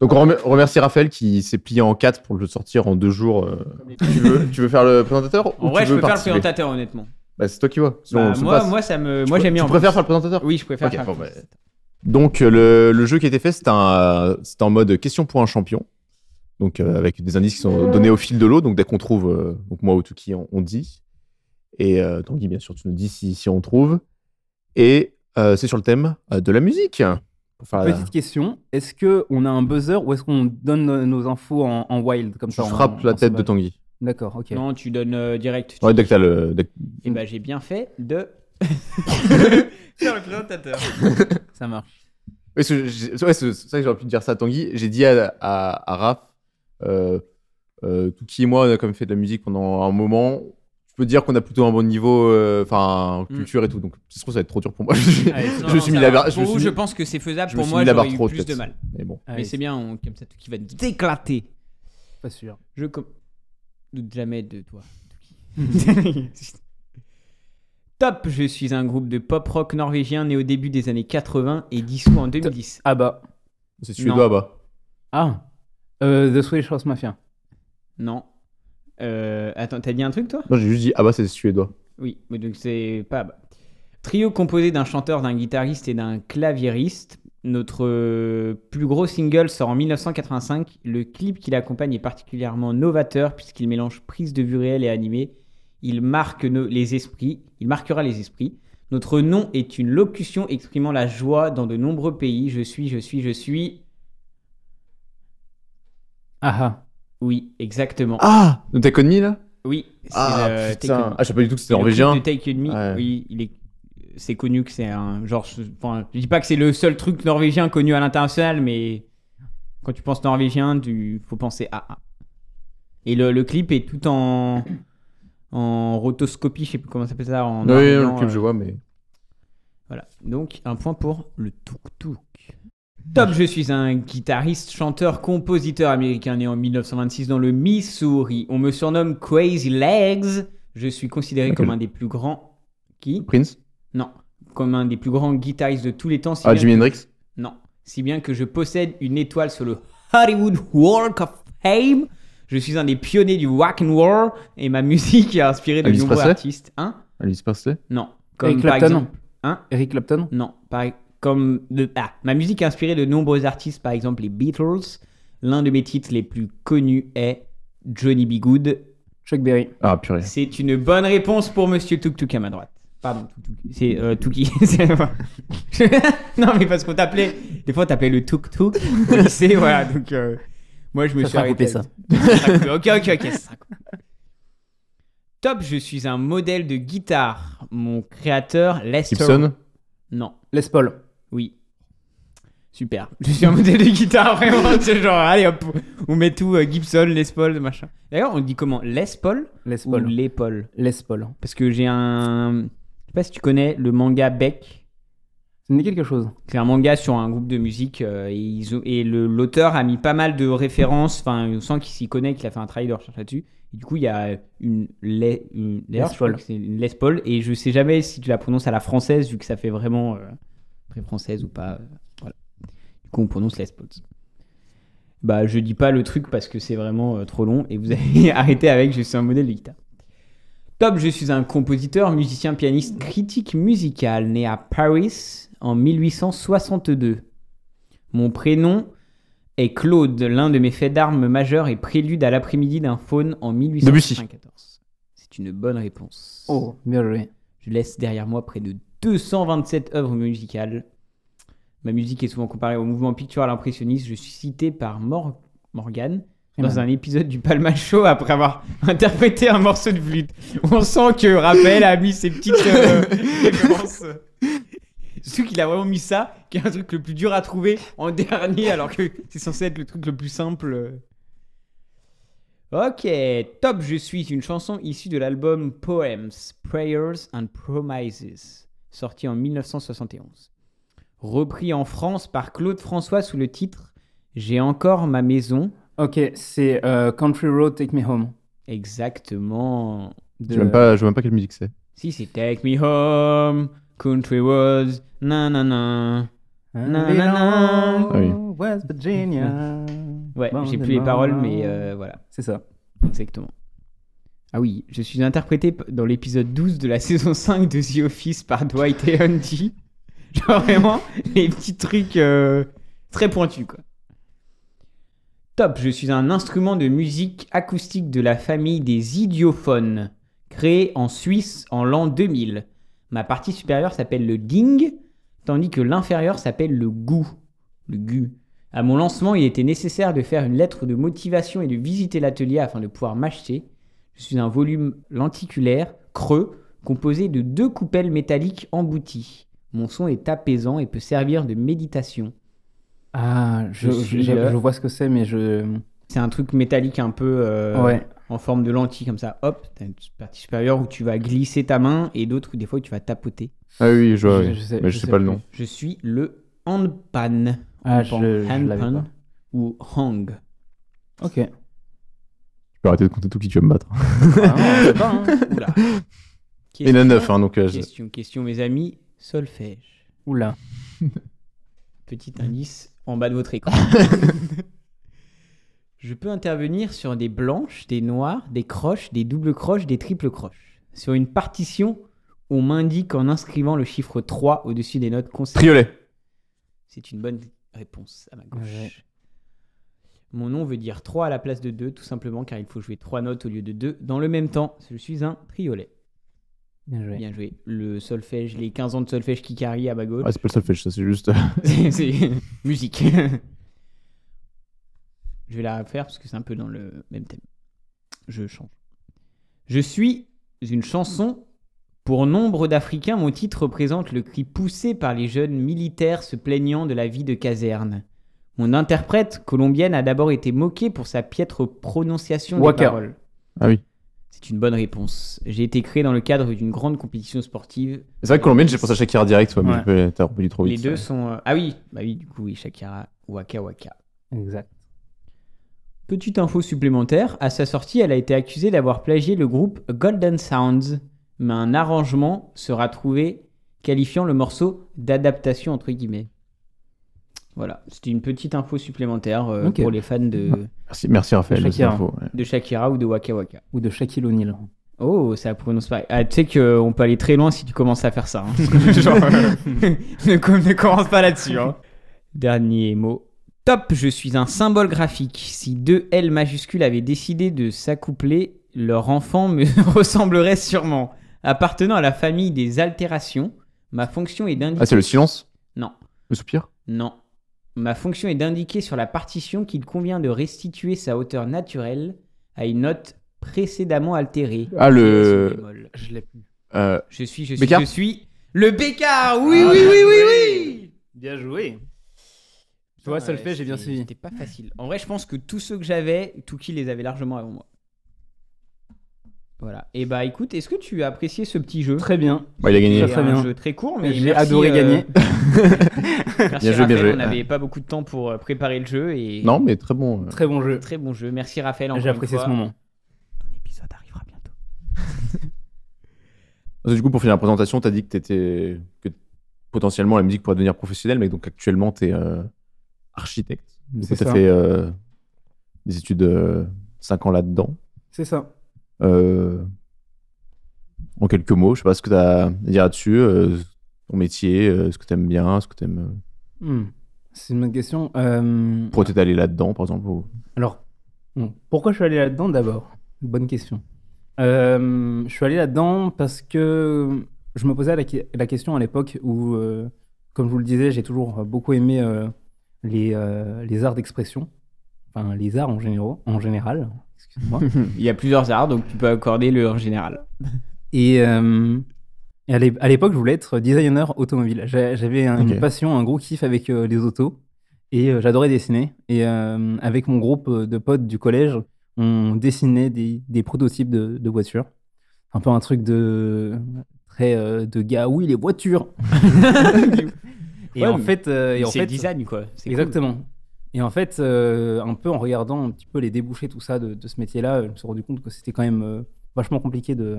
G: Donc on remer- remercie Raphaël qui s'est plié en quatre pour le sortir en deux jours. euh. tu, veux, tu veux faire le présentateur ou
F: En vrai,
G: tu
F: je
G: veux
F: peux faire le
G: participer
F: présentateur, honnêtement.
G: Bah, c'est toi qui vois. Sinon,
F: Bah,
G: on se
F: moi,
G: passe.
F: moi, ça me, moi
G: Tu-
F: j'aime bien.
G: Tu
F: en
G: préfères faire le présentateur
F: Oui, je préfère
G: Ok,
F: faire
G: bon,
F: le
G: bah. Donc euh, le, le jeu qui a été fait, c'était un, c'était en mode question pour un champion. Donc euh, avec des indices qui sont donnés au fil de l'eau. Donc dès qu'on trouve, euh, donc moi ou Tuki, on, on dit. Et euh, Tanguy, bien sûr, tu nous dis si, si on trouve. Et euh, c'est sur le thème euh, de la musique. Pour faire la-
H: Petite question, est-ce que on a un buzzer ou est-ce qu'on donne nos infos en, en wild comme
G: Tu
H: ça en-
G: frappes la
H: en
G: tête de Tanguy.
H: D'accord, ok.
F: Non, tu donnes euh, direct.
G: Ouais, dès que t'as le. dès
F: Et bah, j'ai bien fait de. [LAUGHS] faire le présentateur.
H: Ça marche.
G: Ouais, c'est ça que j'aurais pu te dire ça à Tanguy. J'ai dit à, à, à Raph, Tuki et moi, on a quand même fait de la musique pendant un moment. Je peux dire qu'on a plutôt un bon niveau, euh, enfin,
F: Mm.
G: culture et tout. Donc, c'est trop, ça va être trop dur pour moi. [LAUGHS] je suis mis la barre. Je
F: Pour vous, pense que c'est faisable. Pour
G: suis
F: moi, j'aurais eu
G: trop
F: plus de mal.
G: Mais bon.
F: Mais c'est bien, on- comme ça, qui va nous éclater.
H: Pas sûr.
F: Je doute jamais de toi. [LAUGHS] Top, je suis un groupe de pop rock norvégien né au début des années 80 et dissous en 2010.
H: Ah bah.
G: C'est suédois, bah.
H: Ah. Euh, The Swedish House Mafia.
F: Non. Euh, attends, t'as dit un truc toi?
G: Non, j'ai juste dit, ah bah, c'est suédois.
F: Oui, mais donc c'est pas. bah. Trio composé d'un chanteur, d'un guitariste et d'un claviériste. Notre euh, plus gros single sort en 1985. Le clip qui l'accompagne est particulièrement novateur puisqu'il mélange prise de vue réelle et animée. Il marque nos- les esprits. Il marquera les esprits. Notre nom est une locution exprimant la joie dans de nombreux pays. Je suis, je suis, je suis.
H: Ah ah.
F: Oui, exactement.
G: Ah Donc, t'as connu, là?
F: Oui, c'est
G: Ah,
F: euh, Take
G: putain.
F: On.
G: Ah, je savais pas du tout que c'était
F: le
G: norvégien.
F: de Take On Me.
G: Ouais.
F: Oui, il est. C'est connu que c'est un genre. je- Enfin, je dis pas que c'est le seul truc norvégien connu à l'international, mais quand tu penses norvégien, tu faut penser à. Et le, le clip est tout en en rotoscopie, je sais plus comment ça s'appelle ça. En
G: Oui, le clip,
F: euh,
G: je vois, mais.
F: Voilà. Donc un point pour le tuk tuk. Top, je suis un guitariste, chanteur, compositeur américain né en 1926 dans le Missouri. On me surnomme Crazy Legs. Je suis considéré comme un des plus grands. Qui?
G: Prince?
F: Non. comme un des plus grands guitaristes de tous les temps. si
G: Ah, Jimi
F: que-
G: Hendrix?
F: Non. Si bien que je possède une étoile sur le Hollywood Walk of Fame. Je suis un des pionniers du rock and roll et ma [LAUGHS] musique est inspirée de nombreux artistes. Hein?
G: Alice Presley?
F: Non. Comme
H: Eric
F: par
H: Clapton?
F: exemple. Hein?
H: Eric Clapton?
F: Non. Par... Comme de... ah, ma musique est inspirée de nombreux artistes, par exemple les Beatles. L'un de mes titres les plus connus est Johnny B. Good.
H: Chuck Berry.
G: Ah, purée.
F: C'est une bonne réponse pour Monsieur Tuk Tuk à ma droite. Pardon, Tuk Tuk. C'est euh, Tuki. [LAUGHS] [LAUGHS] Non, mais parce qu'on t'appelait. Des fois, on t'appelait le Tuk Tuk au lycée, [LAUGHS] voilà. Donc, euh, moi, je me
H: Ça
F: suis arrêté. ça. ok, ok, ok. ça. Top, je suis un modèle de guitare. Mon créateur, Lester.
G: Gibson?
F: Non,
H: Les Paul.
F: Oui. Super. [LAUGHS] Je suis un modèle de guitare, vraiment. [LAUGHS] C'est genre, allez hop, on met tout euh, Gibson, Les Paul, machin. D'ailleurs, on dit comment? Les Paul
H: Les
F: ou
H: Paul.
F: Les Paul?
H: Les Paul.
F: parce que j'ai un. Je sais pas si tu connais le manga Beck.
H: Ça me dit quelque chose.
F: C'est un manga sur un groupe de musique euh, et, ils ont- et le- l'auteur a mis pas mal de références. Enfin, on sent qu'il s'y connaît, qu'il a fait un travail de recherche là-dessus. Et du coup, il y a une. Les, une D'ailleurs,
H: Les
F: je crois
H: Paul.
F: que c'est une Les Paul et je sais jamais si tu la prononces à la française vu que ça fait vraiment euh, très française ou pas. euh, voilà. Du coup, on prononce Les Pauls. Bah, je dis pas le truc parce que c'est vraiment euh, trop long et vous avez [LAUGHS] arrêté avec je suis un modèle de guitare. Top, je suis un compositeur, musicien, pianiste, critique musical, né à Paris en 1862. Mon prénom est Claude, l'un de mes faits d'armes majeurs et prélude à l'après-midi d'un faune en 1894. C'est une bonne réponse.
H: Oh, bien joué.
F: Je laisse derrière moi près de 227 œuvres musicales. Ma musique est souvent comparée au mouvement pictural impressionniste. Je suis cité par Mor- Morgan dans un épisode du Palma Show après avoir [LAUGHS] interprété un morceau de flûte. On sent que Raphaël a mis ses petites euh, [LAUGHS] références. Surtout qu'il a vraiment mis ça, qui est un truc le plus dur à trouver en dernier, alors que c'est censé être le truc le plus simple. Ok, top, je suis une chanson issue de l'album Poems, Prayers and Promises, sorti en 1971. Repris en France par Claude François sous le titre J'ai encore ma maison.
H: Ok, c'est euh, Country Road Take Me Home.
F: Exactement.
H: de-
G: Je sais même pas, je sais même pas quelle musique c'est.
F: Si, c'est Take Me Home, Country Roads, nanana. Nanana.
G: Ah oui.
H: West Virginia.
F: Ouais, j'ai plus les paroles, mais euh, voilà,
H: C'est ça.
F: exactement. Ah oui, je suis interprété dans l'épisode 12 de la [LAUGHS] saison 5 de The Office par Dwight et Andy. [LAUGHS] Genre vraiment, les petits trucs euh, très pointus, quoi. Top, je suis un instrument de musique acoustique de la famille des idiophones, créé en Suisse en l'an 2000. Ma partie supérieure s'appelle le ding, tandis que l'inférieur s'appelle le gou. Le gu. À mon lancement, il était nécessaire de faire une lettre de motivation et de visiter l'atelier afin de pouvoir m'acheter. Je suis un volume lenticulaire, creux, composé de deux coupelles métalliques embouties. Mon son est apaisant et peut servir de méditation.
H: Ah, je,
F: Je
H: je,
F: suis
H: je-
F: le-
H: je vois ce que c'est, mais je.
F: C'est un truc métallique un peu euh,
H: ouais.
F: en forme de lentille comme ça. Hop, t'as une partie supérieure où tu vas glisser ta main et d'autres où des fois où tu vas tapoter.
G: Ah oui, je vois,
H: Je-
G: oui.
H: je sais-
G: mais je
H: je
G: sais
H: sais
G: pas le nom.
F: Je suis le handpan.
H: Ah,
F: Handpan.
H: je-
F: Handpan
H: pas.
F: ou hang.
H: Ok.
G: Peux arrêter de compter tout qui tu vas me battre.
F: Ah, pas, hein. [LAUGHS] Oula.
G: Il y en a
F: Question,
G: 9, hein, donc. euh, je-
F: Question, question, mes amis. Solfège.
H: Oula. [LAUGHS]
F: Petit indice en bas de votre écran. [LAUGHS] Je peux intervenir sur des blanches, des noires, des croches, des doubles croches, des triples croches. Sur une partition, on m'indique en inscrivant le chiffre 3 au-dessus des notes concernées.
G: Triolet.
F: C'est une bonne réponse à ma gauche.
H: Ouais.
F: Mon nom veut dire 3 à la place de 2, tout simplement car il faut jouer 3 notes au lieu de 2 dans le même temps. Je suis un triolet.
H: Bien joué.
F: Bien joué. Le solfège, les 15 ans de solfège qui carry à ma gauche.
G: Ah, c'est pas le solfège, ça, c'est juste. [LAUGHS]
F: C'est- c'est [LAUGHS] musique. [LAUGHS] Je vais la faire parce que c'est un peu dans le même thème. Je change. Je suis une chanson. Pour nombre d'Africains, mon titre représente le cri poussé par les jeunes militaires se plaignant de la vie de caserne. Mon interprète colombienne a d'abord été moquée pour sa piètre prononciation
H: Waka.
F: des paroles.
G: Ah oui.
F: C'est une bonne réponse. J'ai été créé dans le cadre d'une grande compétition sportive
G: C'est vrai que colombienne, j'ai pensé à Shakira direct, ouais, mais
H: Ouais.
G: t'as trop
F: Les
G: vite.
F: deux
G: ça.
F: sont. euh, Ah oui, bah oui, du coup, oui, Shakira, Waka Waka.
H: Exact.
F: Petite info supplémentaire, à sa sortie, elle a été accusée d'avoir plagié le groupe Golden Sounds, mais un arrangement sera trouvé qualifiant le morceau d'adaptation entre guillemets. Voilà, c'était une petite info supplémentaire euh, pour les fans de,
G: Merci, merci Raphaël. de cette
H: Shakira.
G: info, ouais.
F: de Shakira ou de Waka Waka.
H: Ou de Shaquille O'Neal.
F: Oh, ça prononce pareil. Ah, tu sais qu'on peut aller très loin si tu commences à faire ça. hein. [LAUGHS] [LAUGHS] Genre, [LAUGHS] ne, com- ne commence pas là-dessus. hein. Dernier mot. Top, je suis un symbole graphique. Si deux L majuscules avaient décidé de s'accoupler, leur enfant me ressemblerait sûrement. Appartenant à la famille des altérations, ma fonction est d'indiquer...
G: Ah, c'est le silence?
F: Non.
G: Le soupir?
F: Non. Ma fonction est d'indiquer sur la partition qu'il convient de restituer sa hauteur naturelle à une note précédemment altérée.
G: Ah, le-.
H: Je l'ai plus.
G: Euh,
F: Je suis, je suis,
G: Bécard
F: je suis le Bécard. Oui,
H: Ah,
F: oui, oui, oui, oui.
H: Bien joué. Tu vois, ça le fait, j'ai bien suivi.
F: C'était pas facile. En vrai, je pense que tous ceux que j'avais, Touki les avait largement avant moi. Voilà. Et bah écoute, est-ce que tu as apprécié ce petit jeu?
H: Très bien.
G: bah, il a gagné.
H: Très,
F: C'est
H: très
F: un
H: bien.
F: jeu très court, mais
H: J'ai
F: merci,
H: adoré
F: euh,
H: gagner. [LAUGHS]
F: merci
G: Bien joué, bien
F: Raphaël,
G: joué.
F: On n'avait pas beaucoup de temps pour euh, préparer le jeu et
G: Non, mais très bon. euh.
H: Très bon jeu.
F: très bon jeu. Merci Raphaël. encore
H: J'ai
F: une
H: apprécié
F: fois.
H: ce moment.
F: Ton épisode arrivera bientôt. [LAUGHS]
G: Parce que du coup, pour finir la présentation, tu as dit que, t'étais- que potentiellement la musique pourrait devenir professionnelle, mais donc actuellement, tu es architecte. Du coup,
H: C'est
G: tu as
H: ça.
G: fait euh, des études 5 ans là-dedans.
H: C'est ça.
G: Euh, en quelques mots, je sais pas ce que tu as à dire là-dessus, euh, ton métier, euh, ce que tu aimes bien, ce que tu aimes.
H: Hmm. C'est une bonne question.
G: Pourquoi tu es allé là-dedans, par exemple ou-
H: Alors, bon, pourquoi je suis allé là-dedans d'abord? Bonne question. Euh, je suis allé là-dedans parce que je me posais la, que- la question à l'époque où, euh, comme je vous le disais, j'ai toujours beaucoup aimé euh, les, les arts d'expression, enfin les arts en, généraux, en général. Excuse-moi. [LAUGHS]
F: Il y a plusieurs arts, donc tu peux accorder le en général.
H: Et, euh, et à l'é- à l'époque, je voulais être designer automobile. J'a- J'avais une passion, un gros kiff avec euh, les autos. Et euh, j'adorais dessiner. Et euh, avec mon groupe de potes du collège, on dessinait des, des prototypes de, de voitures. Un peu un truc de très euh, de gars. Oui, les voitures. [LAUGHS] et
F: Ouais,
H: en fait, euh, et en fait,
F: design, quoi.
H: Exactement. Et en fait, euh, un peu en regardant un petit peu les débouchés, tout ça, de, ce métier-là, je me suis rendu compte que c'était quand même euh, vachement compliqué de,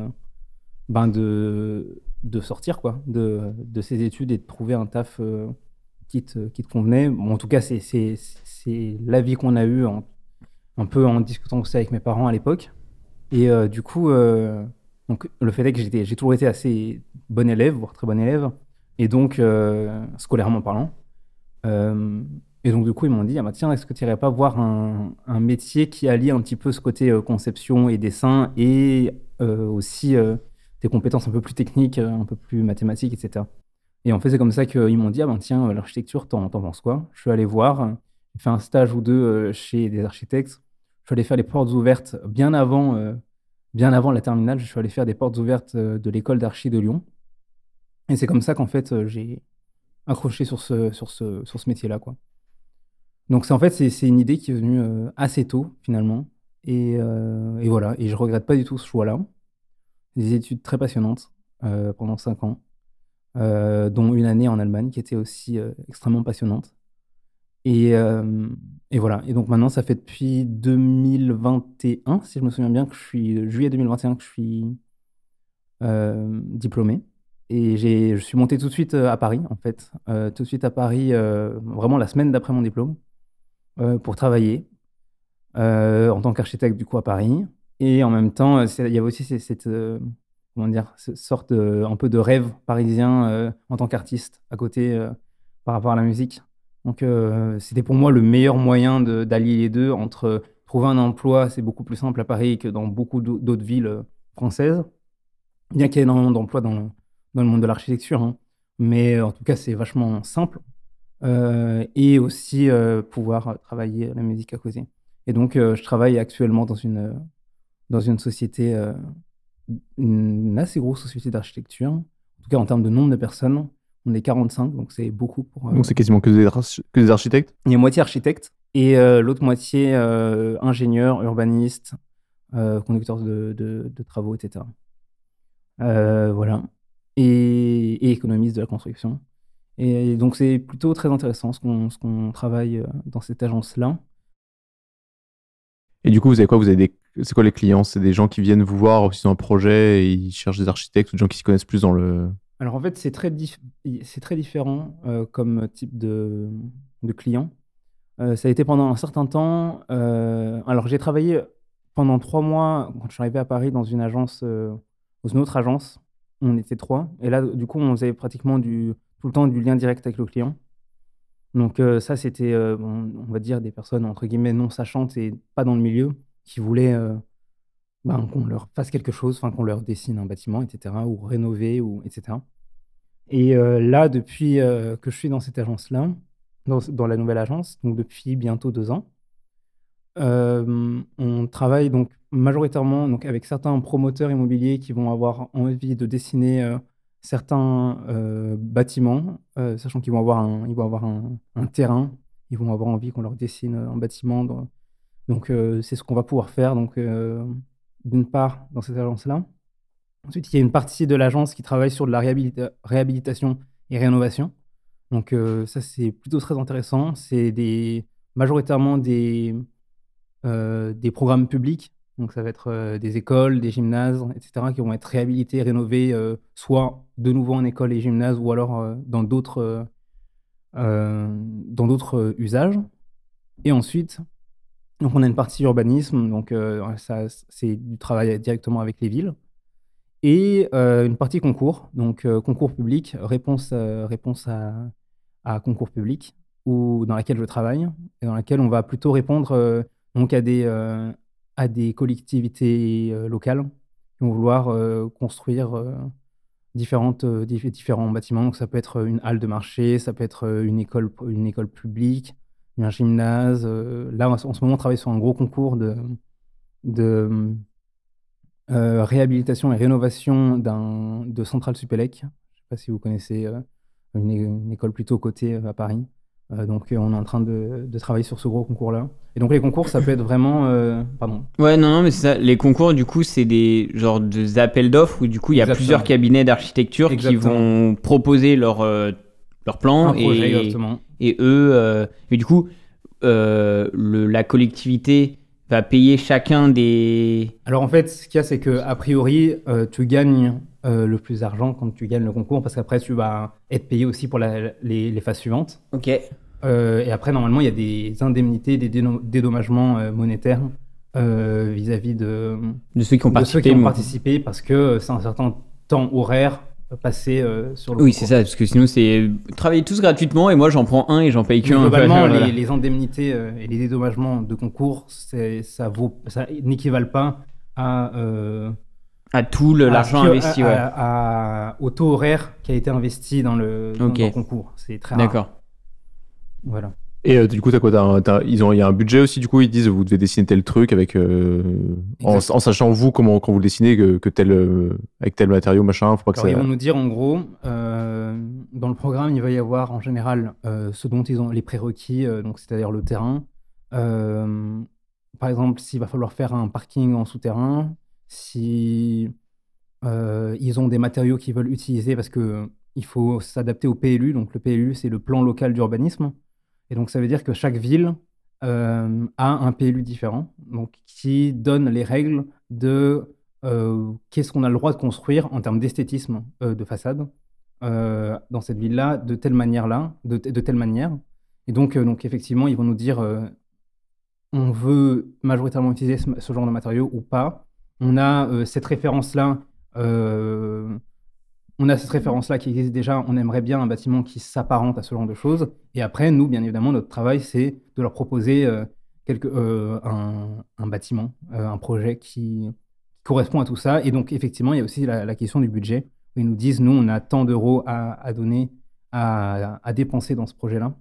H: ben de, de sortir quoi, de, de ces études et de trouver un taf euh, qui, te, qui te convenait. Bon, en tout cas, c'est, l'avis qu'on a eu en- un peu en discutant aussi avec mes parents à l'époque. Et du coup, donc, le fait est que j'ai toujours été assez bon élève, voire très bon élève, et donc, scolairement parlant. Et donc, du coup, ils m'ont dit, ah bah, tiens, est-ce que tu irais pas voir un, un métier qui allie un petit peu ce côté euh, conception et dessin et euh, aussi euh, des compétences un peu plus techniques, euh, un peu plus mathématiques, etc. Et en fait, c'est comme ça qu'ils m'ont dit, ah ben tiens, l'architecture, t'en, penses quoi? Je suis allé voir, j'ai fait un stage ou deux chez des architectes. Je suis allé faire les portes ouvertes bien avant, bien avant la terminale. Je suis allé faire des portes ouvertes de l'école d'archi de Lyon. Et c'est comme ça qu'en fait, j'ai accroché sur ce, sur ce, sur ce métier-là, quoi. Donc c'est en fait c'est une idée qui est venue euh, assez tôt finalement et, euh, et voilà et je regrette pas du tout ce choix-là. Des études très passionnantes euh, pendant cinq ans, euh, dont une année en Allemagne qui était aussi extrêmement passionnante. Et, et voilà et donc maintenant ça fait depuis 2021 si je me souviens bien que je suis juillet 2021 que je suis diplômé. Et je suis monté tout de suite à Paris, en fait, tout de suite à Paris, vraiment la semaine d'après mon diplôme, euh, pour travailler euh, en tant qu'architecte du coup à Paris. Et en même temps, euh, il y avait aussi cette, comment dire, sorte de- un peu de rêve parisien en tant qu'artiste à côté par rapport à la musique. Donc c'était pour moi le meilleur moyen d'allier les deux entre trouver un emploi, c'est beaucoup plus simple à Paris que dans beaucoup d'au- d'autres villes françaises, bien qu'il y ait énormément d'emplois dans dans le monde de l'architecture. hein. Mais en tout cas, c'est vachement simple. Euh, et aussi euh, pouvoir travailler la musique à côté. Et donc, euh, je travaille actuellement dans une, dans une société, une assez grosse société d'architecture. En tout cas, en termes de nombre de personnes, on est 45, donc c'est beaucoup pour.
G: Donc c'est quasiment que des, que des architectes?
H: Il y a moitié architecte et l'autre moitié euh, ingénieur, urbaniste, euh, conducteur de, de- de travaux, etc. Euh, voilà. Et, et économiste de la construction. Et donc c'est plutôt très intéressant ce qu'on qu'on travaille euh, dans cette agence-là.
G: Et du coup, vous avez quoi? Vous avez des... C'est quoi les clients? C'est des gens qui viennent vous voir aussi dans un projet et ils cherchent des architectes ou des gens qui s'y connaissent plus dans le,
H: Alors en fait, c'est très, dif- très différent euh, comme type de, de client. Euh, ça a été pendant un certain temps. euh, alors j'ai travaillé pendant trois mois quand je suis arrivé à Paris dans une agence, dans une autre agence. On était trois. Et là, du coup, on faisait pratiquement du, tout le temps du lien direct avec le client. Donc euh, ça, c'était, euh, on va dire, des personnes entre guillemets non sachantes et pas dans le milieu qui voulaient euh, ben, qu'on leur fasse quelque chose, qu'on leur dessine un bâtiment, etc., ou rénover, ou etc. Et là, depuis que je suis dans cette agence-là, dans, dans la nouvelle agence, donc depuis bientôt deux ans, on travaille donc majoritairement donc avec certains promoteurs immobiliers qui vont avoir envie de dessiner certains euh, bâtiments, euh, sachant qu'ils vont avoir un, ils vont avoir un, terrain, ils vont avoir envie qu'on leur dessine un bâtiment. donc euh, c'est ce qu'on va pouvoir faire. Donc d'une part dans cette agence-là. Ensuite, il y a une partie de l'agence qui travaille sur de la réhabilita- réhabilitation et rénovation. Donc ça, c'est plutôt très intéressant. C'est des, majoritairement des, des programmes publics. Donc ça va être euh, des écoles, des gymnases, etc., qui vont être réhabilités, rénovés, euh, soit de nouveau en école et gymnase, ou alors euh, dans d'autres dans d'autres usages. Et ensuite, donc on a une partie urbanisme, donc ça, c'est du travail directement avec les villes. Et une partie concours, donc concours public, réponse, réponse à, à concours public, ou dans laquelle je travaille, et dans laquelle on va plutôt répondre donc à des, à des collectivités euh, locales qui vont vouloir euh, construire euh, différents bâtiments. Donc ça peut être une halle de marché, ça peut être une école, une école publique, un gymnase. là, en ce en ce moment, on travaille sur un gros concours de, réhabilitation et rénovation de Centrale Supélec. Je ne sais pas si vous connaissez une, école plutôt cotée à Paris. Euh, donc, euh, on est en train de, de travailler sur ce gros concours-là. Et donc, les concours, ça peut être vraiment. euh, pardon.
F: Ouais, non, non, mais c'est ça. Les concours, du coup, c'est des genres de appels d'offres où, du coup, il y a
H: Exactement.
F: plusieurs cabinets d'architecture qui vont proposer leur, euh, leur plan
H: Un projet,
F: et,
H: exactement.
F: et eux. euh, mais du coup, euh, le, la collectivité va payer chacun des.
H: Alors en fait, ce qu'il y a, c'est que a priori, euh, tu gagnes euh, le plus d'argent quand tu gagnes le concours, parce qu'après, tu vas être payé aussi pour la- les, les phases suivantes.
F: Ok.
H: Euh, et après, normalement, il y a des indemnités, des dédommagements euh, monétaires vis-à-vis de,
F: De ceux qui ont
H: de ceux qui
F: participé.
H: ont
F: mais-
H: participé, parce que c'est un certain temps horaire passé sur le
F: Oui, c'est ça, parce que sinon, c'est travailler tous gratuitement et moi, j'en prends un et j'en paye qu'un.
H: globalement, [LAUGHS] les, les indemnités et les dédommagements de concours, ça vaut, ça n'équivalent pas à
F: À tout l'argent investi, ouais.
H: à- à- au taux horaire qui a été investi dans le, dans- concours. C'est très rare.
F: D'accord.
H: Voilà.
G: Et euh, du coup, t'as quoi t'as un- t'as- ils ont, Il y a un budget aussi, du coup, ils disent vous devez dessiner tel truc avec. euh, en, sachant, vous, comment, quand vous le dessinez, que, que tel, euh, avec tel matériau, machin, faut pas que
H: Alors, ils
G: ça.
H: vont nous dire en gros, euh, dans le programme, il va y avoir en général euh, ce dont ils ont les prérequis, euh, donc c'est-à-dire le terrain. Euh, par exemple, s'il va falloir faire un parking en souterrain, si euh, ils ont des matériaux qu'ils veulent utiliser parce que il faut s'adapter au PLU. Donc le PLU, c'est le plan local d'urbanisme. Et donc ça veut dire que chaque ville euh, a un PLU différent, donc qui donne les règles de euh, qu'est-ce qu'on a le droit de construire en termes d'esthétisme de façade dans cette ville-là, de telle manière-là, de, telle manière. Et donc, donc effectivement, ils vont nous dire on veut majoritairement utiliser ce genre de matériaux ou pas. On a euh, cette référence-là. euh, on a cette référence-là qui existe déjà. On aimerait bien un bâtiment qui s'apparente à ce genre de choses. Et après, nous, bien évidemment, notre travail, c'est de leur proposer euh, quelque, un, bâtiment, un projet qui correspond à tout ça. Et donc, effectivement, il y a aussi la, question du budget. Ils nous disent, nous, on a tant d'euros à, donner, à, dépenser dans ce projet-là.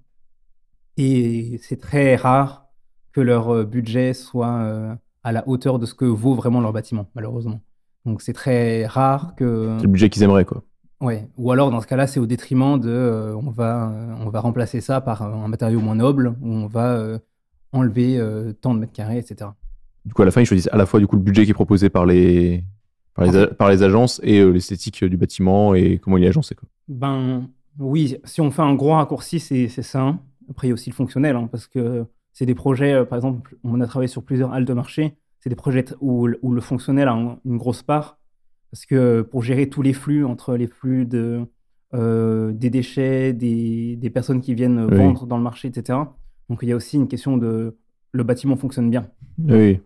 H: Et c'est très rare que leur budget soit à la hauteur de ce que vaut vraiment leur bâtiment, malheureusement. Donc c'est très rare que...
G: C'est le budget qu'ils aimeraient, quoi.
H: Ouais. Ou alors dans ce cas-là, c'est au détriment de, euh, on va, euh, on va remplacer ça par euh, un matériau moins noble, où on va euh, enlever tant de mètres carrés, etc.
G: Du coup, à la fin, ils choisissent à la fois du coup le budget qui est proposé par les, par les, a- par les agences et l'esthétique du bâtiment et comment il est agencé. Quoi.
H: Ben oui, si on fait un gros raccourci, c'est ça. Après, il y a aussi le fonctionnel, hein, parce que c'est des projets, euh, par exemple, on a travaillé sur plusieurs halles de marché, c'est des projets où, le- où le fonctionnel a un- une grosse part, parce que pour gérer tous les flux, entre les flux de, euh, des déchets, des, des personnes qui viennent
G: Oui.
H: vendre dans le marché, etc. Donc il y a aussi une question de le bâtiment fonctionne bien,
G: Oui.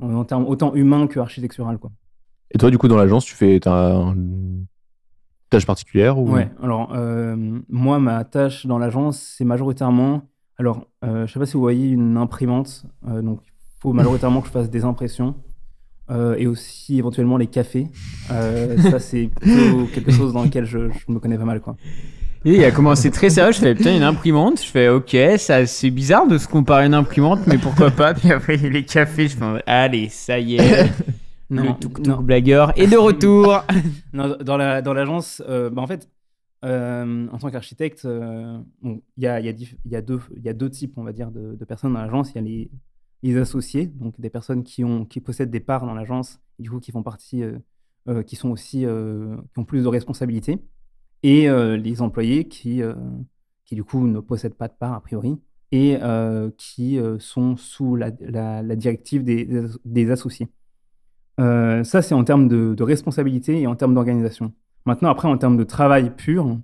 H: en, en termes autant humains que architectural. Quoi.
G: Et toi, du coup, dans l'agence, tu fais une tâche particulière ou...
H: Ouais, alors euh, moi, ma tâche dans l'agence, c'est majoritairement. Alors, euh, je sais pas si vous voyez une imprimante, euh, donc il faut majoritairement que je fasse des impressions euh, et aussi éventuellement les cafés. Euh, ça, c'est quelque chose dans lequel je, je me connais pas mal. Quoi.
F: Et il a commencé très sérieux, je fais putain une imprimante, je fais ok, ça c'est bizarre de se comparer à une imprimante, mais pourquoi pas, puis après les cafés, je fais allez, ça y est, le tuk
H: non.
F: blagueur est de retour.
H: Non, dans la dans l'agence, bah, en fait, euh, en tant qu'architecte, il y, a, deux- types, on va dire, de, personnes dans l'agence. Il y a les, associés, donc des personnes qui, possèdent des parts dans l'agence, du coup qui font partie, euh, euh, qui sont aussi, qui ont plus de responsabilités, et les employés qui, qui du coup ne possèdent pas de parts a priori, et qui sont sous la, directive des, des as- des associés. Ça, c'est en termes de responsabilité et en termes d'organisation. Maintenant, après, en termes de travail pur,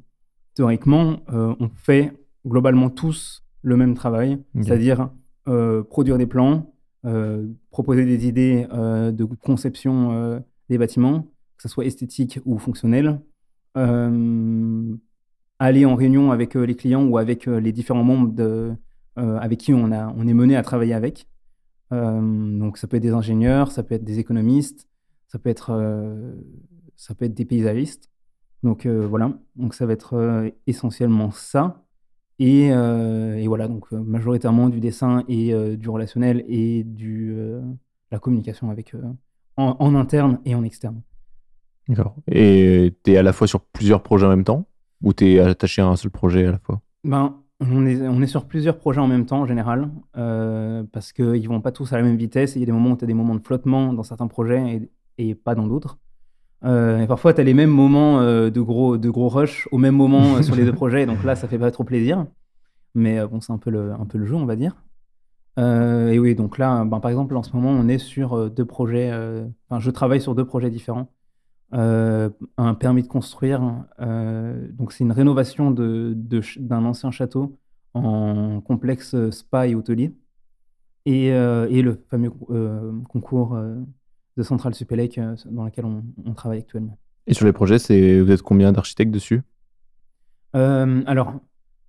H: théoriquement, euh, on fait globalement tous le même travail, c'est-à-dire euh, produire des plans, euh, proposer des idées de conception des bâtiments, que ce soit esthétique ou fonctionnel, aller en réunion avec les clients ou avec les différents membres de, avec qui on, a, on est mené à travailler avec. Donc ça peut être des ingénieurs, ça peut être des économistes, ça peut être, ça peut être des paysagistes. Donc euh, voilà, donc ça va être euh, essentiellement ça. Et, euh, et voilà, donc majoritairement du dessin et du relationnel et du, euh, la communication avec, en, en interne et en externe.
G: D'accord. Et t'es à la fois sur plusieurs projets en même temps? Ou t'es attaché à un seul projet à la fois?
H: Ben, on est, on est sur plusieurs projets en même temps en général, euh, parce qu'ils ne vont pas tous à la même vitesse. et Il y a des moments où tu as des moments de flottement dans certains projets et, et pas dans d'autres. Euh, et parfois, tu as les mêmes moments euh, de, gros, de gros rush au même moment euh, sur les deux [LAUGHS] projets. Donc là, ça fait pas trop plaisir. Mais bon, c'est un, peu le- un peu le jeu, on va dire. Et oui, donc là, ben, par exemple, en ce moment, on est sur deux projets. Enfin, je travaille sur deux projets différents. Un permis de construire. donc, c'est une rénovation de- de d'un ancien château en complexe spa et hôtelier. Et, et le fameux concours de Centrale Supélec euh, dans lequel on, on travaille actuellement.
G: Et sur les projets, c'est vous êtes combien d'architectes dessus?
H: Euh, alors,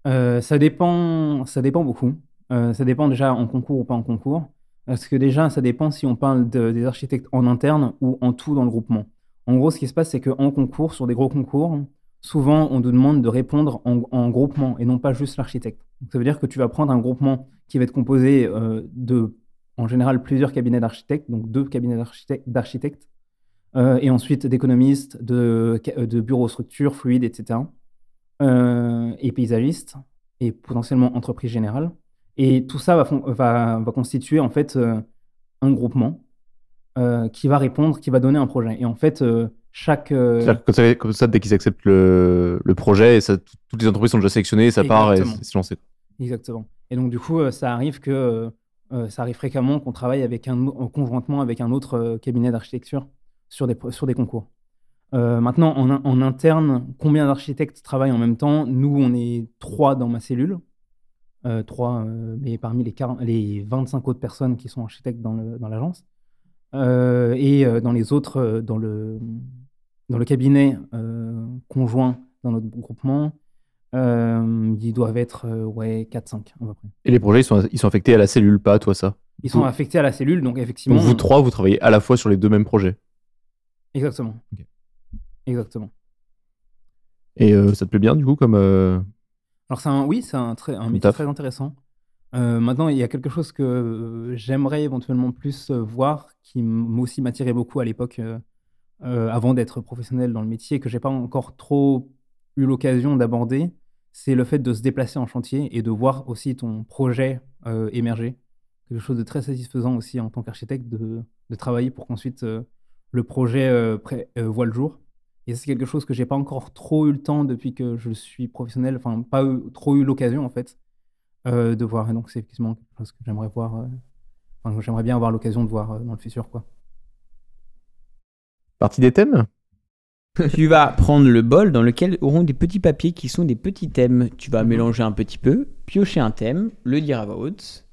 H: euh, ça, dépend, ça dépend beaucoup. Ça dépend déjà en concours ou pas en concours. Parce que déjà, ça dépend si on parle de- des architectes en interne ou en tout dans le groupement. En gros, ce qui se passe, c'est qu'en concours, sur des gros concours, souvent, on nous demande de répondre en, en groupement et non pas juste l'architecte. Donc, ça veut dire que tu vas prendre un groupement qui va être composé euh, de, en général, plusieurs cabinets d'architectes, donc deux cabinets d'architectes, euh, et ensuite d'économistes, de, de bureaux structures, fluides, etc euh, et paysagiste et potentiellement entreprise générale. Et tout ça va, fon- va, va constituer en fait euh, un groupement euh, qui va répondre, qui va donner un projet. Et en fait, euh, chaque... euh,
G: C'est-à-dire que Comme ça, comme ça, dès qu'ils acceptent le, le projet, et ça, toutes les entreprises sont déjà sélectionnées, ça part et c'est lancé.
H: Exactement. Et donc, du coup, euh, ça arrive que euh, euh, ça arrive fréquemment qu'on travaille conjointement avec un autre euh, cabinet d'architecture sur des, concours. Euh, maintenant, en, in- en interne, combien d'architectes travaillent en même temps? Nous, on est trois dans ma cellule. Euh, trois, euh, parmi les, 40 les 25 autres personnes qui sont architectes dans l'agence. Euh, et euh, dans les autres, euh, dans le, cabinet euh, conjoint dans notre groupement, euh, ils doivent être euh, ouais, 4-5 à peu près.
G: Et les projets, ils sont, ils sont affectés à la cellule, pas à toi, ça?
H: Ils sont affectés à la cellule, donc effectivement.
G: Donc vous trois, vous travaillez à la fois sur les deux mêmes projets?
H: Exactement. Exactement.
G: Et euh, ça te plaît bien, du coup, comme. euh,
H: Alors c'est un, oui, c'est un, très, un métier
G: taf?
H: très intéressant. Euh, maintenant, il y a quelque chose que j'aimerais éventuellement plus voir, qui aussi m'attirait beaucoup à l'époque, euh, euh, avant d'être professionnel dans le métier, que j'ai pas encore trop eu l'occasion d'aborder, c'est le fait de se déplacer en chantier et de voir aussi ton projet euh, émerger. Quelque chose de très satisfaisant aussi en tant qu'architecte de, travailler pour qu'ensuite euh, le projet euh, voit le jour. Et c'est quelque chose que j'ai pas encore trop eu le temps depuis que je suis professionnel, enfin pas trop eu l'occasion en fait de voir. Et donc c'est effectivement quelque chose que j'aimerais voir, j'aimerais bien avoir l'occasion de voir dans le futur quoi.
G: Partie des thèmes? [LAUGHS]
F: tu vas prendre le bol dans lequel auront des petits papiers qui sont des petits thèmes. Tu vas mélanger un petit peu, piocher un thème, le dire à voix haute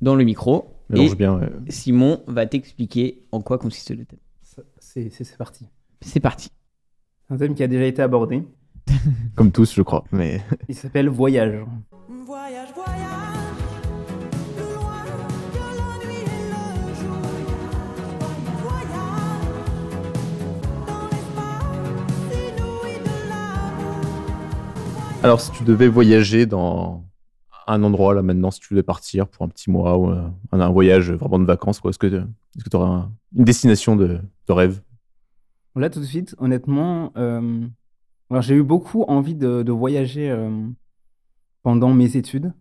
F: dans le micro.
G: Mélange
F: et
G: bien. ouais.
F: Simon va t'expliquer en quoi consiste le thème.
H: Ça- C'est c'est- c'est parti.
F: C'est parti.
H: Un thème qui a déjà été abordé.
G: Comme tous, je crois. Mais
H: Il s'appelle Voyage.
I: Voyage, voyage,
G: alors, si tu devais voyager dans un endroit là maintenant, si tu devais partir pour un petit mois ou euh, un, voyage vraiment de vacances, est-ce que tu aurais une destination de, rêve?
H: Là, tout de suite, honnêtement, euh, j'ai eu beaucoup envie de, de voyager euh, pendant mes études.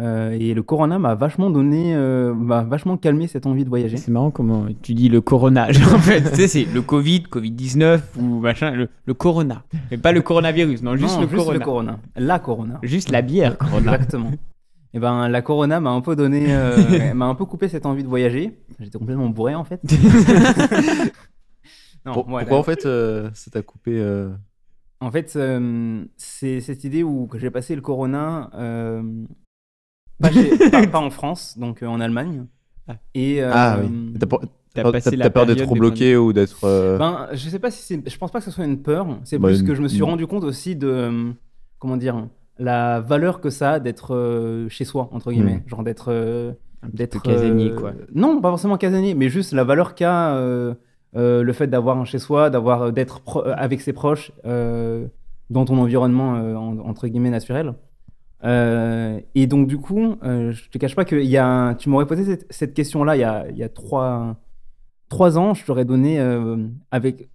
H: Euh, et le corona m'a vachement donné, euh, m'a vachement calmé cette envie de voyager.
F: C'est marrant comment tu dis le coronage. [LAUGHS] en fait, tu sais, c'est le Covid, Covid-19 ou machin, le, le corona. Mais pas le coronavirus, non, juste,
H: Non,
F: le, corona.
H: corona. La corona.
F: Juste la bière corona.
H: Exactement. Et ben la corona m'a un peu donné, euh, [LAUGHS] m'a un peu coupé cette envie de voyager. J'étais complètement bourré en fait. [LAUGHS] non,
G: Pour- Pourquoi en fait euh, ça t'a coupé euh,
H: En fait, euh, c'est cette idée où j'ai passé le corona, euh, pas, chez- [LAUGHS] pas- pas en France, donc euh, en Allemagne.
F: Ah.
H: Et euh,
G: Ah oui. T'as peur,
F: passé la
G: d'être trop
F: de
G: bloqué ou d'être. euh,
H: Ben, je sais pas si c'est. Je pense pas que ce soit une peur. C'est
G: Bah,
H: plus que je me suis rendu compte aussi de. Comment dire La valeur que ça a d'être euh, chez soi, entre guillemets. Genre d'être. euh, d'être.
F: casanier,
H: euh,
F: quoi.
H: Non, pas forcément casanier, mais juste la valeur qu'a euh, euh, le fait d'avoir un chez soi, d'avoir d'être avec ses proches euh, dans ton environnement, euh, en- entre guillemets, naturel. Euh, et donc, du coup, euh, je te cache pas que y a tu m'aurais posé cette, question-là il y a, trois, ans, je t'aurais donné euh, avec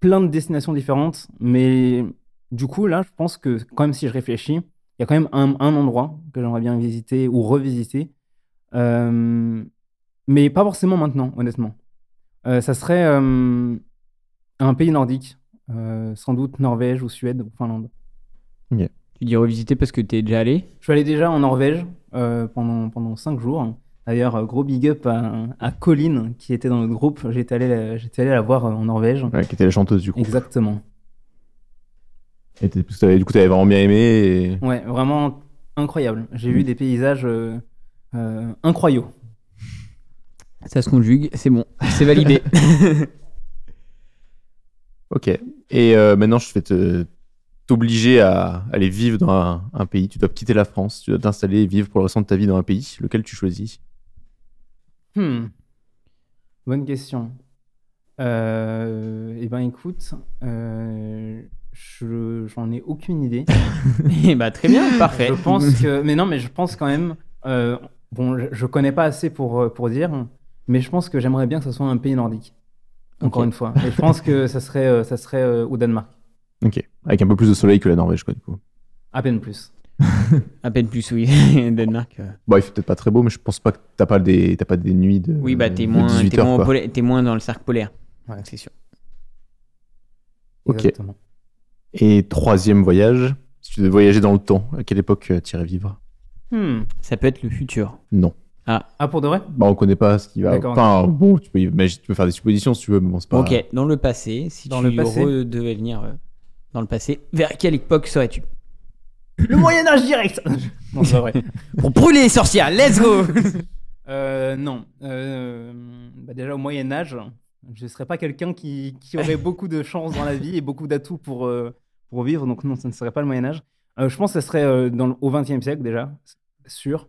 H: plein de destinations différentes. Mais du coup, là, je pense que quand même, si je réfléchis, il y a quand même un, endroit que j'aimerais bien visiter ou revisiter. Euh, mais pas forcément maintenant, honnêtement. Ça serait un pays nordique, sans doute Norvège ou Suède ou Finlande.
F: Tu dis revisiter parce que t'es déjà allé?
H: Je suis allé déjà en Norvège euh, pendant, pendant cinq jours. D'ailleurs, euh, gros big up à, à Colline qui était dans notre groupe. J'étais allé, la- j'étais allé la voir euh, en Norvège.
G: ouais, qui était la chanteuse du coup.
H: Exactement.
G: Et du coup, t'avais vraiment bien aimé. Et...
H: Ouais, vraiment incroyable. J'ai vu des paysages euh, euh, incroyables.
F: Ça se conjugue, c'est bon, c'est validé. [LAUGHS]
G: Ok. Et euh, maintenant, je vais te t'obliger à aller vivre dans un, un pays. Tu dois quitter la France. Tu dois t'installer et vivre pour le restant de ta vie dans un pays. Lequel tu choisis?
H: Hmm. Bonne question. Euh, eh ben écoute, euh, je, j'en ai aucune idée. [LAUGHS]
F: Et bah très bien, parfait.
H: Je pense que, mais non, mais je pense quand même. euh, bon, je, je connais pas assez pour pour dire, mais je pense que j'aimerais bien que ce soit un pays nordique. Encore une fois. Et je pense que ça serait ça serait euh, au Danemark,
G: Ok. Avec un peu plus de soleil que la Norvège, quoi, du coup.
H: à peine plus. [LAUGHS]
F: À peine plus, oui. [LAUGHS] Danemark. euh.
G: Bon, il fait peut-être pas très beau, mais je pense pas que t'as pas des, t'as pas des nuits de.
F: Oui, bah t'es moins,
G: 18
F: t'es
G: heures,
F: moins, au
G: quoi.
F: polaire- t'es moins dans le cercle polaire.
H: Ouais.
F: c'est sûr.
G: Ok.
H: Exactement.
G: Et troisième voyage. Si tu devais voyager dans le temps, à quelle époque tu irais vivre?
H: Hmm.
F: Ça peut être le futur.
G: Non.
H: Ah pour de vrai?
G: Bah, on connaît pas ce qui va.
H: D'accord,
G: Enfin, bon, tu peux, imaginer- tu peux faire des suppositions si tu veux, mais bon, c'est pas.
F: Ok, dans le passé, si
H: Dans
F: tu
H: le passé.
F: devais venir euh, dans le passé, vers quelle époque serais-tu?
H: Le Moyen Âge direct. [LAUGHS] non, c'est pas vrai.
F: Pour brûler les sorcières, let's go
H: Euh, non. Euh, bah déjà au Moyen Âge, je ne serais pas quelqu'un qui, qui aurait beaucoup de chance dans la vie et beaucoup d'atouts pour, euh, pour vivre. Donc non, ça ne serait pas le Moyen Âge. Euh, je pense que ce serait euh, dans au XXe siècle déjà, sûr.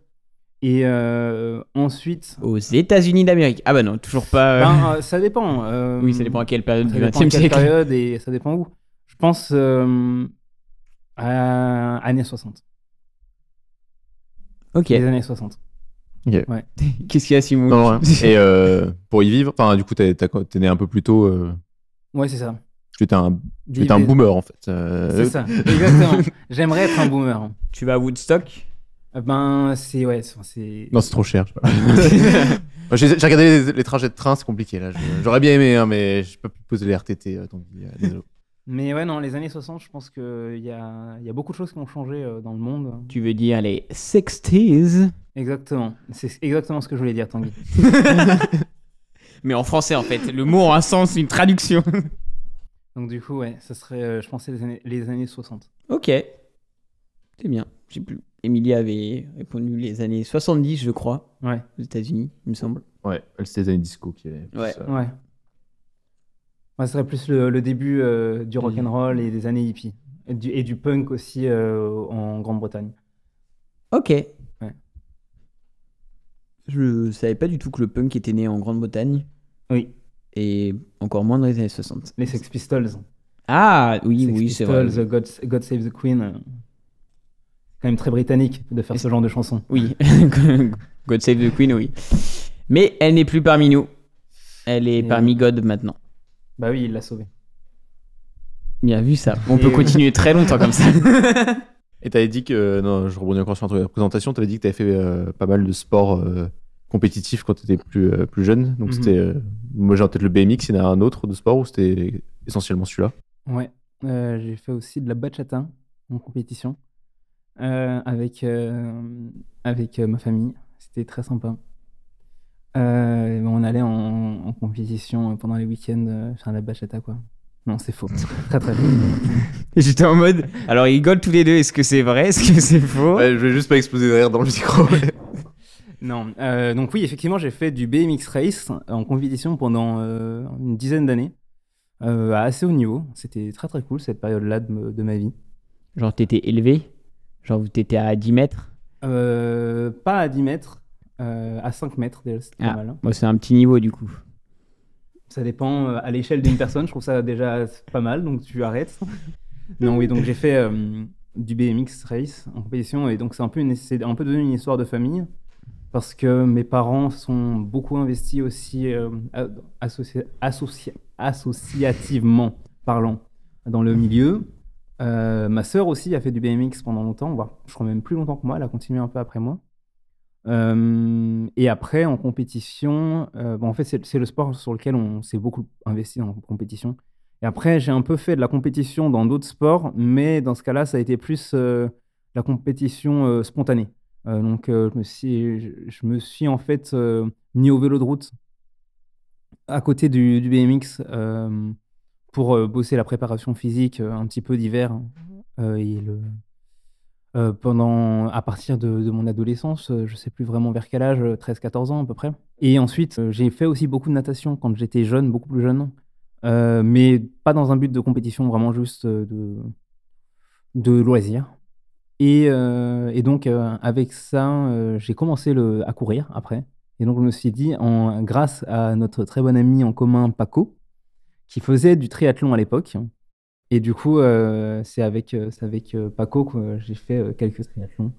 H: Et euh, ensuite,
F: Aux États-Unis d'Amérique. Ah bah non, toujours pas. euh,
H: ben, euh, ça dépend. euh,
F: oui, ça dépend à quelle période
H: ça
F: du
H: dépend
F: 20 e
H: de quelle
F: siècle.
H: période et ça dépend où. Je pense euh, à années 60.
F: Ok.
H: Les années 60. [LAUGHS]
F: Qu'est-ce qu'il y a, Simon
G: Non. [LAUGHS] Et euh, pour y vivre, enfin, du coup, t'es, né un peu plus tôt. Euh,
H: Ouais, c'est ça.
G: tu étais un, tu étais un boomer, en fait. Euh,
H: C'est ça, exactement. [LAUGHS] J'aimerais être un boomer.
F: Tu vas à Woodstock?
H: Euh, Ben, c'est. Ouais, c'est- c'est.
G: Non, c'est trop cher. je sais pas. Moi, J'ai j'ai regardé les, les trajets de train, c'est compliqué là. Je- J'aurais bien aimé, hein, mais j'ai pas pu poser les RTT. euh, donc, euh, désolé.
H: Mais ouais, non, les années 60, je pense qu'il y a, il y a beaucoup de choses qui ont changé euh, dans le monde.
F: Tu veux dire les 60s
H: Exactement. C'est exactement ce que je voulais dire, Tanguy. [LAUGHS]
F: Mais en français, en fait. Le mot a un sens, une traduction. [LAUGHS]
H: Donc du coup, ouais, ça serait, euh, je pensais, les années, les années 60.
F: ok. C'est bien. Plus. Emilia avait répondu les années 70, je crois,
H: Ouais,
F: aux États-Unis, il me semble.
G: Ouais, c'était les années disco qui est.
F: Ouais.
H: ouais. Ouais, ça serait plus le, le début euh, du rock'n'roll et des années hippies. Et du, et du punk aussi euh, en Grande-Bretagne.
F: Ok. Je savais pas du tout que le punk était né en Grande-Bretagne
H: Oui,
F: et encore moins dans les années 60.
H: les Sex Pistols.
F: Ah oui,
H: Sex
F: oui, c'est vrai.
H: Pistols, God, God Save the Queen. quand même très britannique de faire ce genre de chanson.
F: Oui, [LAUGHS] God Save the Queen, oui. Mais elle n'est plus parmi nous. Elle est
H: Et-
F: parmi God maintenant.
H: Bah oui, il l'a sauvé.
F: Bien vu ça. On
H: Et-
F: peut continuer très longtemps comme ça. [LAUGHS]
G: Et t'avais dit que. Non, je rebondis encore sur un truc de la présentation. T'avais dit que t'avais fait euh, pas mal de sports euh, compétitifs quand t'étais plus, euh, plus jeune. Donc
H: Mhm.
G: c'était. euh, moi j'ai en tête le BMX. Il y en a un autre de sport ou c'était essentiellement celui-là?
H: Ouais, euh, j'ai fait aussi de la bachata en compétition euh, avec, euh, avec euh, ma famille. C'était très sympa. Euh, on allait en, en compétition pendant les week-ends euh, faire la bachata, quoi. Non, c'est faux. [LAUGHS] très très faux.
F: J'étais en mode. Alors ils rigolent tous les deux. Est-ce que c'est vrai? Est-ce que c'est faux?
G: Ouais, je vais juste pas exploser de rire dans le micro. [LAUGHS]
H: Non, euh, donc oui, effectivement, j'ai fait du BMX Race en compétition pendant euh, une dizaine d'années, euh, à assez haut niveau. C'était très très cool cette période-là de, de ma vie.
F: Genre t'étais élevé? Genre t'étais à 10 mètres?
H: Euh, pas à 10 mètres, euh, à 5 mètres déjà,
F: Ah.
H: pas mal. hein.
F: Bon, c'est un petit niveau du coup.
H: Ça dépend euh, à l'échelle d'une personne, je trouve ça déjà pas mal, donc tu arrêtes. [LAUGHS] non, oui, donc j'ai fait euh, du BMX race en compétition, et donc c'est un peu, une, c'est un peu devenu une histoire de famille, parce que mes parents sont beaucoup investis aussi a- associa- associa- associativement parlant dans le milieu. Ma sœur aussi a fait du BMX pendant longtemps, voire je crois même plus longtemps que moi, elle a continué un peu après moi. Euh, et après, en compétition, euh, bon, en fait, c'est le sport sur lequel on s'est beaucoup investi en compétition. Et après, j'ai un peu fait de la compétition dans d'autres sports, mais dans ce cas-là, ça a été plus euh, la compétition spontanée. Donc, je, me suis, je, je me suis en fait mis au vélo de route à côté du, du BMX pour bosser la préparation physique un petit peu d'hiver euh, et le, euh, pendant, à partir de, mon adolescence, euh, je sais plus vraiment vers quel âge, 13-14 ans à peu près. Et ensuite, euh, j'ai fait aussi beaucoup de natation quand j'étais jeune, beaucoup plus jeune, euh, mais pas dans un but de compétition, vraiment juste euh, de, de loisir. Et, euh, et donc, euh, avec ça, euh, j'ai commencé le, à courir après. Et donc, je me suis dit, en, grâce à notre très bon ami en commun, Paco, qui faisait du triathlon à l'époque, et du coup, euh, c'est avec, euh, avec euh, Paco que j'ai fait quelques triathlons.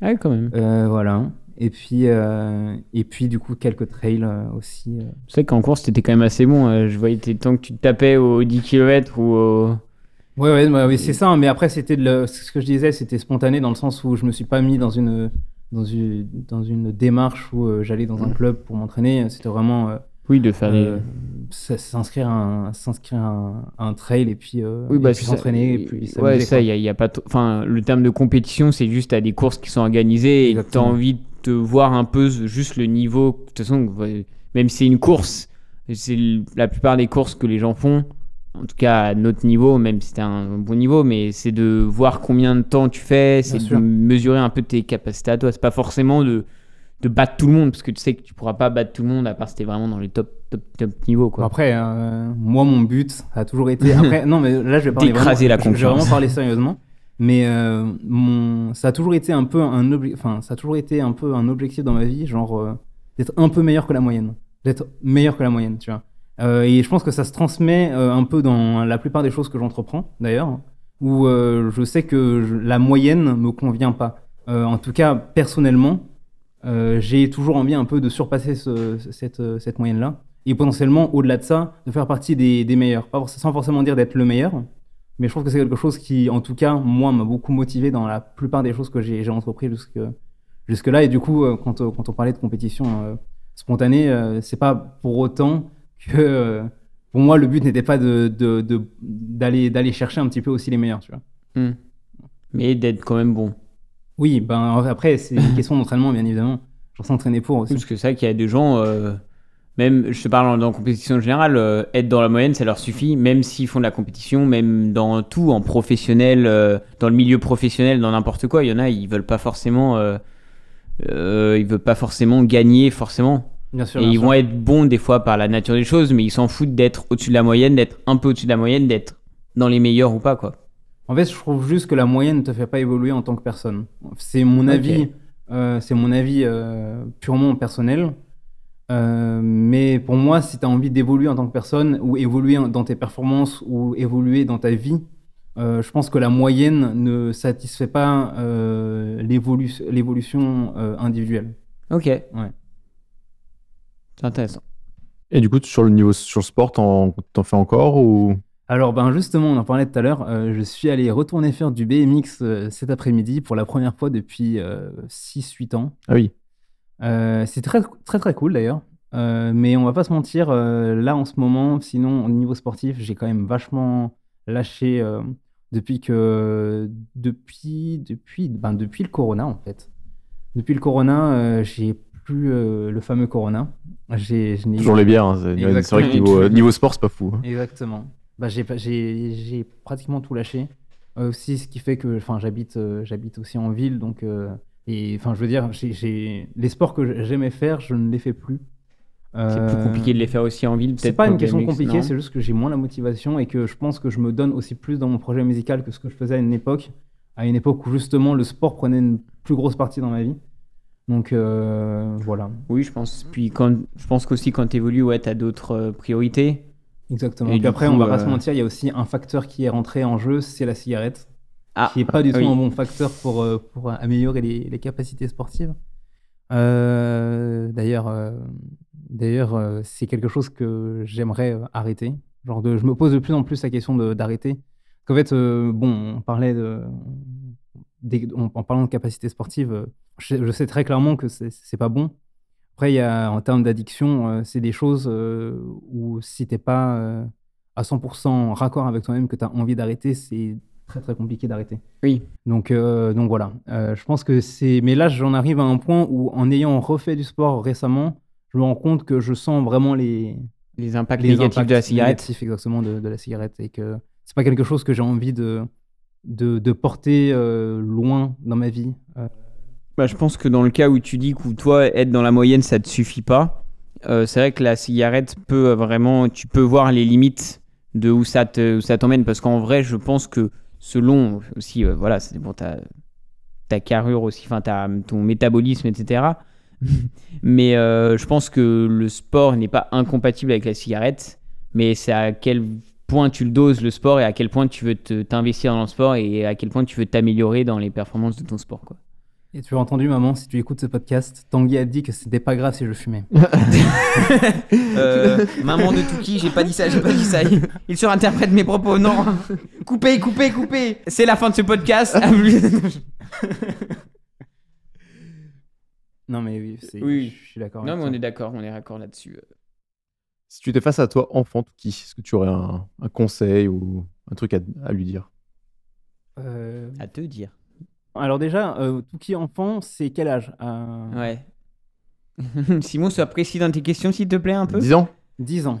F: Ah, quand même.
H: Voilà. Et puis, euh, et puis, du coup, quelques trails euh, aussi. euh.
F: C'est vrai qu'en course, t'étais quand même assez bon. Je voyais tes temps que tu te tapais aux 10 km ou au.
H: Ouais, ouais, ouais, oui, c'est ça. Mais après, c'était le- ce que je disais, c'était spontané dans le sens où je me suis pas mis dans une, dans une, dans une démarche où j'allais dans un club pour m'entraîner. C'était vraiment
F: Oui, de faire
H: euh,
F: des.
H: s'inscrire à un, s'inscrire un, un trail et puis, euh,
F: Oui,
H: et
F: bah,
H: s'entraîner. et puis
F: Ouais, ça, il y a, y a pas. Enfin, le terme de compétition, c'est juste à des courses qui sont organisées et tu as
H: Exactement.
F: envie de te voir un peu juste le niveau. De toute façon, même si c'est une course, c'est la plupart des courses que les gens font, en tout cas à notre niveau, même si c'est un bon niveau, mais c'est de voir combien de temps tu fais, c'est de mesurer un peu tes capacités à toi. C'est pas forcément de, de battre tout le monde, parce que tu sais que tu pourras pas battre tout le monde à part si t'es vraiment dans les top, top, top niveaux. Quoi.
H: Après, euh, moi, mon but ça a toujours été. [LAUGHS] Après, non, mais là, je vais parler
F: D'écraser
H: vraiment-
F: la
H: je- Je vais
F: concurrence.
H: vraiment parler sérieusement. Mais euh, mon, ça a toujours été un peu un obje- enfin, ça a toujours été un peu un objectif dans ma vie, genre euh, d'être un peu meilleur que la moyenne, d'être meilleur que la moyenne, tu vois. Euh, et je pense que ça se transmet euh, un peu dans la plupart des choses que j'entreprends, d'ailleurs, où euh, je sais que je- la moyenne me convient pas. Euh, en tout cas, personnellement, euh, j'ai toujours envie un peu de surpasser euh, cette moyenne-là. Et potentiellement, au-delà de ça, de faire partie des, meilleurs. Pas sans forcément dire d'être le meilleur, mais je trouve que c'est quelque chose qui, en tout cas, moi, m'a beaucoup motivé dans la plupart des choses que j'ai j'ai entrepris jusque, jusque-là. Et du coup, euh, quand, on parlait de compétition spontanée, euh, c'est pas pour autant que, pour moi, le but n'était pas d'aller chercher un petit peu aussi les meilleurs, tu vois.
F: Hmm. Mais d'être quand même bon.
H: Oui, ben après, c'est une [LAUGHS] question d'entraînement, bien évidemment. Genre s'entraîner pour aussi.
F: Parce que c'est vrai qu'il y a des gens, euh, Même, je te parle en- dans la compétition en général, euh, être dans la moyenne, ça leur suffit, même s'ils font de la compétition, même dans tout, en professionnel, euh, dans le milieu professionnel, dans n'importe quoi. Il y en a, ils veulent pas forcément, ils veulent pas forcément gagner, forcément.
H: Bien sûr.
F: Et
H: bien
F: ils
H: sûr.
F: vont être bons des fois par la nature des choses, mais ils s'en foutent d'être au-dessus de la moyenne, d'être un peu au-dessus de la moyenne, d'être dans les meilleurs ou pas, quoi.
H: En fait, je trouve juste que la moyenne ne te fait pas évoluer en tant que personne. C'est mon avis, euh, c'est mon avis euh, purement personnel. Euh, mais pour moi, si tu as envie d'évoluer en tant que personne, ou évoluer dans tes performances, ou évoluer dans ta vie, euh, je pense que la moyenne ne satisfait pas euh, l'évolu- l'évolution euh, individuelle.
F: Ok. Ouais. C'est intéressant.
G: Et du coup, sur le niveau sur le sport, t'en t'en fais encore ou?
H: Alors, ben justement, on en parlait tout à l'heure. euh, je suis allé retourner faire du BMX euh, cet après-midi pour la première fois depuis 6-8 ans.
G: Ah oui.
H: Euh, c'est très, très, très cool d'ailleurs. Euh, mais on va pas se mentir, euh, là en ce moment, sinon au niveau sportif, j'ai quand même vachement lâché euh, depuis que. Depuis, depuis, ben, depuis le Corona en fait. Depuis le Corona, euh, j'ai plus euh, le fameux Corona. J'ai,
G: Toujours les bières. hein, C'est vrai que euh, niveau sport, c'est pas fou. hein.
H: Exactement. Bah, j'ai, pas- j'ai, j'ai pratiquement tout lâché. Euh, aussi, ce qui fait que j'habite, euh, j'habite aussi en ville. Donc, euh, et, enfin, je veux dire, j'ai, les sports que j'aimais faire, je ne les fais plus.
F: C'est plus compliqué de les faire aussi en ville,
H: C'est
F: peut-être.
H: pas
F: pour
H: une question compliquée, c'est juste que j'ai moins la motivation et que je pense que je me donne aussi plus dans mon projet musical que ce que je faisais à une époque. À une époque où justement le sport prenait une plus grosse partie dans ma vie. Donc euh, voilà.
F: Oui, je pense. Puis quand, je pense qu'aussi quand tu évolues, ouais, tu as d'autres priorités.
H: Exactement.
F: Et du
H: après,
F: coup,
H: on va pas
F: euh,
H: se mentir, il y a aussi un facteur qui est rentré en jeu, c'est la cigarette.
F: Ah,
H: qui est pas du tout
F: oui.
H: un bon facteur pour, euh, pour améliorer les, les capacités sportives. Euh, d'ailleurs, euh, d'ailleurs, euh, c'est quelque chose que j'aimerais euh, arrêter. Genre de, je me pose de plus en plus la question d'arrêter. Qu'en fait, euh, bon, on parlait de, des- en, en parlant de capacité sportive, euh, je, je sais très clairement que c'est pas bon. Après, y a, en termes d'addiction, euh, c'est des choses euh, où si t'es pas euh, à 100% raccord avec toi-même, que tu as envie d'arrêter, c'est très très compliqué d'arrêter.
F: Oui.
H: Donc, euh, donc voilà. Euh, je pense que c'est. Mais là, j'en arrive à un point où, en ayant refait du sport récemment, je me rends compte que je sens vraiment les,
F: Les impacts
H: les
F: négatifs
H: impacts
F: de la cigarette.
H: négatifs, exactement de, de la cigarette et que c'est pas quelque chose que j'ai envie de, de, de porter euh, loin dans ma vie.
F: Bah, je pense que dans le cas où tu dis que toi, être dans la moyenne, ça te suffit pas, euh, c'est vrai que la cigarette peut vraiment. Tu peux voir les limites de où ça t'emmène. Parce qu'en vrai, je pense que selon aussi, euh, voilà, c'est pour ta, carrure aussi, enfin ton métabolisme, etc. [LAUGHS] mais euh, je pense que le sport n'est pas incompatible avec la cigarette, mais c'est à quel point tu le doses le sport et à quel point tu veux te- t'investir dans le sport et à quel point tu veux t'améliorer dans les performances de ton sport.
H: Et tu as entendu, maman, si tu écoutes ce podcast, Tanguy a dit que c'était pas grave si je fumais. [LAUGHS]
F: Euh, maman de Touki, j'ai pas dit ça, j'ai pas dit ça. Il, il surinterprète mes propos, non. Coupez, coupez, coupez. C'est la fin de ce podcast. [LAUGHS]
H: Non, mais oui, c'est-
F: Oui.
H: je suis d'accord.
F: non, mais on est d'accord, on est d'accord là-dessus.
G: Si tu étais face à toi, enfant, qui est-ce que tu aurais un, un conseil ou un truc à, à lui dire?
H: Euh,
F: À te dire.
H: Alors déjà, euh, Touki enfant, c'est quel âge Euh,
F: Ouais. [LAUGHS] Simon, sois précis dans tes questions, s'il te plaît, un peu.
G: 10 ans
H: 10 ans.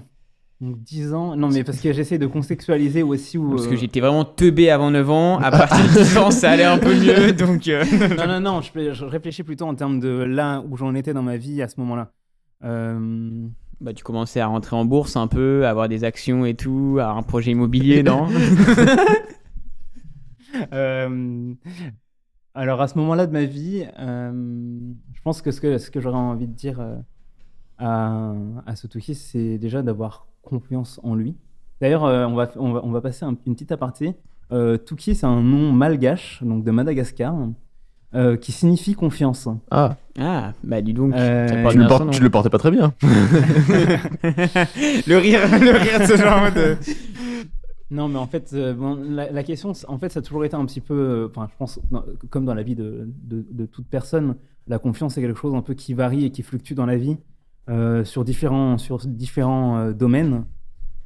H: Donc 10 ans. Non, mais parce que j'essaie de contextualiser aussi où.
F: Parce que
H: euh,
F: j'étais vraiment teubé avant 9 ans. À partir de 10 ans, ça allait un peu mieux. [LAUGHS] Donc, euh,
H: non, non, non, je, je réfléchis plutôt en termes de là où j'en étais dans ma vie à ce moment-là. Euh,
F: bah, tu commençais à rentrer en bourse un peu, à avoir des actions et tout, à avoir un projet immobilier, non? [LAUGHS]
H: Euh, alors à ce moment-là de ma vie, euh, je pense que ce que, ce que j'aurais envie de dire euh, à, à c'est déjà d'avoir confiance en lui. D'ailleurs, euh, on, va, on, va, on va passer un- une petite aparté. Euh, Touki, c'est un nom malgache, donc de Madagascar, euh, qui signifie confiance.
G: Ah,
F: Ah, bah dis donc.
H: Euh,
G: tu le, portes, tu le portais pas très bien. [LAUGHS]
F: le rire, le rire de ce genre de. [LAUGHS]
H: Non, mais en fait, euh, la, question, en fait, ça a toujours été un petit peu, euh, enfin, je pense, comme dans la vie de, toute personne, la confiance c'est quelque chose un peu qui varie et qui fluctue dans la vie euh, sur différents, sur différents domaines.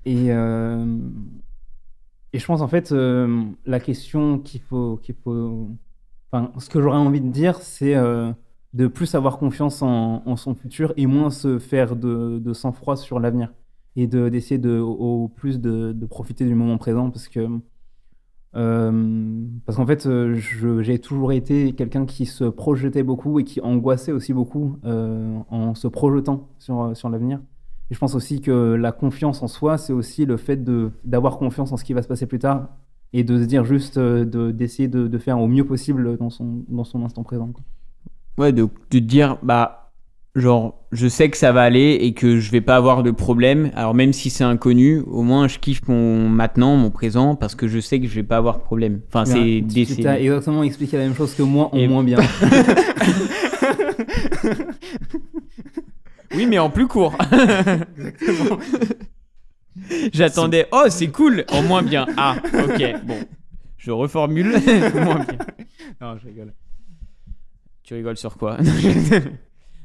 H: Et, et je pense en fait, la question qu'il faut, qu'il faut, enfin, ce que j'aurais envie de dire, c'est de plus avoir confiance en, son futur et moins se faire de sang-froid sur l'avenir. Et de- d'essayer de, au, plus de, de profiter du moment présent parce que. euh, parce qu'en fait, j'ai toujours été quelqu'un qui se projetait beaucoup et qui angoissait aussi beaucoup euh, en se projetant sur, sur l'avenir. Et je pense aussi que la confiance en soi, c'est aussi le fait d'avoir confiance en ce qui va se passer plus tard et de se dire juste euh, de- d'essayer de, de faire au mieux possible dans son, dans son instant présent. quoi.
F: Ouais, de, de dire, bah, genre, je sais que ça va aller et que je vais pas avoir de problème. Alors, même si c'est inconnu, au moins je kiffe mon maintenant, mon présent, parce que je sais que je vais pas avoir de problème. Enfin, c'est
H: Ouais,
F: des.
H: tu t'as exactement expliqué la même chose que moi, en
F: Et-
H: moins bien. [LAUGHS]
F: Oui, mais en plus court. J'attendais, oh, c'est cool, en moins bien. Ah, ok, bon. Je reformule, [LAUGHS] moins bien.
H: non, je rigole.
F: Tu rigoles sur quoi?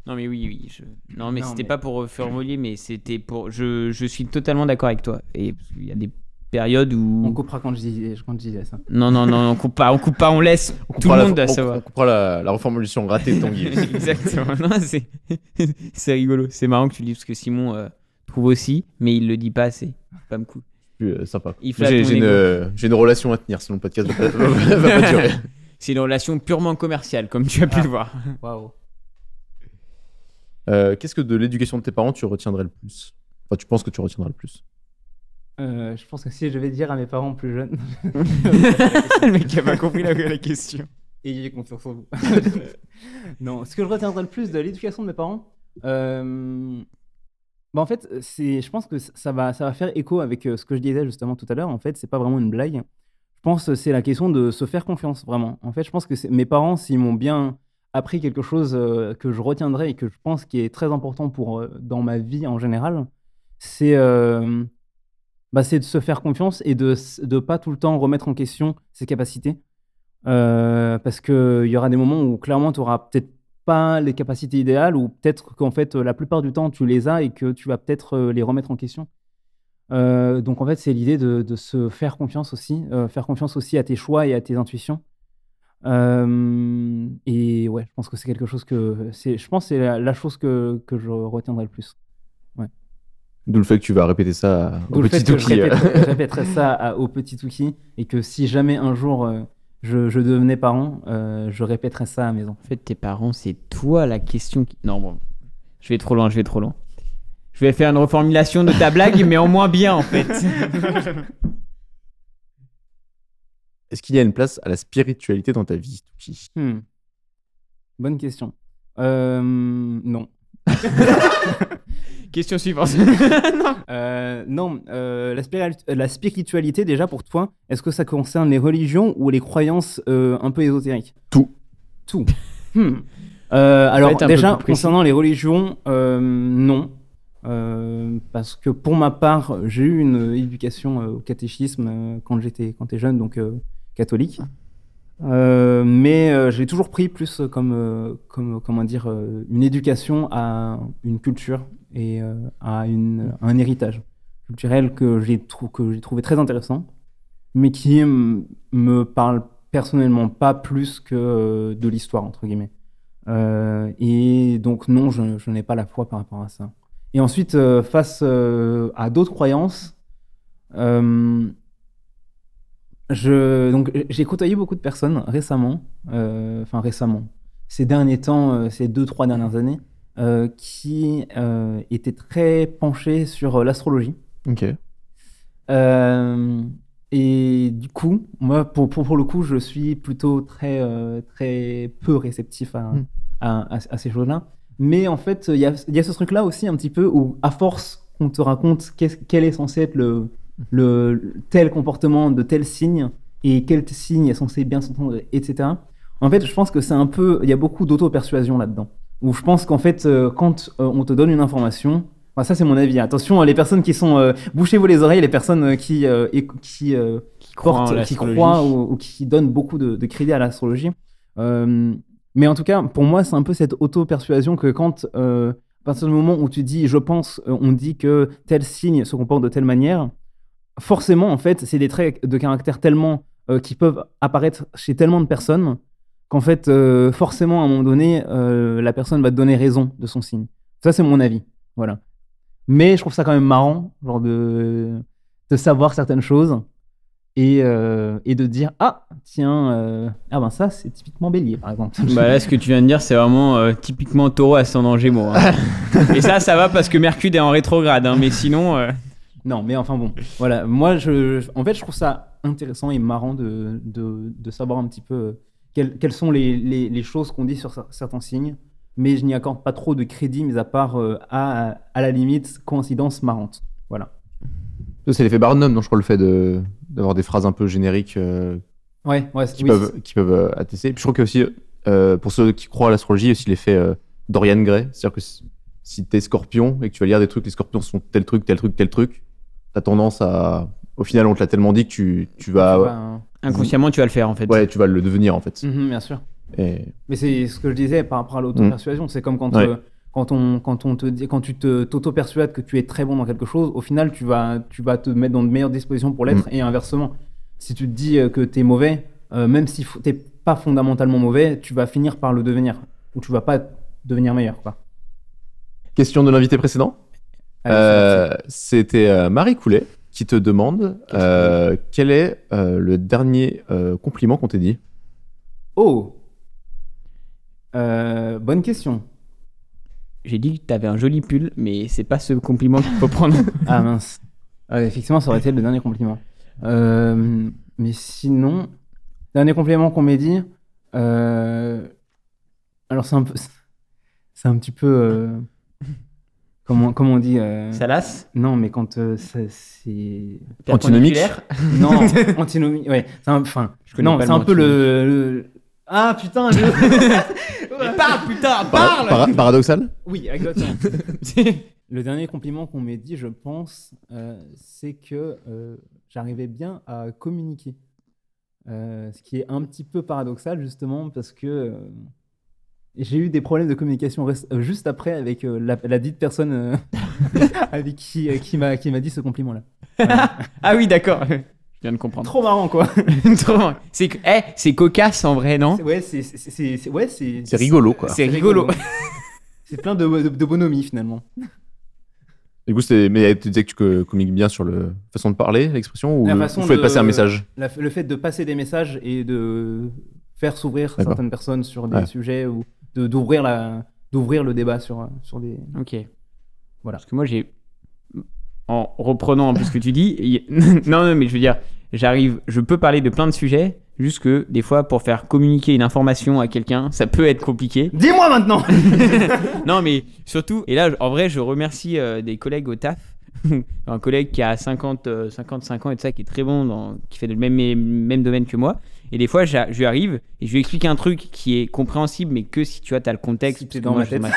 F: Non mais oui, oui. Je... Non mais c'était
H: mais-
F: pas pour reformuler, mais c'était pour. Je, je suis totalement d'accord avec toi. Et il y a des périodes où.
H: On coupera quand je dis, quand je disais ça.
F: Non non non, on coupe pas, on coupe pas, on laisse.
G: On
F: Tout le
G: coupera
F: monde
G: la,
F: doit
G: on-
F: savoir.
G: On coupera la, la reformulation ratée de Tanguy. [LAUGHS]
F: Exactement. Non, c'est [LAUGHS] c'est rigolo. C'est marrant que tu le dis parce que Simon euh, trouve aussi, mais il le dit pas assez. Pas me coup.
G: Plus, euh, sympa. J'ai
F: ton
G: une, euh, j'ai une relation à tenir, sinon le podcast va pas, va- [LAUGHS] va pas durer.
F: C'est une relation purement commerciale, comme tu as pu
H: Ah.
F: le voir.
H: Waouh.
G: Euh, Qu'est-ce que de l'éducation de tes parents tu retiendrais le plus? Enfin, tu penses que tu retiendras le plus?
H: Euh, je pense que si je vais dire à mes parents plus jeunes, [LAUGHS]
F: le mec a pas compris la, la question.
H: ayez confiance en vous. [LAUGHS] non, ce que je retiendrai le plus de l'éducation de mes parents, euh, bah en fait, c'est, je pense que ça va, ça va faire écho avec ce que je disais justement tout à l'heure. En fait, c'est pas vraiment une blague. Je pense que c'est la question de se faire confiance, vraiment. En fait, je pense que c'est- mes parents, s'ils m'ont bien appris quelque chose euh, que je retiendrai et que je pense qui est très important pour, euh, dans ma vie en général, c'est euh, bah, c'est de se faire confiance et de ne pas tout le temps remettre en question ses capacités. Parce qu'il y aura des moments où clairement tu n'auras peut-être pas les capacités idéales ou peut-être qu'en fait la plupart du temps tu les as et que tu vas peut-être les remettre en question. Donc en fait c'est l'idée de, se faire confiance aussi, faire confiance aussi à tes choix et à tes intuitions. Euh, et ouais, je pense que c'est quelque chose que c'est, je pense que c'est la, la chose que, que je retiendrai le plus.
G: D'où le fait que tu vas répéter ça au petit
H: je
G: Touki,
H: répéterai, [LAUGHS] je répéterai ça à- au petit Touki et que si jamais un jour euh, je, je devenais parent, euh, je répéterai ça à la maison.
F: En fait, tes parents, c'est toi la question qui. Non, bon. Je vais trop loin, je vais trop loin. Je vais faire une reformulation de ta blague, mais en moins bien, en fait. [LAUGHS]
G: Est-ce qu'il y a une place à la spiritualité dans ta vie,
H: Hmm. Bonne question. Euh, non. [LAUGHS]
F: Question suivante. [LAUGHS]
H: Euh, non, euh, la, spiritu- la spiritualité, déjà pour toi, est-ce que ça concerne les religions ou les croyances euh, un peu ésotériques?
G: Tout.
H: Tout. Hmm. Euh, alors, déjà, concernant les religions, euh, non. Euh, parce que pour ma part, j'ai eu une éducation euh, au catéchisme euh, quand j'étais quand j'étais jeune, donc euh, catholique. Euh, mais euh, j'ai toujours pris plus comme, euh, comme comment dire, une éducation à une culture et à, une, à un héritage culturel que j'ai trou- que j'ai trouvé très intéressant, mais qui me parle personnellement pas plus que de l'histoire, entre guillemets. Et donc non, je, je n'ai pas la foi par rapport à ça. Et ensuite, face à d'autres croyances, je, donc, j'ai côtoyé beaucoup de personnes récemment, euh, enfin récemment, ces derniers temps, euh, ces deux, trois dernières années, euh, qui étaient très penchées sur l'astrologie.
G: Ok.
H: Et du coup, moi, pour, pour, pour le coup, je suis plutôt très, très peu réceptif à,
G: Mm.
H: à, à- à ces choses-là. Mais en fait, il y a, y a ce truc-là aussi un petit peu où, à force qu'on te raconte quel est censé être le, le, tel comportement de tel signe et quel signe est censé bien s'entendre, etc. En fait, je pense que c'est un peu, il y a beaucoup d'auto-persuasion là-dedans. Où je pense qu'en fait, euh, quand euh, on te donne une information, enfin, ça c'est mon avis. Attention, les personnes qui sont, euh, bouchez-vous les oreilles, les personnes euh, qui, euh, qui, euh,
F: croient en
H: portent, qui croient ou, ou qui donnent beaucoup de, de crédit à l'astrologie. Mais en tout cas, pour moi, c'est un peu cette auto-persuasion que quand, à partir du moment où tu dis je pense, on dit que tel signe se comporte de telle manière, forcément, en fait, c'est des traits de caractère tellement euh, qui peuvent apparaître chez tellement de personnes qu'en fait, euh, forcément, à un moment donné, euh, la personne va te donner raison de son signe. Ça, c'est mon avis. Voilà. Mais je trouve ça quand même marrant, genre de, de savoir certaines choses et, et de dire Ah, tiens, ah ben ça, c'est typiquement bélier, par exemple.
F: Bah là, ce que tu viens de dire, c'est vraiment typiquement taureau ascendant gémeaux. hein. [LAUGHS] Et ça, ça va parce que Mercure est en rétrograde. hein, mais sinon,
H: Non, mais enfin bon, voilà. Moi, je, en fait, je trouve ça intéressant et marrant de, de, de savoir un petit peu euh, quelles, quelles sont les, les, les choses qu'on dit sur cer- certains signes, mais je n'y accorde pas trop de crédit, mis à part euh, à, à la limite coïncidence marrante. Voilà.
G: C'est l'effet Barnum, non Je crois le fait de d'avoir des phrases un peu génériques euh,
H: Ouais, ouais,
G: qui,
H: oui,
G: peuvent, qui peuvent euh, attester. Puis je crois a aussi, pour ceux qui croient à l'astrologie, il y a aussi l'effet Dorian Gray. C'est-à-dire que si, si t'es scorpion et que tu vas lire des trucs, les scorpions sont tel truc, tel truc, tel truc, t'as tendance à. Au final, on te l'a tellement dit que tu, tu vas.
H: Hein.
F: inconsciemment, tu vas le faire en fait.
G: Ouais, tu vas le devenir en fait.
H: Mhm, bien sûr.
G: Et...
H: Mais c'est ce que je disais par rapport à l'auto-persuasion. C'est comme quand,
G: Ouais.
H: euh, quand, on, quand, on te dit, quand tu te- t'auto-persuades que tu es très bon dans quelque chose, au final, tu vas, tu vas te mettre dans de meilleures dispositions pour l'être
G: Mm.
H: et inversement. Si tu te dis euh, que tu es mauvais, euh, même si tu n'es pas fondamentalement mauvais, tu vas finir par le devenir. Ou tu vas pas devenir meilleur. Quoi.
G: Question de l'invité précédent?
H: Allez,
G: Euh, C'était euh, Marie Coulet qui te demande euh, quel est euh, le dernier euh, compliment qu'on t'ait dit?
H: Oh Euh, Bonne question.
F: J'ai dit que t'avais un joli pull, mais c'est pas ce compliment qu'il faut prendre. [LAUGHS]
H: Ah mince. Ah, effectivement, ça aurait été le dernier compliment. Euh, mais sinon, dernier compliment qu'on m'ait dit. euh, Alors c'est un peu, c'est un petit peu, euh, comment, comment on dit euh,
F: Ça lasse
H: Non, mais quand euh, ça- c'est
G: Antinomique [LAUGHS]
H: non [LAUGHS] antinomie. Ouais, c'est un, enfin,
F: connais
H: non,
F: pas
H: c'est un peu le, le- Ah putain. je- [LAUGHS]
F: Mais parle putain,
G: Para-
F: parle
G: para- paradoxal
H: Oui, exactement. Le dernier compliment qu'on m'ait dit, je pense, euh, c'est que euh, j'arrivais bien à communiquer. Euh, ce qui est un petit peu paradoxal, justement, parce que euh, j'ai eu des problèmes de communication rest- euh, juste après avec euh, la, la dite personne euh, [LAUGHS] avec qui, euh, qui m'a qui m'a dit ce compliment-là. [LAUGHS]
F: Ah oui, d'accord. Je viens de comprendre.
H: Trop marrant, quoi. [LAUGHS]
F: Trop marrant. C'est eh, c'est cocasse en vrai, non?
H: C'est- ouais, c'est c'est- ouais, c'est
G: C'est rigolo, quoi.
F: C'est rigolo.
H: c'est plein de, de, de bonhomie, finalement.
G: Du coup, c'était- mais tu disais que tu co- communiques bien sur la façon de parler, l'expression, ou
H: La
G: le
H: façon de-
G: passer un message?
H: La- le fait de passer des messages et de faire s'ouvrir certaines personnes sur des
G: Ouais.
H: sujets ou d'ouvrir la d'ouvrir le débat sur, sur des
F: Ok.
H: Voilà.
F: Parce que moi, j'ai. En reprenant un peu ce que tu dis. [LAUGHS] non, non, mais je veux dire, j'arrive. Je peux parler de plein de sujets. Juste que des fois, pour faire communiquer une information à quelqu'un, ça peut être compliqué.
H: Dis-moi maintenant [LAUGHS]
F: non, mais surtout, et là, en vrai, je remercie euh, des collègues au taf. [LAUGHS] un collègue qui a 50, euh, 55 ans et tout ça, qui est très bon, dans, qui fait le même, même domaine que moi. Et des fois, je lui arrive et je lui explique un truc qui est compréhensible, mais que si tu vois, as le contexte.
H: Si dans ma tête. [LAUGHS]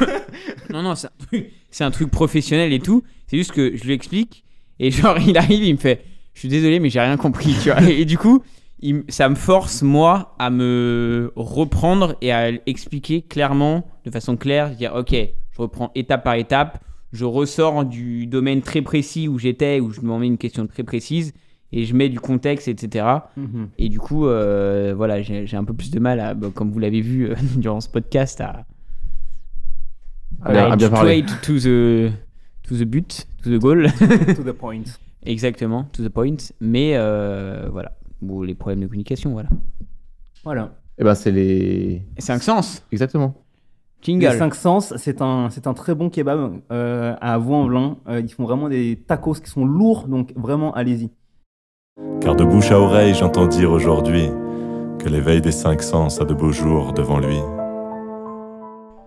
H: [LAUGHS]
F: non, non, c'est un, truc- c'est un truc professionnel et tout. C'est juste que je lui explique et genre, il arrive, il me fait Je suis désolé, mais j'ai rien compris, tu vois. Et, du coup, il ça me force, moi, à me reprendre et à expliquer clairement, de façon claire, dire Ok, je reprends étape par étape. Je ressors du domaine très précis où j'étais, où je me mets une question très précise et je mets du contexte, etc.
H: Mhm.
F: Et du coup, euh, voilà, j'ai un peu plus de mal, à, bah, comme vous l'avez vu euh, [LAUGHS] durant ce podcast, à,
G: À bien- à bien parler.
F: straight to the, to the but, to the goal. [LAUGHS]
H: to the [LAUGHS] point.
F: Exactement, to the point. Mais euh, voilà, Bon, les problèmes de communication, voilà.
H: Voilà.
G: Eh ben, c'est les.
F: Et cinq sens,
G: Exactement.
H: Les
F: jingle.
H: cinq sens, c'est un c'est un très bon kebab euh, à Vaux-en-Velin. Euh, ils font vraiment des tacos qui sont lourds, donc vraiment allez-y.
J: Car de bouche à oreille, j'entends dire aujourd'hui que l'éveil des cinq sens a de beaux jours devant lui.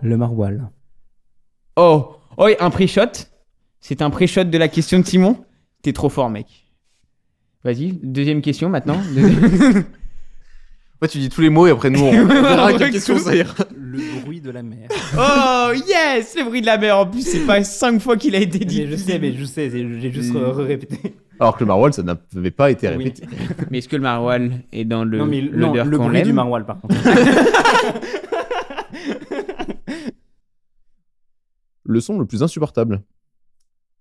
H: Le maroilles.
F: Oh, oh, un pré-shot. C'est un pré-shot de la question de Simon. T'es trop fort, mec. Vas-y, deuxième question maintenant. [LAUGHS] Deuxième-
G: Ouais, tu dis tous les mots et après nous, on [LAUGHS] verra quelle question ça ira.
H: Le bruit de la mer. [LAUGHS]
F: oh, yes Le bruit de la mer. En plus, c'est pas cinq fois qu'il a été dit.
H: mais je sais, mais je sais, j'ai juste
G: Et-
H: répété.
G: Alors que le maroilles, ça n'avait pas été
H: Oui.
G: répété. [LAUGHS]
F: Mais est-ce que le maroilles est dans le
H: non, mais non,
F: l'odeur
H: le bruit du maroilles, par contre. [LAUGHS]
G: Le son le plus insupportable.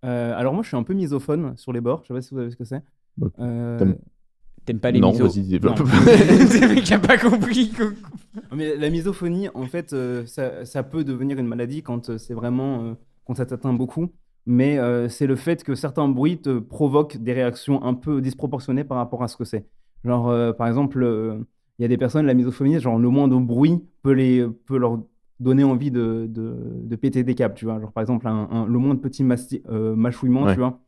H: Euh, alors moi, je suis un peu misophone sur les bords. Je sais pas si vous savez ce que c'est.
G: Bah,
H: Euh,
G: t'aimes-
F: pas les
G: Non,
F: misos
G: vas-y, développe.
H: Non. [LAUGHS]
F: C'est le mec qui a pas compris. [LAUGHS]
H: Mais la misophonie, en fait, euh, ça, ça peut devenir une maladie quand euh, c'est vraiment euh, quand ça t'atteint beaucoup. Mais euh, c'est le fait que certains bruits te provoquent des réactions un peu disproportionnées par rapport à ce que c'est. Genre, euh, par exemple, euh, il y a des personnes, la misophonie, genre le moindre bruit peut, les, peut leur donner envie de, de, de péter des câbles, tu vois. Genre, par exemple, un, un- le moindre petit masti- euh, mâchouillement,
G: Ouais.
H: tu vois.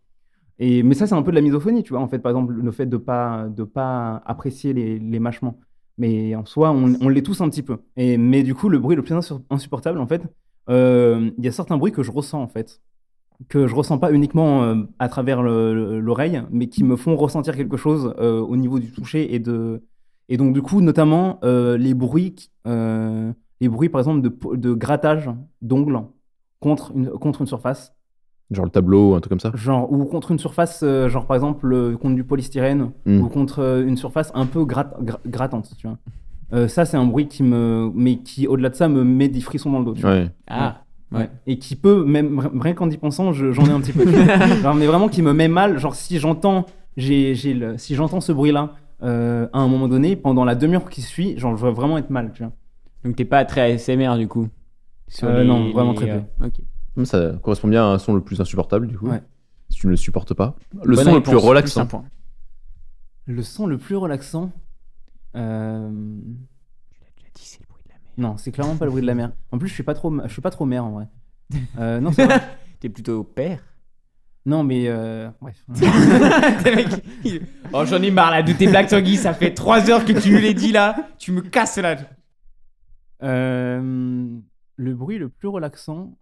H: Mais ça, c'est un peu de la misophonie, tu vois. En fait, par exemple, le fait de pas, de pas apprécier les, les mâchements. Mais en soi, on, on l'est tous un petit peu. Mais du coup, le bruit le plus insu- insupportable, en fait, euh, il y a certains bruits que je ressens, en fait. Que je ressens pas uniquement euh, à travers le- le- l'oreille, mais qui me font ressentir quelque chose euh, au niveau du toucher et de. Et donc, du coup, notamment, euh, les bruits, euh, les bruits, par exemple, de, de grattage d'ongles contre une, contre une surface.
G: Genre le tableau, un truc comme ça.
H: Genre, ou contre une surface, euh, genre par exemple euh, contre du polystyrène,
G: Mm.
H: ou contre euh, une surface un peu grat- gra- grattante, tu vois. Euh, ça, c'est un bruit qui me. Mais qui, au-delà de ça, me met des frissons dans le dos. tu vois.
G: Ouais.
F: Ah,
H: Ouais. Et qui peut, même rien qu'en y pensant, je- j'en ai un petit peu. tu vois. [LAUGHS] genre, mais vraiment qui me met mal. Genre, si j'entends, j'ai, le- si j'entends ce bruit-là euh, à un moment donné, pendant la demi-heure qui suit, genre, je vais vraiment être mal, tu vois.
F: donc t'es pas très ASMR du coup Sur
H: Euh,
F: les-
H: non, vraiment
F: les,
H: très
F: euh, ok.
G: Hum, Ça correspond bien à un son le plus insupportable, du coup.
H: Ouais.
G: Si tu ne le supportes pas. Le
F: Bonne
G: son le plus relaxant.
F: un point.
H: Le son le plus relaxant. euh,
F: Tu l'as déjà dit, c'est le bruit de la mer.
H: Non, c'est clairement pas le bruit de la mer. En plus, je suis pas trop, je suis pas trop mer en vrai. Euh, [LAUGHS] non, c'est vrai.
F: T'es plutôt père.
H: Non, mais euh, bref. [LAUGHS]
F: Oh, j'en ai marre là de tes blagues, Tanguy. Ça fait 3 heures que tu nous les dis là. Tu me casses là.
H: Euh, le bruit le plus relaxant,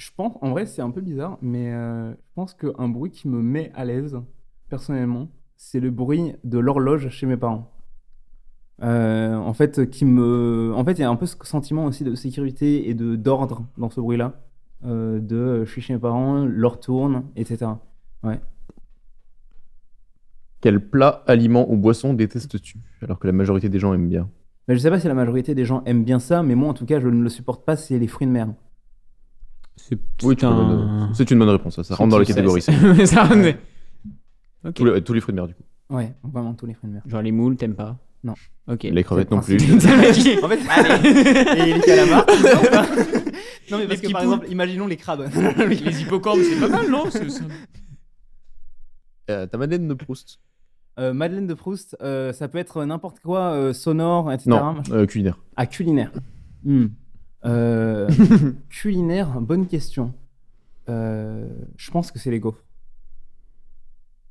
H: je pense, en vrai, c'est un peu bizarre, mais euh, je pense qu'un bruit qui me met à l'aise, personnellement, c'est le bruit de l'horloge chez mes parents. Euh, en fait, qui me, en fait, il y a un peu ce sentiment aussi de sécurité et de d'ordre dans ce bruit-là, euh, de je suis chez mes parents, l'heure tourne, etc. Ouais.
G: Quel plat, aliment ou boisson détestes-tu Alors que la majorité des gens aiment bien?
H: Mais je sais pas si la majorité des gens aiment bien ça, mais moi, en tout cas, je ne le supporte pas. C'est les fruits de mer.
F: C'est
G: Oui, une bonne réponse. Ça, ça rentre dans la catégorie. ça. [LAUGHS]
F: Ça rentre. Ok.
G: Tous, les, tous les fruits de mer, du coup.
H: Ouais, vraiment tous les fruits de mer.
F: Genre les moules, t'aimes pas
H: Non.
F: Ok.
G: Les crevettes non plus. [LAUGHS]
F: en
H: fait, et [LAUGHS] les calamars. non, mais
F: Les
H: parce que par
F: poules.
H: exemple, imaginons les crabes.
F: les hippocampes, c'est pas mal, non
G: Euh, ta Madeleine de Proust
H: Euh, Madeleine de Proust, euh, ça peut être n'importe quoi, euh, sonore, etc.
G: Non, euh, culinaire.
H: Ah, culinaire. Hmm. Euh, [LAUGHS] culinaire, bonne question. Euh, je pense que c'est les gaufres.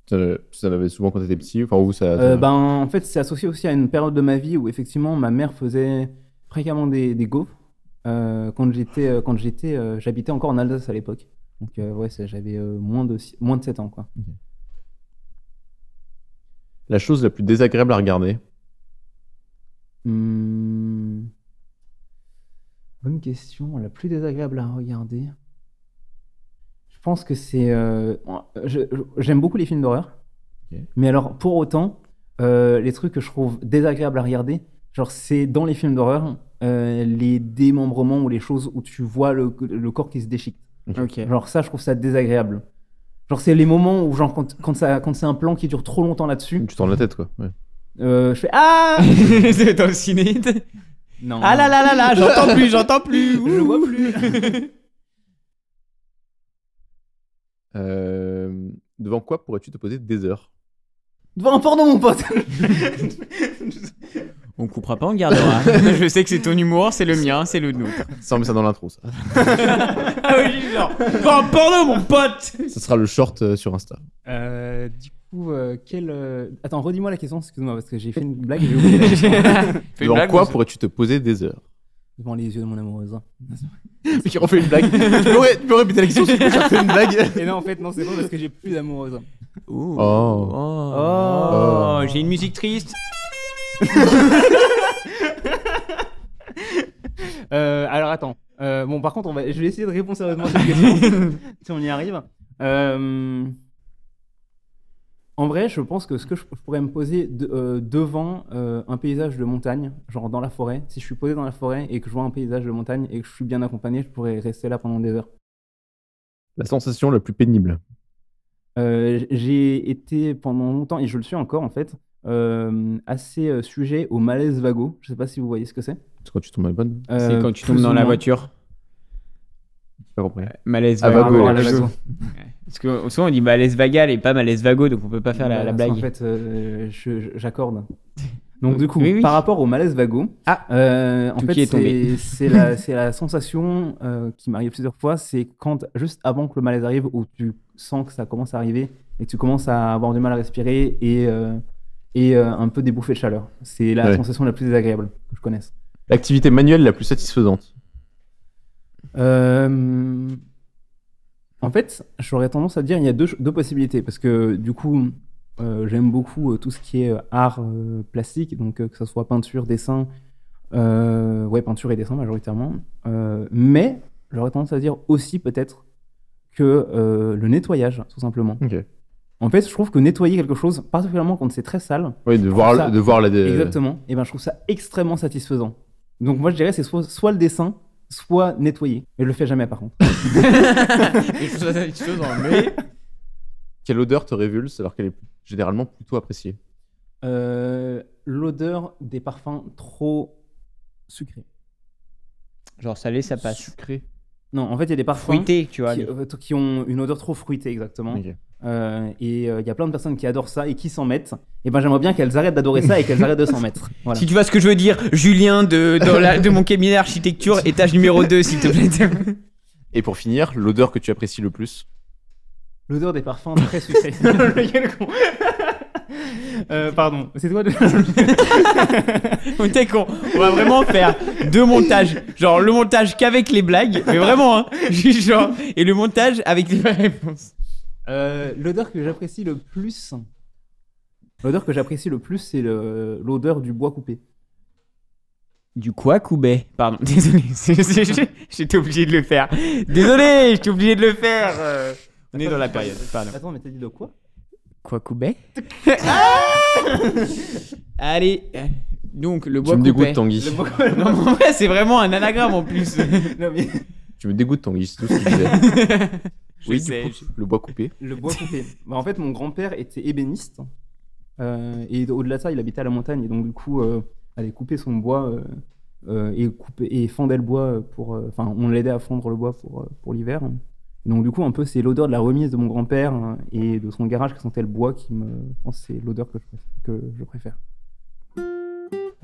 G: Ça, ça l'avait souvent quand t'étais petit. Enfin, où ça.
H: Euh, ben, en fait, c'est associé aussi à une période de ma vie où effectivement ma mère faisait fréquemment des, des gaufres. Euh, quand j'étais, euh, quand j'étais, euh, j'habitais encore en Alsace à l'époque. Donc euh, ouais, ça, j'avais euh, moins de six- moins de 7 ans quoi.
G: La chose la plus désagréable à regarder?
H: Hmm. Bonne question. La plus désagréable à regarder. Je pense que c'est. euh, je- je- J'aime beaucoup les films d'horreur.
G: Ok.
H: Mais alors, pour autant, euh, les trucs que je trouve désagréables à regarder, genre, c'est dans les films d'horreur, euh, les démembrements ou les choses où tu vois le, le corps qui se déchique.
F: Ok.
H: Genre, ça, je trouve ça désagréable. Genre, c'est les moments où, genre, quand, quand, ça, quand c'est un plan qui dure trop longtemps là-dessus,
G: Tu tournes la tête, quoi. Ouais.
H: euh, je fais Ah [LAUGHS]
F: c'est dans le ciné.
H: Non.
F: Ah là là là là, [LAUGHS] j'entends plus, j'entends plus.
H: Je vois plus. [LAUGHS]
G: Euh, devant quoi pourrais-tu te poser des heures?
H: Devant un porno, mon pote
F: On coupera pas, on gardera. [LAUGHS] Je sais que c'est ton humour, c'est le mien, c'est le nôtre.
G: Ça, on met ça dans l'intro, ça.
F: Ah oui, genre, devant un porno, mon pote
G: Ça sera le short euh, sur Insta.
H: Euh, du coup, euh, quel. euh, Attends, redis-moi la question, excuse-moi, parce que j'ai fait une [LAUGHS] blague et j'ai oublié la question.
F: Fais une
G: Devant
F: blague,
G: quoi
F: monsieur.
G: pourrais-tu te poser des heures
H: Devant les yeux de mon amoureuse.
G: Qui refait une blague. [LAUGHS] tu, peux, ré- tu peux répéter la question s'il te plaît, j'ai refait une blague.
H: Et non, en fait, non, c'est pas parce que j'ai plus d'amoureuse.
F: Ouh.
G: Oh.
F: Oh.
H: Oh.
F: J'ai une musique triste. [LAUGHS]
H: Euh, alors attends. Euh, bon, par contre, on va... je vais essayer de répondre sérieusement à cette question. si on y arrive. Euh, En vrai, je pense que ce que je, pourrais me poser de- euh, devant euh, un paysage de montagne, genre dans la forêt, si je suis posé dans la forêt et que je vois un paysage de montagne et que je suis bien accompagné, je pourrais rester là pendant des heures.
G: La sensation la plus pénible.
H: Euh, j'ai été pendant longtemps, et je le suis encore en fait, euh, assez sujet au malaise vago. Je sais pas si vous voyez ce que c'est.
G: C'est quand tu tombes à la bonne.
F: C'est quand tu tombes dans la
H: moins.
F: voiture.
G: Pas compris.
F: Malaise
G: Ah,
F: vago.
G: vago.
F: Parce que souvent on dit malaise vagal et pas malaise vago, donc on peut pas faire la, la
H: Voilà,
F: blague.
H: En fait, euh, j'accorde. [LAUGHS] Donc du coup,
F: Oui, oui.
H: par rapport au malaise vago,
F: Ah.
H: euh, en fait, [LAUGHS] c'est la, sensation euh, qui m'arrive plusieurs fois, c'est quand juste avant que le malaise arrive, où tu sens que ça commence à arriver et que tu commences à avoir du mal à respirer et euh, et euh, un peu des bouffées de chaleur. C'est la
G: Ouais.
H: sensation la plus désagréable que je connaisse.
G: L'activité manuelle la plus satisfaisante.
H: Euh, En fait, j'aurais tendance à dire il y a deux, deux possibilités parce que du coup, euh, j'aime beaucoup euh, tout ce qui est art plastique, donc que ce soit peinture, dessin, ouais, peinture et dessin majoritairement. Mais j'aurais tendance à dire aussi peut-être que le nettoyage, tout simplement.
G: Ok.
H: En fait, je trouve que nettoyer quelque chose, particulièrement quand c'est très sale,
G: Oui, de voir,
H: ça-
G: de voir la.
H: Exactement. Et ben, je trouve ça extrêmement satisfaisant. Donc moi, je dirais c'est soit, soit le dessin, soit nettoyer. Et je le fais jamais par contre. [LAUGHS] [LAUGHS]
F: Mais-
G: Quelle odeur te révulse alors qu'elle est généralement plutôt appréciée
H: Euh, L'odeur des parfums trop sucrés.
F: Genre salé, ça passe.
G: Sucré.
H: Non, en fait, il y a des parfums
F: Fruité, tu vois.
H: qui, euh, qui ont une odeur trop fruitée, exactement. Euh, et euh, il y a plein de personnes qui adorent ça et qui s'en mettent. Et ben, j'aimerais bien qu'elles arrêtent d'adorer ça et qu'elles arrêtent de s'en mettre. [LAUGHS] Voilà.
F: Si tu vois ce que je veux dire, Julien de, dans la- de mon cabinet d'architecture, étage numéro 2, s'il te plaît. [LAUGHS]
G: Et pour finir, l'odeur que tu apprécies le plus?
H: L'odeur des parfums très sucrés. [LAUGHS] Euh, pardon, c'est toi déjà
F: On t'es con. On va vraiment faire deux montages. Genre le montage qu'avec les blagues, mais vraiment, hein. Genre, et le montage avec les vraies réponses.
H: Euh, L'odeur que j'apprécie le plus. L'odeur que j'apprécie le plus, c'est le- l'odeur du bois coupé.
F: Du quoi, Koubet Pardon, [LAUGHS] désolé, c'est- c'est- j'étais obligé de le faire. Désolé, j'étais obligé de le faire. euh. On est dans la période, pardon.
H: Attends, mais t'as dit de quoi?
F: Quoi, Koubet [LAUGHS] Allez, donc le bois
G: Tu me dégoûtes, Tanguy.
H: Le bois-
F: Non, mais en vrai, c'est vraiment un anagramme en plus. [LAUGHS]
H: Non, mais-
G: Tu me dégoûtes, Tanguy, c'est tout ce que je disais. [LAUGHS]
F: Je
G: oui,
F: sais,
G: du coup, le bois coupé.
H: Le bois coupé. Bah, en fait, mon grand-père était ébéniste. euh, et au-delà de ça, il habitait à la montagne. Et donc, du coup, euh, allait couper son bois euh, euh, et, couper, et fendait le bois pour. euh, Enfin, on l'aidait à fondre le bois pour, euh, pour l'hiver. Donc, du coup, un peu, c'est l'odeur de la remise de mon grand-père euh, et de son garage qui sentait le bois qui me. Je pense que c'est l'odeur que, je préfère- que je préfère.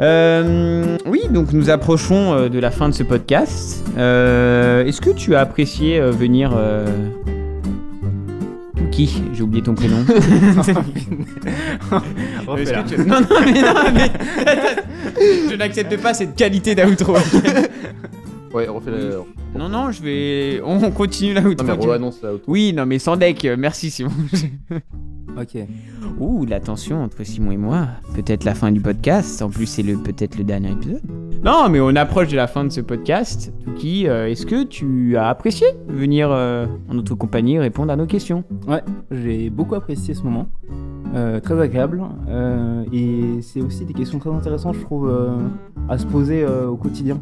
F: Euh, oui, donc nous approchons euh, de la fin de ce podcast. Euh, Est-ce que tu as apprécié euh, venir euh... Qui? J'ai oublié ton prénom. [LAUGHS] [LAUGHS] Tu- Non, non, mais non, mais [LAUGHS] je n'accepte pas cette qualité d'outro.
G: Ouais, refais la.
F: non, non, je vais. [LAUGHS] On continue la
G: Non,
F: outro.
G: mais re-annonce la
F: Oui, non, mais sans deck. euh, Merci, Simon. [LAUGHS]
H: Ok.
F: Ouh, la tension entre Simon et moi. Peut-être la fin du podcast. En plus, c'est le peut-être le dernier épisode. Non, mais on approche de la fin de ce podcast. Touki, euh, est-ce que tu as apprécié venir euh, en notre compagnie répondre à nos questions?
H: Ouais, j'ai beaucoup apprécié ce moment. Euh, très agréable. Euh, et c'est aussi des questions très intéressantes, je trouve, euh, à se poser euh, au quotidien.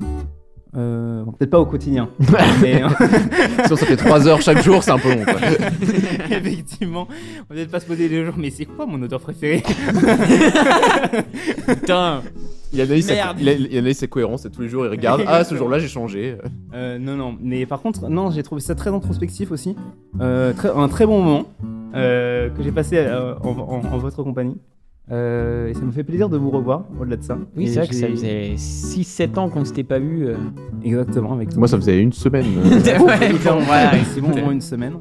H: Euh, bon, Peut-être pas au quotidien. [LAUGHS] mais [LAUGHS]
G: Sinon, ça fait 3 heures chaque jour, c'est un peu long. Quoi. [LAUGHS]
H: Effectivement, on va peut-être pas se poser les jours, mais c'est quoi mon odeur préférée
F: Putain
G: Il analyse, sa, il, il analyse sa cohérence et tous les jours il regarde Ah, ce jour-là j'ai changé.
H: Euh, Non, non, mais par contre, non, j'ai trouvé ça très introspectif aussi. Euh, très- un très bon moment euh, que j'ai passé euh, en, en- en votre compagnie. Euh, et ça me fait plaisir de vous revoir au-delà de ça.
F: Oui, c'est vrai que ça faisait 6-7 ans qu'on s'était pas vu. euh.
H: Exactement, avec
G: Moi, ça faisait une semaine. [LAUGHS]
F: Ouais,
H: voilà. c'est bon, au moins une semaine.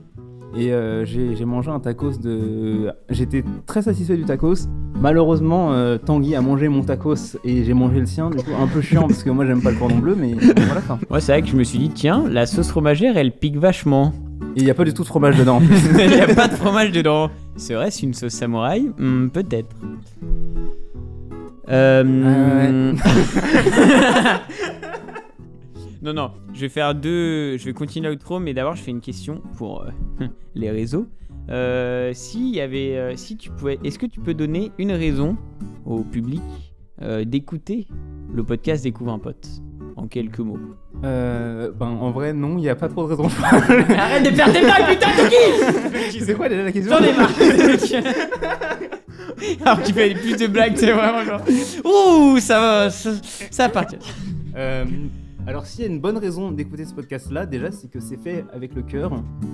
H: Et euh, j'ai mangé un tacos de. J'étais très satisfait du tacos. Malheureusement, euh, Tanguy a mangé mon tacos et j'ai mangé le sien. Du coup, un peu chiant parce que moi j'aime pas le cordon bleu, mais voilà quoi.
F: Moi, c'est vrai que je me suis dit, tiens, la sauce fromagère, elle pique vachement.
H: Et il n'y a pas du tout de fromage dedans en plus. [LAUGHS]
F: Il n'y a pas de fromage dedans. Serait-ce une sauce samouraï? Hmm, Peut-être. Euh... [LAUGHS] [LAUGHS] non, non, je vais faire deux. Je vais continuer l'outro, mais d'abord, je fais une question pour euh, les réseaux. Euh, si y avait, euh, si tu pouvais, est-ce que tu peux donner une raison au public d'écouter le podcast Découvre un pote? En quelques mots
H: Euh, ben, en vrai, non, il n'y a pas trop de raison. [LAUGHS]
F: Arrête de faire tes blagues, putain, Toki
H: C'est quoi déjà la question
F: J'en ai marre [LAUGHS] Alors qu'il fait plus de blagues, c'est vraiment genre. Ouh, ça va, ça, ça va partir.
H: Euh, alors, s'il y a une bonne raison d'écouter ce podcast-là, déjà, c'est que c'est fait avec le cœur,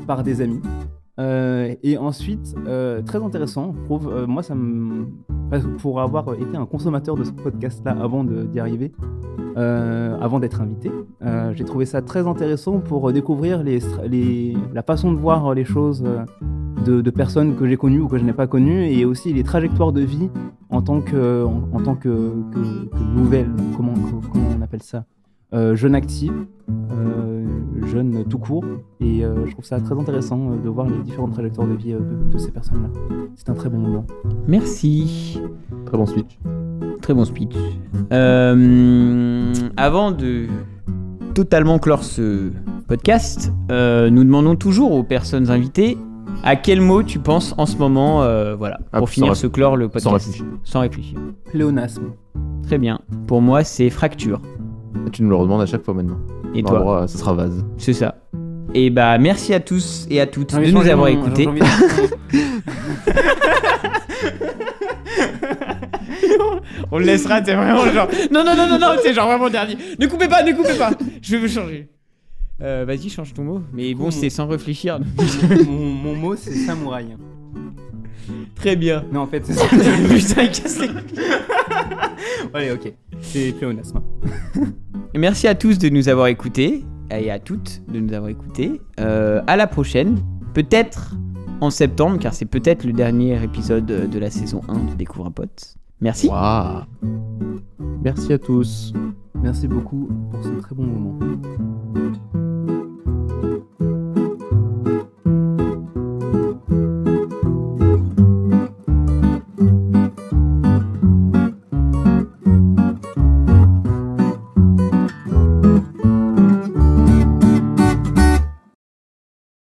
H: par des amis. Euh, et ensuite, euh, très intéressant, euh, moi, Pour avoir été un consommateur de ce podcast-là avant d'y arriver, avant d'être invité, j'ai trouvé ça très intéressant pour découvrir la façon de voir les choses de, personnes que j'ai connues ou que je n'ai pas connues, et aussi les trajectoires de vie en tant que, en, nouvelle, comment, on appelle ça? Jeune active, euh, jeune tout court, et euh, je trouve ça très intéressant euh, de voir les différentes trajectoires de vie euh, de, de ces personnes-là. C'est un très bon moment.
F: Merci.
G: Très bon speech.
F: Très bon speech. Euh, avant de totalement clore ce podcast, euh, nous demandons toujours aux personnes invitées à quel mot tu penses en ce moment, euh, voilà,
G: Ah,
F: pour finir ce clore le podcast.
G: sans réfléchir.
F: Sans réfléchir.
H: Pléonasme.
F: Très bien. Pour moi, c'est fracture.
G: Tu nous le redemandes à chaque fois maintenant.
F: Et toi
G: droit, ce sera vase.
F: C'est ça. Et bah merci à tous et à toutes de nous avoir écoutés. [LAUGHS] On le laissera, c'est vraiment genre. Non, non, non, non, non, c'est genre vraiment dernier. Ne coupez pas, ne coupez pas. Je veux changer. Euh, Vas-y, change ton mot. Mais bon,
H: Mon-
F: c'est sans réfléchir.
H: mon, mon mot, c'est samouraï.
F: Très bien.
H: Non, en fait, c'est [LAUGHS] ça.
F: Putain, il casse les- [LAUGHS]
H: Allez, ok. C'est pléonasme. [LAUGHS]
F: Merci à tous de nous avoir écoutés et à toutes de nous avoir écoutés. Euh, à la prochaine. Peut-être en septembre, car c'est peut-être le dernier épisode de la saison 1 de Découvre un pote. Merci.
G: Merci à tous.
H: Merci beaucoup pour ce très bon moment.